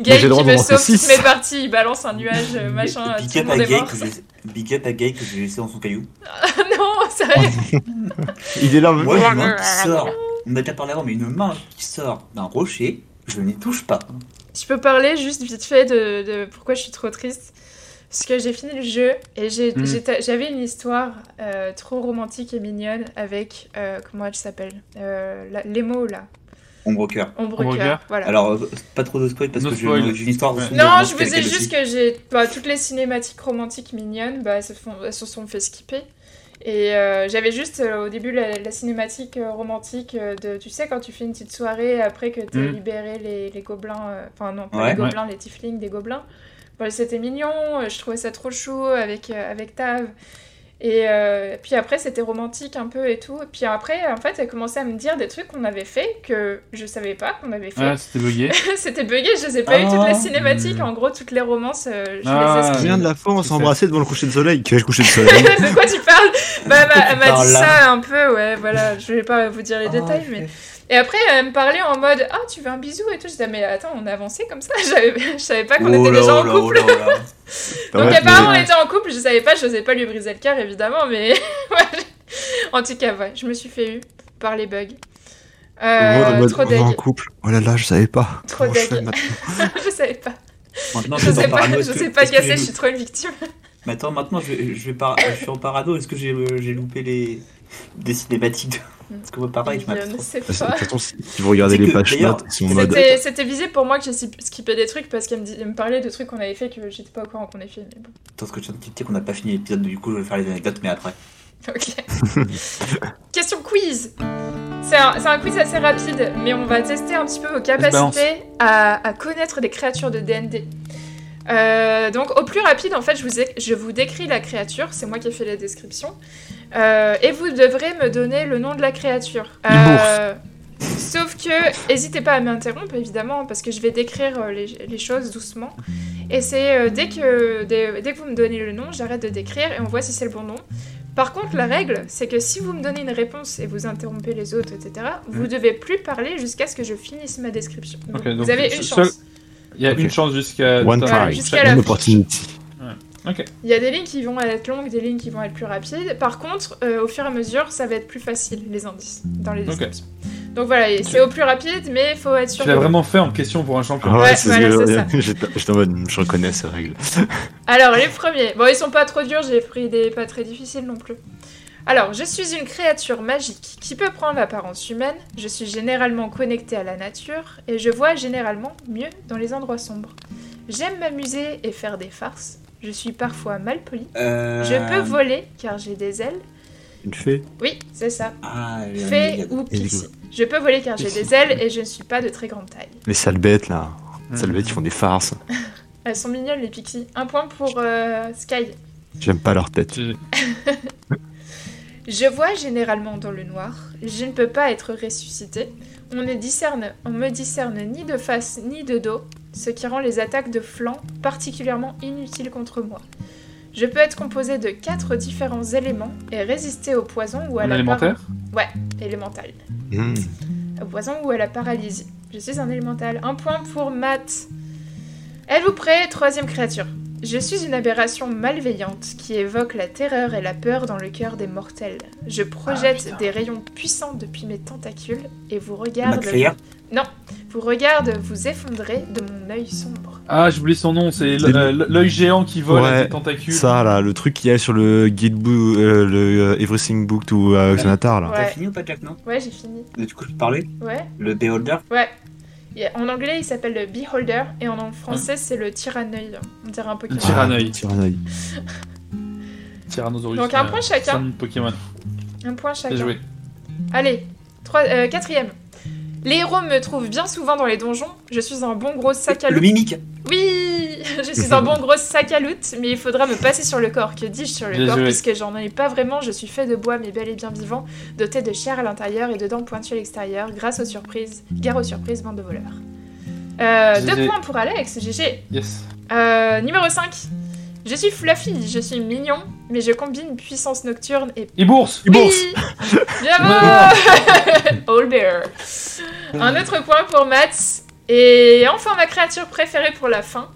Droit qui d'en me lancer sauve toutes six. mes parties, il balance un nuage, euh, machin, tout Big le up, monde à est Gay mort. que j'ai- Big up à Gay que j'ai laissé dans son caillou. non, sérieux Il est là Moi, une main qui sort. On a déjà parlé avant, mais une main qui sort d'un rocher, je n'y touche pas. Je peux parler juste vite fait de, de pourquoi je suis trop triste? Parce que j'ai fini le jeu et Mm. j'étais- j'avais une histoire euh, trop romantique et mignonne avec, euh, comment elle s'appelle? Euh, la- L'émo là, Cœur, Cœur. voilà. Alors, euh, pas trop de spoil parce No que j'ai spoil. une, j'ai une histoire. Ouais. Non, je vous ai juste que j'ai. bah, toutes les cinématiques romantiques mignonnes, bah, elles, se font- elles se sont fait skipper. Et euh, j'avais juste euh, au début la, la cinématique euh, romantique de. Tu sais, quand tu fais une petite soirée après que tu as Mm. libéré les, les gobelins. euh, Enfin, non, pas Ouais. les gobelins, les tieflings, des gobelins. Bah, C'était mignon, je trouvais ça trop chou avec, euh, avec Tav. Et euh, puis après, c'était romantique un peu et tout. Et puis après, en fait, elle commençait à me dire des trucs qu'on avait fait que je savais pas qu'on avait fait. Ah, c'était bugué. C'était bugué, je les ai pas eu toutes les Ah. cinématiques. Hmm. En gros, toutes les romances, euh, je Ah, les ai viens de la fois, on embrassé devant le coucher de soleil? Quel coucher de soleil de quoi tu parles? Bah, elle m'a- elle m'a dit ça un peu, ouais, voilà. Je vais pas vous dire les Ah, détails, mais. Et après, elle me parlait en mode Ah, tu veux un bisou et tout. Je disais Mais attends, on a avancé comme ça. J'avais- Je savais pas qu'on Oh était là, déjà oh en là, couple. oh là, oh là. Donc, Ouais, apparemment, on était en couple. Je savais pas, je n'osais pas lui briser le cœur, évidemment, mais. en tout cas, ouais, je me suis fait eu par les bugs. Euh, en mode, trop on en couple. Oh là là, je savais pas. Trop je deg. maintenant je savais pas. Maintenant, Je sais pas, je sais pas casser, je suis trop une victime. Mais attends, maintenant, je, vais, je, vais par- je suis en parano. Est-ce que j'ai j'ai loupé les des cinématiques de... Parce que pareil, je m'attends. ne sais De toute pas. façon, si vous regardez les pages notes, ils sont en mode. C'était visé pour moi que j'ai ski- skippé des trucs parce qu'elle me, dit- parlait de trucs qu'on avait fait que j'étais pas au courant qu'on avait fait. Mais bon, Attends, ce que viens de dire qu'on n'a pas fini l'épisode, du coup, je vais faire les anecdotes, mais après. ok. Question quiz. C'est un, quiz assez rapide, mais on va tester un petit peu vos capacités à, à connaître des créatures de D&D. Euh, donc au plus rapide, en fait, je vous, ai- je vous décris la créature, c'est moi qui ai fait la description, Euh, et vous devrez me donner le nom de la créature. Euh, sauf que, n'hésitez pas à m'interrompre, évidemment, parce que je vais décrire euh, les, les choses doucement. Et c'est dès, que, dès, dès que vous me donnez le nom, j'arrête de décrire et on voit si c'est le bon nom. Par contre, la règle, c'est que si vous me donnez une réponse et vous interrompez les autres, etc., vous devez plus parler jusqu'à ce que je finisse ma description. Donc, Ok, donc vous avez une seul- chance. Il y a Ok. une chance jusqu'à. One try. jusqu'à la opportunity. Il y a des lignes qui vont être longues, des lignes qui vont être plus rapides. Par contre, euh, au fur et à mesure, ça va être plus facile, les indices, dans les descriptions. Donc voilà, c'est au plus rapide, mais il faut être sûr Tu l'as vraiment fait en question pour un champion. Ah Ouais, ouais, c'est voilà, ce que c'est je ça. veux dire. J'étais j'étais en mode, je reconnais ces règles. Alors, les premiers. Bon, ils sont pas trop durs, j'ai pris des pas très difficiles non plus. Alors, je suis une créature magique qui peut prendre l'apparence humaine, je suis généralement connectée à la nature, et je vois généralement mieux dans les endroits sombres. J'aime m'amuser et faire des farces, je suis parfois mal poli, Euh, je peux voler car j'ai des ailes. Une fée Oui, c'est ça. Ah, Fée ou pixie. Je peux voler car j'ai des ailes et je ne suis pas de très grande taille. Les sales bêtes là. Mhm. Sales bêtes, ils font des farces. Elles sont mignonnes les pixies. Un point pour euh, Sky. J'aime pas leur tête. Je vois généralement dans le noir. Je ne peux pas être ressuscité. On ne discerne, on me discerne ni de face ni de dos, ce qui rend les attaques de flanc particulièrement inutiles contre moi. Je peux être composé de quatre différents éléments et résister au poison ou à Un la élémentaire para- élémental. Mhm. Au poison ou à la paralysie. Je suis un élémental. Un point pour Matt. Êtes-vous prêt Troisième créature? Je suis une aberration malveillante qui évoque la terreur et la peur dans le cœur des mortels. Je projette putain. des rayons puissants depuis mes tentacules et vous regarde, créa vous regarde vous effondrer de mon œil sombre. Ah, j'oublie son nom, c'est l'œil géant qui vole Ouais, avec des tentacules. Ça là, le truc qu'il y a sur le guide book, euh, le euh, Everything Book to euh, Xanatar là. Ouais. T'as fini ou pas, Jack, non? Ouais, j'ai fini. Du coup, je peux parler? Ouais, Le Beholder? Ouais. En anglais, il s'appelle le Beholder et en français, c'est le Tyranneuil. On dirait un Pokémon. Le Tyranneuil. Tyranneuil. Tyrannosaurus. Donc, un euh, point chacun. Pokémon. Un point Bien chacun. joué. Allez, trois, euh, quatrième. Les héros me trouvent bien souvent dans les donjons. Je suis un bon gros sac à Le loot. Mimique Oui, je suis un bon gros sac à loot, mais il faudra me passer sur le corps. Que dis-je sur le Bien corps joué. Puisque j'en ai pas vraiment. Je suis fait de bois, mais bel et bien vivant, doté de chair à l'intérieur et de dents pointues à l'extérieur, grâce aux surprises. Gare aux surprises, bande de voleurs. Euh, deux points pour Alex, GG. Yes. Euh, numéro 5. Je suis Fluffy, je suis mignon, mais je combine puissance nocturne et Et bourse oui Bravo All Bear. Un autre point pour Mats. Et enfin ma créature préférée pour la fin.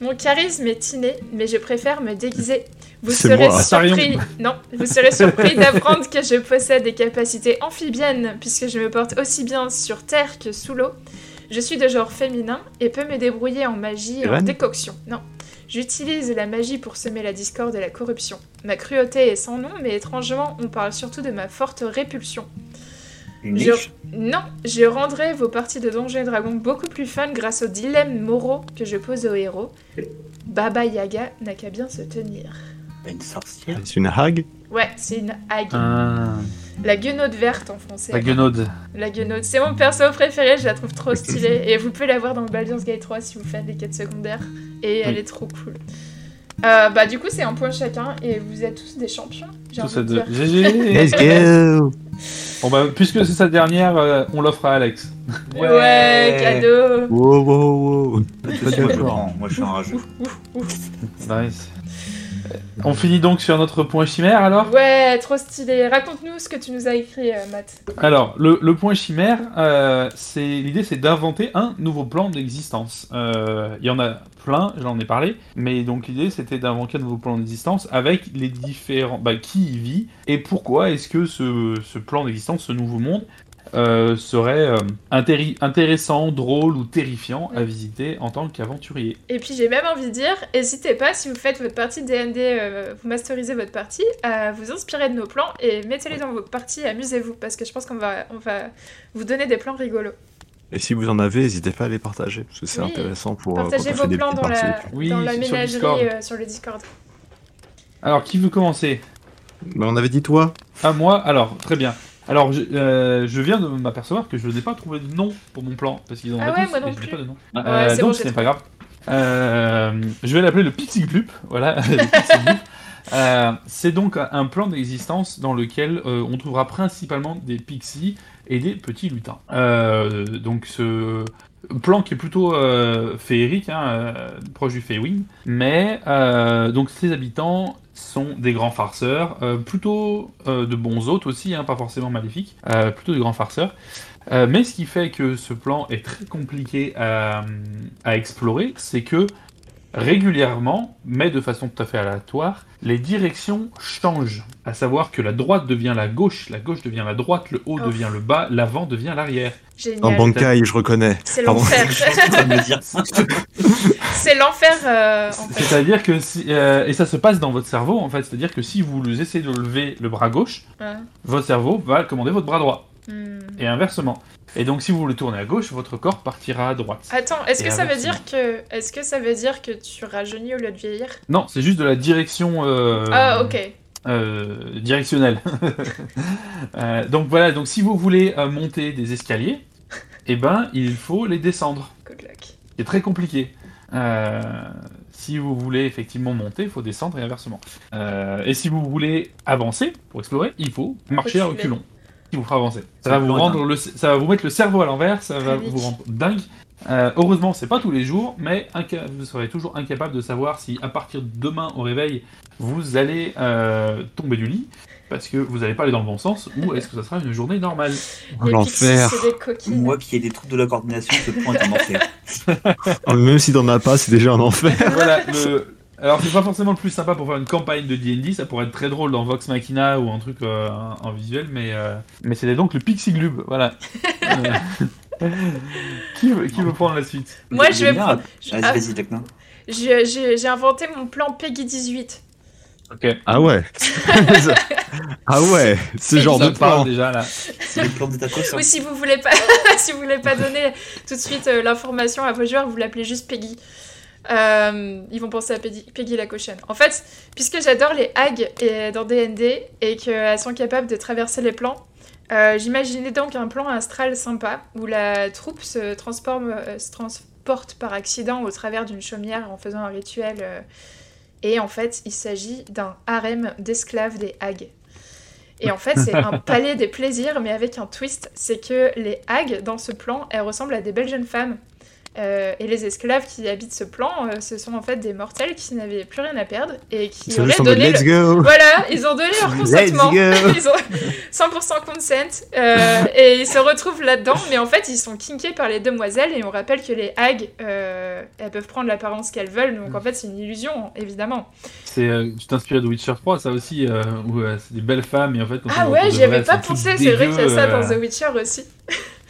Mon charisme est inné, mais je préfère me déguiser. Vous serez moi. surpris. Non, vous serez surpris d'apprendre que je possède des capacités amphibiennes, puisque je me porte aussi bien sur terre que sous l'eau. Je suis de genre féminin et peux me débrouiller en magie et en décoction. Non. J'utilise la magie pour semer la discorde et la corruption. Ma cruauté est sans nom, mais étrangement, on parle surtout de ma forte répulsion. Une Je- Non, je rendrai vos parties de Donjons et Dragons beaucoup plus fun grâce aux dilemmes moraux que je pose aux héros. Baba Yaga n'a qu'à bien se tenir. Une sorcière C'est une hag Ouais, c'est une hague. Ah, La guenaude verte en français. la guenaude. La guenaude. C'est mon perso préféré, je la trouve trop stylée. Et vous pouvez la voir dans Baldur's Gate 3 si vous faites les quêtes secondaires. Et elle Oui. est trop cool. Euh, bah du coup c'est un point chacun et vous êtes tous des champions. j'ai Tout envie ça de. GG. Let's go Bon bah, puisque c'est sa dernière, euh, on l'offre à Alex. Ouais, cadeau. Wow, wow, wow. Moi, je suis un rageux. Nice. On finit donc sur notre point chimère alors Ouais, trop stylé. Raconte-nous ce que tu nous as écrit, euh, Matt. Alors, le, le point chimère, euh, c'est l'idée, c'est d'inventer un nouveau plan d'existence. Euh, Il y en a plein, j'en ai parlé, mais donc l'idée, c'était d'inventer un nouveau plan d'existence avec les différents, bah, qui y vit et pourquoi est-ce que ce, ce plan d'existence, ce nouveau monde, euh, serait euh, intéressant, drôle ou terrifiant à visiter en tant qu'aventurier. Et puis j'ai même envie de dire, n'hésitez pas si vous faites votre partie D&D, euh, vous masterisez votre partie, à vous inspirer de nos plans et mettez-les dans vos parties amusez-vous parce que je pense qu'on va, on va vous donner des plans rigolos. Et si vous en avez, n'hésitez pas à les partager, parce que c'est Oui. intéressant pour euh, Partagez on vos plans dans parties. la, Oui, dans la sur ménagerie Discord. euh, sur le Discord. Alors, qui veut commencer? Bah, on avait dit toi À moi, alors, très bien. Alors, je, euh, je viens de m'apercevoir que je n'ai pas trouvé de nom pour mon plan, parce qu'ils en ont Ah ouais, tous, moi non et je n'ai plus. pas de nom. Euh, bon, donc, ce n'est pas grave. Euh, je vais l'appeler le Pixie Glup. Voilà, c'est donc un plan d'existence dans lequel on trouvera principalement des pixies et des petits lutins. Donc ce plan qui est plutôt euh, féerique, hein, euh, proche du Feywind, mais euh, donc ces habitants sont des grands farceurs, euh, plutôt euh, de bons hôtes aussi, hein, pas forcément maléfiques, euh, plutôt de grands farceurs. Mais ce qui fait que ce plan est très compliqué à explorer, c'est que régulièrement, mais de façon tout à fait aléatoire, les directions changent. À savoir que la droite devient la gauche, la gauche devient la droite, le haut Oh. devient le bas, l'avant devient l'arrière. En. Bankai, je reconnais. C'est l'enfer. C'est l'enfer euh, en fait. C'est-à-dire que si, euh, et ça se passe dans votre cerveau en fait, c'est-à-dire que si vous essayez de lever le bras gauche, Ouais. votre cerveau va commander votre bras droit Hmm. et inversement. Et donc si vous le tournez à gauche, votre corps partira à droite. Attends, est-ce que ça veut dire que est-ce que ça veut dire que tu rajeunis au lieu de vieillir? Non, c'est juste de la direction euh, Ah ok. euh, directionnelle. Euh, donc voilà, donc si vous voulez monter des escaliers, eh ben il faut les descendre. Good luck. C'est très compliqué. Si vous voulez effectivement monter, il faut descendre et inversement. Et si vous voulez avancer pour explorer, il faut marcher à reculons. Qui vous fera avancer. Ça va vous rendre le, ça va vous mettre le cerveau à l'envers, ça va vous rendre dingue. Euh, heureusement, c'est pas tous les jours, mais inca- vous serez toujours incapable de savoir si à partir de demain au réveil, vous allez euh, tomber du lit parce que vous n'allez pas aller dans le bon sens, ou est-ce que ça sera une journée normale? L'enfer. Moi qui ai des troubles de la coordination, ce point est un enfer. Même si t'en as pas, c'est déjà un enfer. voilà, le... Alors c'est pas forcément le plus sympa pour faire une campagne de D&D, ça pourrait être très drôle dans Vox Machina ou un truc euh, en visuel, mais, euh, mais c'est donc le Pixie Glub, voilà. Qui, veut, qui veut prendre la suite? Moi, je vais prendre- Vas-y, Ah. vas-y, Jacqueline. J'ai j'ai- j'ai inventé mon plan Peggy 18. Ok. Ah ouais. ah ouais. Ce genre de parle plan. déjà là. C'est le plan de tacos. hein. Ou si vous voulez pas, si vous voulez pas donner tout de suite euh, l'information à vos joueurs, vous l'appelez juste Peggy. Euh, ils vont penser à Peggy, Peggy la cochonne. En fait, puisque j'adore les hags et, dans D&D et qu'elles sont capables de traverser les plans, euh, j'imaginais donc un plan astral sympa où la troupe se, transforme, euh, se transporte par accident au travers d'une chaumière en faisant un rituel. euh, et en fait, il s'agit d'un harem d'esclaves des hags. Et en fait, c'est un palais des plaisirs, mais avec un twist, c'est que les hags, dans ce plan, elles ressemblent à des belles jeunes femmes. Euh, et les esclaves qui habitent ce plan, euh, ce sont en fait des mortels qui n'avaient plus rien à perdre et qui C'est auraient donné let's le- go. Voilà, ils ont donné leur Let's consentement. go. Ils ont 100% consent. euh, et ils se retrouvent là-dedans, mais en fait, ils sont kinkés par les demoiselles. Et on rappelle que les hags, euh, elles peuvent prendre l'apparence qu'elles veulent. Donc en fait, c'est une illusion, évidemment. C'est, euh, tu t'inspires de Witcher 3, ça aussi, euh, où euh, c'est des belles femmes et en fait. Quand Ah ouais, j'y avais pas pensé. C'est vrai qu'il y a ça dans The Witcher aussi.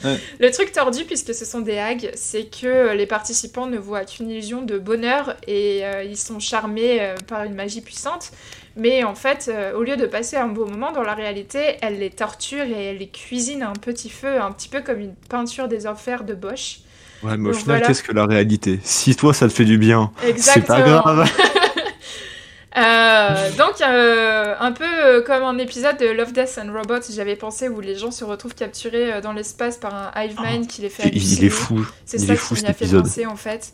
Ouais. Le truc tordu, puisque ce sont des hags, c'est que les participants ne voient qu'une illusion de bonheur et euh, ils sont charmés euh, par une magie puissante. Mais en fait, euh, au lieu de passer un beau moment dans la réalité, elle les torture et elle les cuisine à un petit feu, un petit peu comme une peinture des enfers de Bosch. Ouais, mais au Donc final, voilà. qu'est-ce que la réalité? Si toi, ça te fait du bien, c'est Exactement. pas grave. Euh, donc, euh, un peu euh, comme un épisode de Love, Death and Robots, j'avais pensé, où les gens se retrouvent capturés dans l'espace par un hive mind qui les fait Il, est fou. C'est ça qui fou m'y cet a fait penser en fait.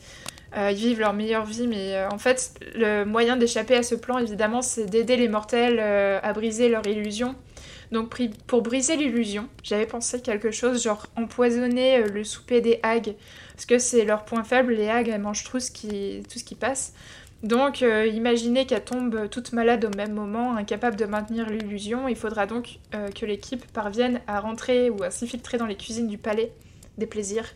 Euh, ils vivent leur meilleure vie, mais en fait, le moyen d'échapper à ce plan, évidemment, c'est d'aider les mortels à briser leur illusion. Donc, pour briser l'illusion, j'avais pensé quelque chose genre empoisonner le souper des hags, parce que c'est leur point faible. Les hags, elles mangent tout ce qui, tout ce qui passe. Donc, euh, imaginez qu'elles tombent toutes malades au même moment, incapables de maintenir l'illusion. Il faudra donc euh, que l'équipe parvienne à rentrer ou à s'infiltrer dans les cuisines du palais des plaisirs.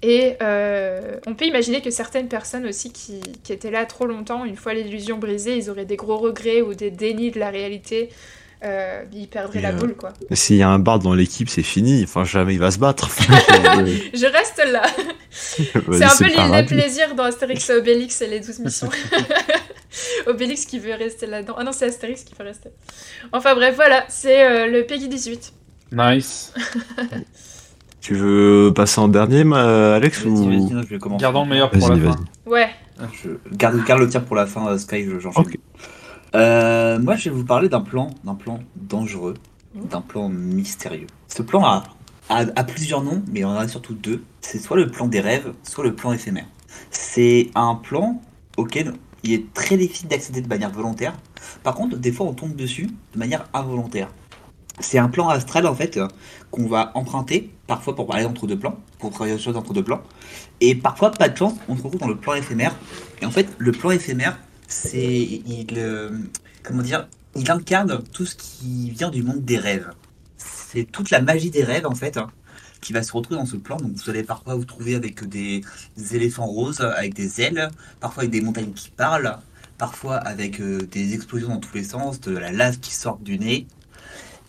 Et euh, on peut imaginer que certaines personnes aussi qui, qui étaient là trop longtemps, une fois l'illusion brisée, ils auraient des gros regrets ou des dénis de la réalité. Euh, ils perdraient Et, la euh, boule, quoi. S'il y a un barde dans l'équipe, c'est fini. Enfin, jamais il va se battre. Je reste là. C'est un peu l'île des plaisirs dans Astérix et Obélix et les 12 missions. Obélix qui veut rester là-dedans. Ah non, c'est Astérix qui veut rester. Enfin bref, voilà, c'est euh, le Peggy 18. Nice. Tu veux passer en dernier, ma- Alex ou... vas-y, non, je vais commencer. Gardons le meilleur pour la fin. Ouais. Je garde, garde le tir pour la fin, euh, Sky, je-. Ok. Euh, moi, je vais vous parler d'un plan, d'un plan dangereux, d'un plan mystérieux. Ce plan a, a, a plusieurs noms, mais il en a surtout deux. C'est soit le plan des rêves, soit le plan éphémère. c'est un plan auquel il est très difficile d'accéder de manière volontaire. Par contre, des fois, on tombe dessus de manière involontaire. C'est un plan astral en fait qu'on va emprunter, parfois pour parler entre deux plans, pour travailler autre chose entre deux plans. Et parfois, pas de chance, on se retrouve dans le plan éphémère. Et en fait, le plan éphémère, c'est. Il, euh, comment dire Il incarne tout ce qui vient du monde des rêves. C'est toute la magie des rêves en fait hein, qui va se retrouver dans ce plan. Donc vous allez parfois vous trouver avec des, éléphants roses, avec des ailes, parfois avec des montagnes qui parlent, parfois avec euh, des explosions dans tous les sens, de la lave qui sort du nez,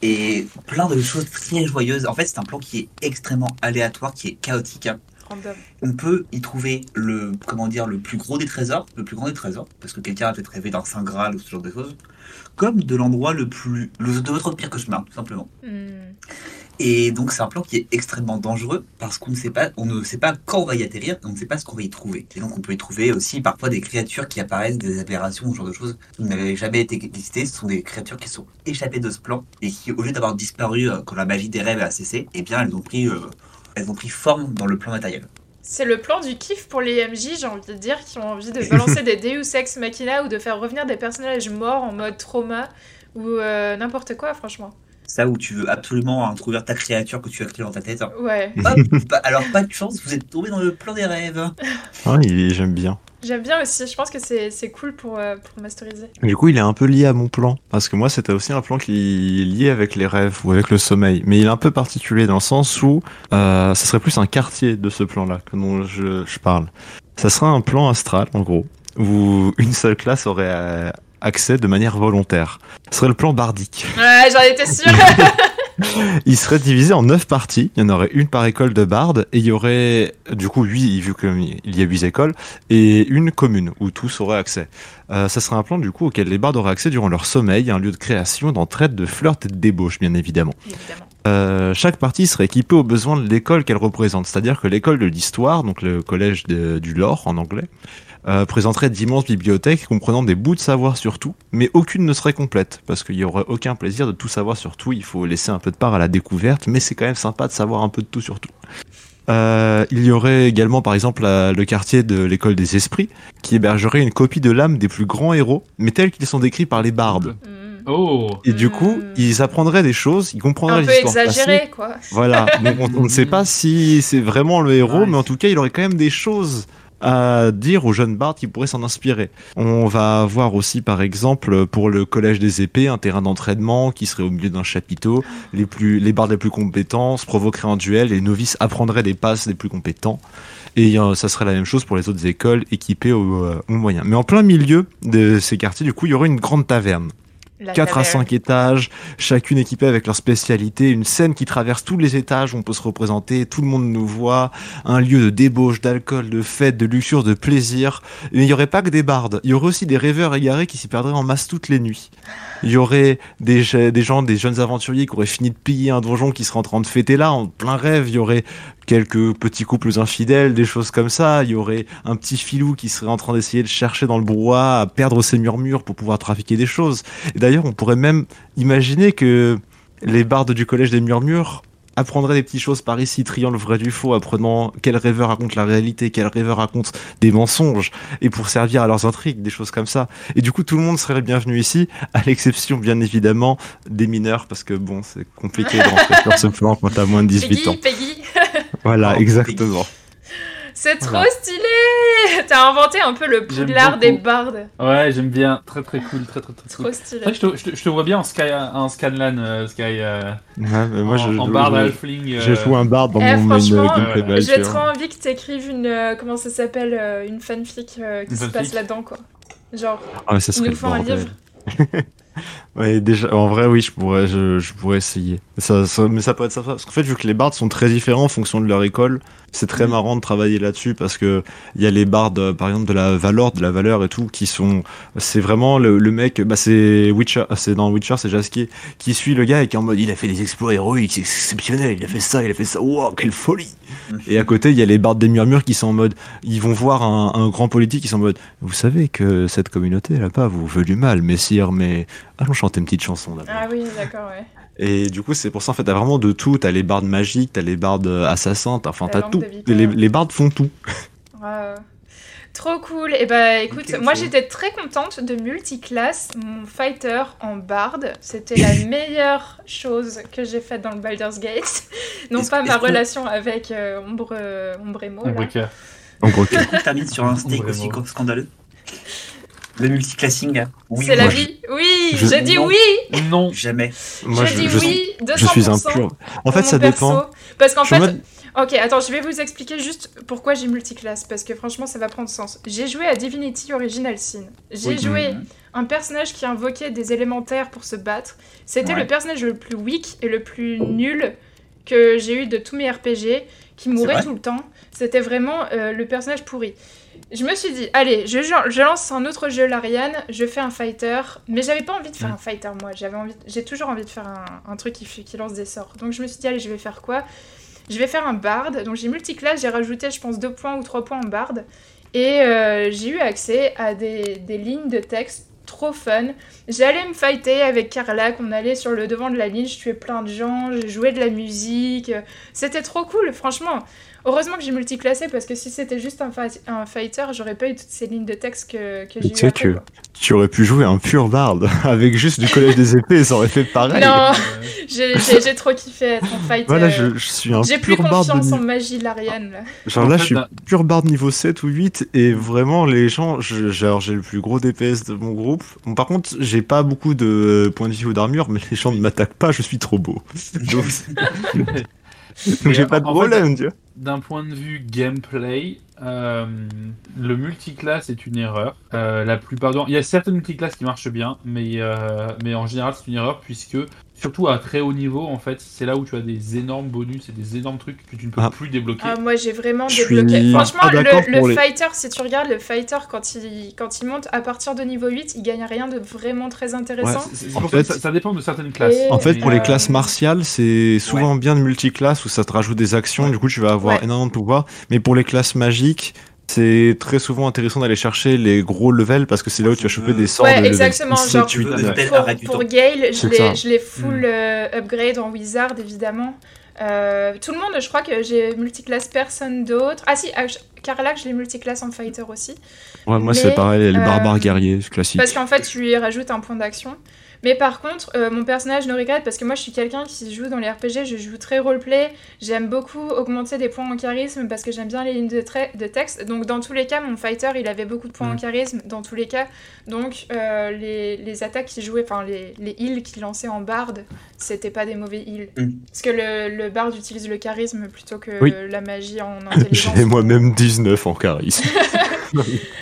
et plein de choses très joyeuses. En fait, c'est un plan qui est extrêmement aléatoire, qui est chaotique. Random. On peut y trouver le, comment dire, le plus gros des trésors, le plus grand des trésors, parce que quelqu'un a peut-être rêvé d'un Saint Graal ou ce genre de choses, comme de l'endroit le plus, le, de votre pire cauchemar, tout simplement. Hmm. Et donc c'est un plan qui est extrêmement dangereux parce qu'on ne sait pas, on ne sait pas quand on va y atterrir, et on ne sait pas ce qu'on va y trouver. Et donc on peut y trouver aussi parfois des créatures qui apparaissent, des aberrations, ce genre de choses qui n'avaient jamais été listées. Ce sont des créatures qui sont échappées de ce plan et qui, au lieu d'avoir disparu euh, quand la magie des rêves a cessé, eh bien elles ont pris, euh, elles ont pris forme dans le plan matériel. C'est le plan du kiff pour les MJ, j'ai envie de dire, qui ont envie de balancer des Deus Ex Machina ou de faire revenir des personnages morts en mode trauma ou euh, n'importe quoi, franchement. Ça où tu veux absolument introduire ta créature que tu as créée dans ta tête. Ouais. Hop, alors pas de chance, vous êtes tombé dans le plan des rêves. Ah, j'aime bien. J'aime bien aussi, je pense que c'est c'est cool pour, euh, pour masteriser. Du coup, il est un peu lié à mon plan. Parce que moi, c'était aussi un plan qui est lié avec les rêves ou avec le sommeil. Mais il est un peu particulier dans le sens où euh, ça serait plus un quartier de ce plan-là que dont je, je parle. Ça serait un plan astral, en gros, où une seule classe aurait euh, accès de manière volontaire. Ce serait le plan bardique. Ouais, j'en étais sûre Il serait divisé en neuf parties. Il y en aurait une par école de barde et il y aurait du coup huit vu qu'il y a huit écoles et une commune où tous auraient accès. Euh, ça serait un plan du coup auquel les bardes auraient accès durant leur sommeil, un lieu de création, d'entraide, de flirt et de débauche bien. Évidemment. Euh, chaque partie serait équipée aux besoins de l'école qu'elle représente, c'est-à-dire que l'école de l'histoire, donc le collège du lore en anglais, euh, présenterait d'immenses bibliothèques comprenant des bouts de savoir sur tout, mais aucune ne serait complète, parce qu'il y aurait aucun plaisir de tout savoir sur tout, il faut laisser un peu de part à la découverte, mais c'est quand même sympa de savoir un peu de tout sur tout. Euh, il y aurait également par exemple le quartier de l'école des esprits, qui hébergerait une copie de l'âme des plus grands héros, mais tels qu'ils sont décrits par les bardes. Hmm. Oh Et du coup, Mm. ils apprendraient des choses, ils comprendraient Un peu l'histoire passée. exagéré, quoi. Voilà, donc on, on ne sait pas si c'est vraiment le héros, Ouais. mais en tout cas, il aurait quand même des choses à dire aux jeunes bardes qui pourraient s'en inspirer. On va avoir aussi, par exemple, pour le collège des épées, un terrain d'entraînement qui serait au milieu d'un chapiteau. Les plus, les bardes les plus compétents se provoqueraient un duel, les novices apprendraient des passes des plus compétents. Et euh, ça serait la même chose pour les autres écoles équipées aux, euh, aux moyens. Mais en plein milieu de ces quartiers, du coup, il y aurait une grande taverne. La 4 à taverne. 5 étages, chacune équipée avec leur spécialité, une scène qui traverse tous les étages, où on peut se représenter, tout le monde nous voit, un lieu de débauche, d'alcool, de fête, de luxure, de plaisir. Mais il n'y aurait pas que des bardes, il y aurait aussi des rêveurs égarés qui s'y perdraient en masse toutes les nuits. Il y aurait des, ge- des gens, des jeunes aventuriers qui auraient fini de piller un donjon qui seraient en train de fêter là, en plein rêve. Il y aurait quelques petits couples infidèles, des choses comme ça. Il y aurait un petit filou qui serait en train d'essayer de chercher dans le brouhaha à perdre ses murmures pour pouvoir trafiquer des choses. Et d'ailleurs, on pourrait même imaginer que les bardes du collège des murmures apprendraient des petites choses par ici, triant le vrai du faux, apprenant quel rêveur raconte la réalité, quel rêveur raconte des mensonges, et pour servir à leurs intrigues, des choses comme ça. Et du coup, tout le monde serait le bienvenu ici, à l'exception, bien évidemment, des mineurs, parce que bon, c'est compliqué de rentrer sur ce plan quand t'as moins de 18 ans. Peggy, Voilà, Oh, exactement. C'est trop Voilà. stylé T'as inventé un peu le poudlard des bardes. Ouais, j'aime bien. Très très cool, très très très Trop cool. stylé. C'est vrai que je te, je te- je te vois bien en, Sky, en Scanlan, euh, Sky. euh, Ouais, mais moi, en, je, en je- bard je- halfling. euh, j'ai joué un barde dans Eh, mon main franchement, euh, J'ai trop envie que t'écrives une. euh, comment ça s'appelle euh, Une fanfic euh, qui Une se fanfic passe là-dedans, quoi. Genre, Ah, mais ça nous faut un livre. Ouais, déjà, en vrai, oui, je pourrais, je, je pourrais essayer. Ça, ça- mais ça peut être ça. Parce qu'en fait, vu que les bardes sont très différents en fonction de leur école, c'est très Mhm. marrant de travailler là-dessus parce que il y a les bardes, euh, par exemple, de la valeur, de la valeur et tout, qui sont, c'est vraiment le, le mec, bah, c'est Witcher, c'est dans Witcher, c'est Jaskier, qui suit le gars et qui est en mode, il a fait des exploits héroïques, c'est exceptionnel, il a fait ça, il a fait ça, wow, quelle folie! Et à côté, il y a les bardes des murmures qui sont en mode, ils vont voir un, un grand politique, ils sont en mode, vous savez que cette communauté là-bas vous veut du mal, messire, mais allons chanter une petite chanson d'abord. Ah oui, d'accord, ouais. Et du coup, c'est pour ça, en fait, t'as vraiment de tout. T'as les bardes magiques, t'as les bardes euh, assassins, t'as, enfin, t'as tout. Les, les bardes font tout. Trop cool. Et bah écoute, Ok, moi j'étais très contente de multiclasse mon fighter en bard. C'était la meilleure chose que j'ai faite dans le Baldur's Gate. non pas ma que- relation avec euh, Ombre, euh, Ombremo. On là. briqueur. En gros, On termine sur un steak aussi scandaleux. Le multiclassing. Oui, C'est la vie. Oui, je- j'ai dit non. oui. Non. Jamais. moi, j'ai je, dit je- oui. 200%. je suis un pur. En fait, ça perso. dépend. Parce qu'en fait, mode- Ok, attends, je vais vous expliquer juste pourquoi j'ai multiclasse, parce que franchement, ça va prendre sens. J'ai joué à Divinity Original Sin. J'ai Oui. joué Mhm. un personnage qui invoquait des élémentaires pour se battre. C'était Ouais. le personnage le plus weak et le plus nul que j'ai eu de tous mes RPG, qui mourait tout le temps. C'était vraiment euh, le personnage pourri. Je me suis dit, allez, je, je lance un autre jeu Larian, je fais un fighter, mais j'avais pas envie de faire Mm. un fighter moi, j'avais envie, j'ai toujours envie de faire un, un truc qui, qui lance des sorts. Donc je me suis dit, allez, je vais faire quoi? Je vais faire un bard, donc j'ai multiclasse, j'ai rajouté je pense deux points ou trois points en bard, et euh, j'ai eu accès à des, des lignes de texte trop fun. J'allais me fighter avec Carlac, on allait sur le devant de la ligne, je tuais plein de gens, je jouais de la musique, c'était trop cool, franchement. Heureusement que j'ai multiclassé parce que si c'était juste un, fi- un fighter, j'aurais pas eu toutes ces lignes de texte que, que j'ai Tu eu sais après, que- quoi. Tu aurais pu jouer un pur bard avec juste du collège des épées, ça aurait fait pareil. Non, j'ai trop kiffé être en fighter. Voilà, je, je suis un J'ai plus de confiance en magie Larian là. Genre En là, fait, je suis pur bard niveau 7 ou 8 et vraiment les gens, je- genre j'ai le plus gros DPS de mon groupe. Bon, par contre, j'ai pas beaucoup de points de vie ou d'armure, mais les gens ne m'attaquent pas, je suis trop beau. Donc, donc j'ai pas de problème, tu vois. D'un point de vue gameplay, euh, le multiclass est une erreur. Euh, la plupart du il y a certaines multiclasses qui marchent bien, mais, euh, mais en général c'est une erreur puisque, surtout à très haut niveau, en fait, c'est là où tu as des énormes bonus et des énormes trucs que tu ne peux Ah. plus débloquer. Ah, moi j'ai vraiment Je débloqué. Franchement, le, le pour les- fighter, si tu regardes le fighter quand il, quand il monte à partir de niveau 8, il gagne rien de vraiment très intéressant. C'est- c'est En pour fait- ça, dépend de certaines classes. Et- En fait, pour les euh, classes martiales, c'est souvent bien de multiclasse où ça te rajoute des actions, du coup tu vas avoir Ouais. énormément de pouvoir. Mais pour les classes magiques, c'est très souvent intéressant d'aller chercher les gros levels parce que c'est là où tu vas choper des sorts Ouais, de level exactement, 7, genre- 8, Tu veux 9. de- Pour, pour. Gale, je l'ai- ça. je l'ai full Mm. euh, upgrade en Wizard évidemment. Euh, tout le monde, je crois que j'ai multiclasse personne d'autre. Ah si, ah, je- Carlac, je l'ai multiclasse en fighter aussi. Ouais, moi Mais, c'est pareil, les euh, barbares guerriers, c'est classique. Parce qu'en fait, tu lui rajoutes un point d'action. Mais par contre, euh, mon personnage ne regrette parce que moi je suis quelqu'un qui joue dans les RPG, je joue très roleplay. J'aime beaucoup augmenter des points en charisme parce que j'aime bien les lignes de, texte. Donc dans tous les cas, mon fighter il avait beaucoup de points en Mm. charisme dans tous les cas. Donc euh, les, les attaques qu'il jouait, enfin les, les heals qu'il lançait en bard, c'était pas des mauvais heals. Mm. Parce que le, le bard utilise le charisme plutôt que Oui. la magie en intelligence. J'ai moi-même 19 en charisme.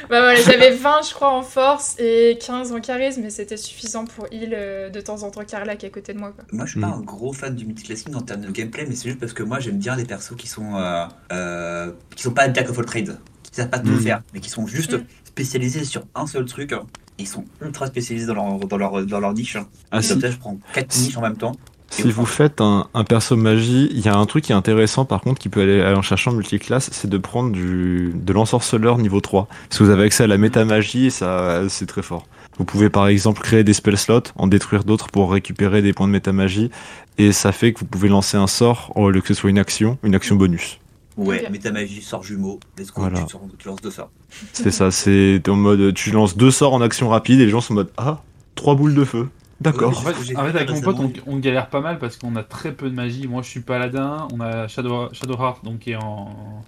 Bah voilà, j'avais 20 je crois en force et 15 en charisme et c'était suffisant pour heal euh, de temps en temps Carlac à côté de moi quoi. Moi, je suis pas Mm. un gros fan du multiclassing en termes de gameplay, mais c'est juste parce que moi, j'aime bien les persos qui sont euh, euh, qui sont pas jack of all trades, qui savent pas tout Mm. faire, mais qui sont juste Mm. spécialisés sur un seul truc. Ils sont ultra spécialisés dans leur dans leur dans leur niche. Ah, Et si, ça, je prends quatre Si. niches en même temps. si vous faites un, un perso magie, il y a un truc qui est intéressant par contre qui peut aller, aller en cherchant multiclasse, c'est de prendre du, de l'ensorceleur niveau 3. Parce que vous avez accès à la méta-magie et ça, c'est très fort. Vous pouvez par exemple créer des spell slots, en détruire d'autres pour récupérer des points de méta-magie. Et ça fait que vous pouvez lancer un sort au lieu que ce soit une action, une action bonus. Ouais, Ok. méta-magie, sort jumeau, let's go, Voilà. tu, lances deux sorts. C'est ça, c'est en mode tu lances deux sorts en action rapide et les gens sont en mode ah, trois boules de feu. D'accord. en fait, fait avec mon pote, on, on galère pas mal parce qu'on a très peu de magie. Moi, je suis paladin. On a Shadow, Shadowheart, donc qui est en,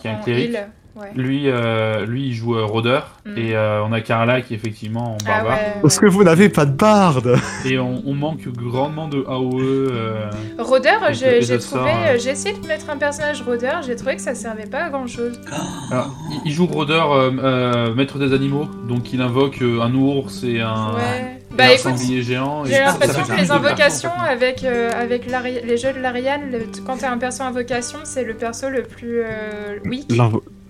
qui est un cléric. Ouais. Lui, euh, lui, il joue euh, rôdeur Mm. et euh, on a Carla qui est effectivement en Ah barbare. ouais, Parce que vous n'avez pas de barde. Et on, on manque grandement de AOE. euh, Rôdeur, Et j'ai trouvé, j'ai essayé de mettre un personnage rôdeur, j'ai trouvé que ça servait pas à grand chose. alors, il, il joue rôdeur, euh, euh, maître des animaux, donc il invoque un ours et un, Ouais. et Bah un écoute, sanglier géant. et j'ai l'impression que les invocations en fait. avec, euh, avec les jeux de l'Ariane, le- quand t'es un perso invocation, c'est le perso le plus euh, weak.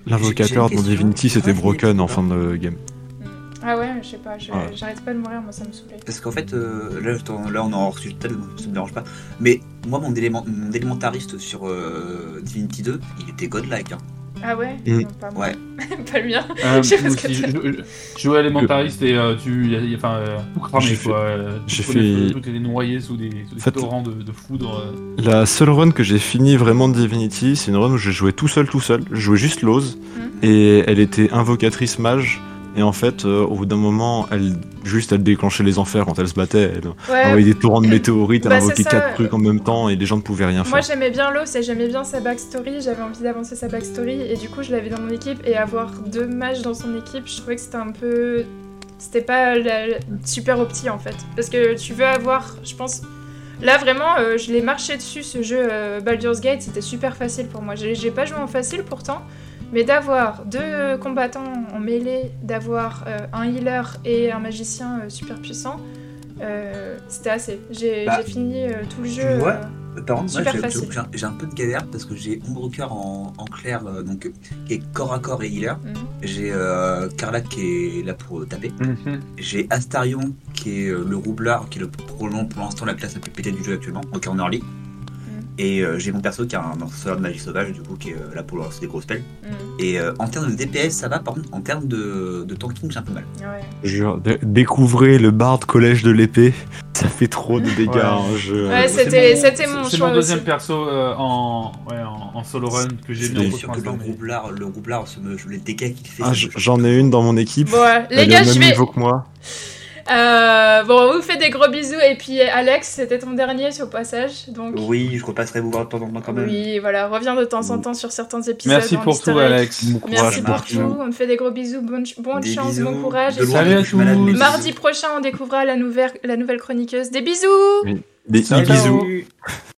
L'invo- L'invocateur dans Divinity c'était broken en fin de game. Ah ouais, je sais pas, Ouais. j'arrête pas de mourir, moi ça me saoulait. Parce qu'en fait, euh, là, on en hors sujet, ça me dérange pas. Mais moi, mon, élément, mon élémentariste sur euh, Divinity 2, il était godlike. hein. Ah ouais. Non, pas moi. Ouais. pas le mien. Euh, Je jouais à Elementarist et euh, tu. y a- y a- Enfin, euh, tout cramé J'ai quoi. euh, j'ai fait- Tout noyé sous des, sous des fait- torrents de, de foudre. euh. La seule run que j'ai fini vraiment de Divinity, c'est une run où j'ai joué tout seul, tout seul. Je jouais juste Lose et elle était invocatrice mage. Et en fait, euh, au bout d'un moment, elle juste elle déclenchait les enfers quand elle se battait. Elle Ouais, envoyait des torrents de météorites, elle bah, invoquait c'est ça. quatre trucs en même temps et les gens ne pouvaient rien Moi faire. j'aimais bien Loss et j'aimais bien sa backstory, j'avais envie d'avancer sa backstory et du coup je l'avais dans mon équipe et avoir deux mages dans son équipe, je trouvais que c'était un peu... C'était pas la- super opti en fait. Parce que tu veux avoir, je pense... Là vraiment, euh, je l'ai marché dessus ce jeu euh, Baldur's Gate, c'était super facile pour moi. J'ai pas joué en facile pourtant, mais d'avoir deux combattants en mêlée, d'avoir euh, un healer et un magicien euh, super puissant, euh, c'était assez. J'ai Bah, fini euh, tout le jeu. tu vois, euh, Par contre, moi, j'ai- facile. j'ai j'ai un peu de galère parce que j'ai Ombrecoeur en, en clair, euh, donc, euh, qui est corps à corps et healer. mhm. J'ai euh, Carla qui est là pour taper. Mhm. J'ai Astarion qui est euh, le roublard, qui est le, probablement pour l'instant la classe la plus pétée du jeu actuellement, donc en early. Et euh, j'ai mon perso qui a un sorceleur de magie sauvage, du coup, qui est euh, là pour lancer des gros spells. Mhm. Et euh, en termes de DPS, ça va, par contre, en termes de, de tanking, j'ai un peu mal. Ouais. Jure, dé- découvrez le bard collège de l'épée, ça fait trop de dégâts Ouais. en jeu. Ouais, c'était- mon- c'était mon C'est mon deuxième aussi. perso euh, en, ouais, en, en solo run que j'ai C'est mis en sûr que le roublard, le roublard, les dégâts qu'il fait. Ah. J'en ai une dans mon équipe. Euh, les Elle gars, est au je même vais. niveau que moi. Euh, bon, on vous fait des gros bisous. Et puis, Alex, c'était ton dernier sur passage. Donc, Oui, je repasserai vous voir de temps en temps quand même. oui, voilà, reviens de temps en temps sur certains épisodes. Merci en pour tout. Alex. Bon Merci courage, pour Marc. tout. On te fait des gros bisous. Bonne, ch- bonne Des chance, bisous. bon courage. Et Salut à tous. Mardi prochain, on découvrira la nouvelle, la nouvelle chroniqueuse. Des bisous! Des, des bisous.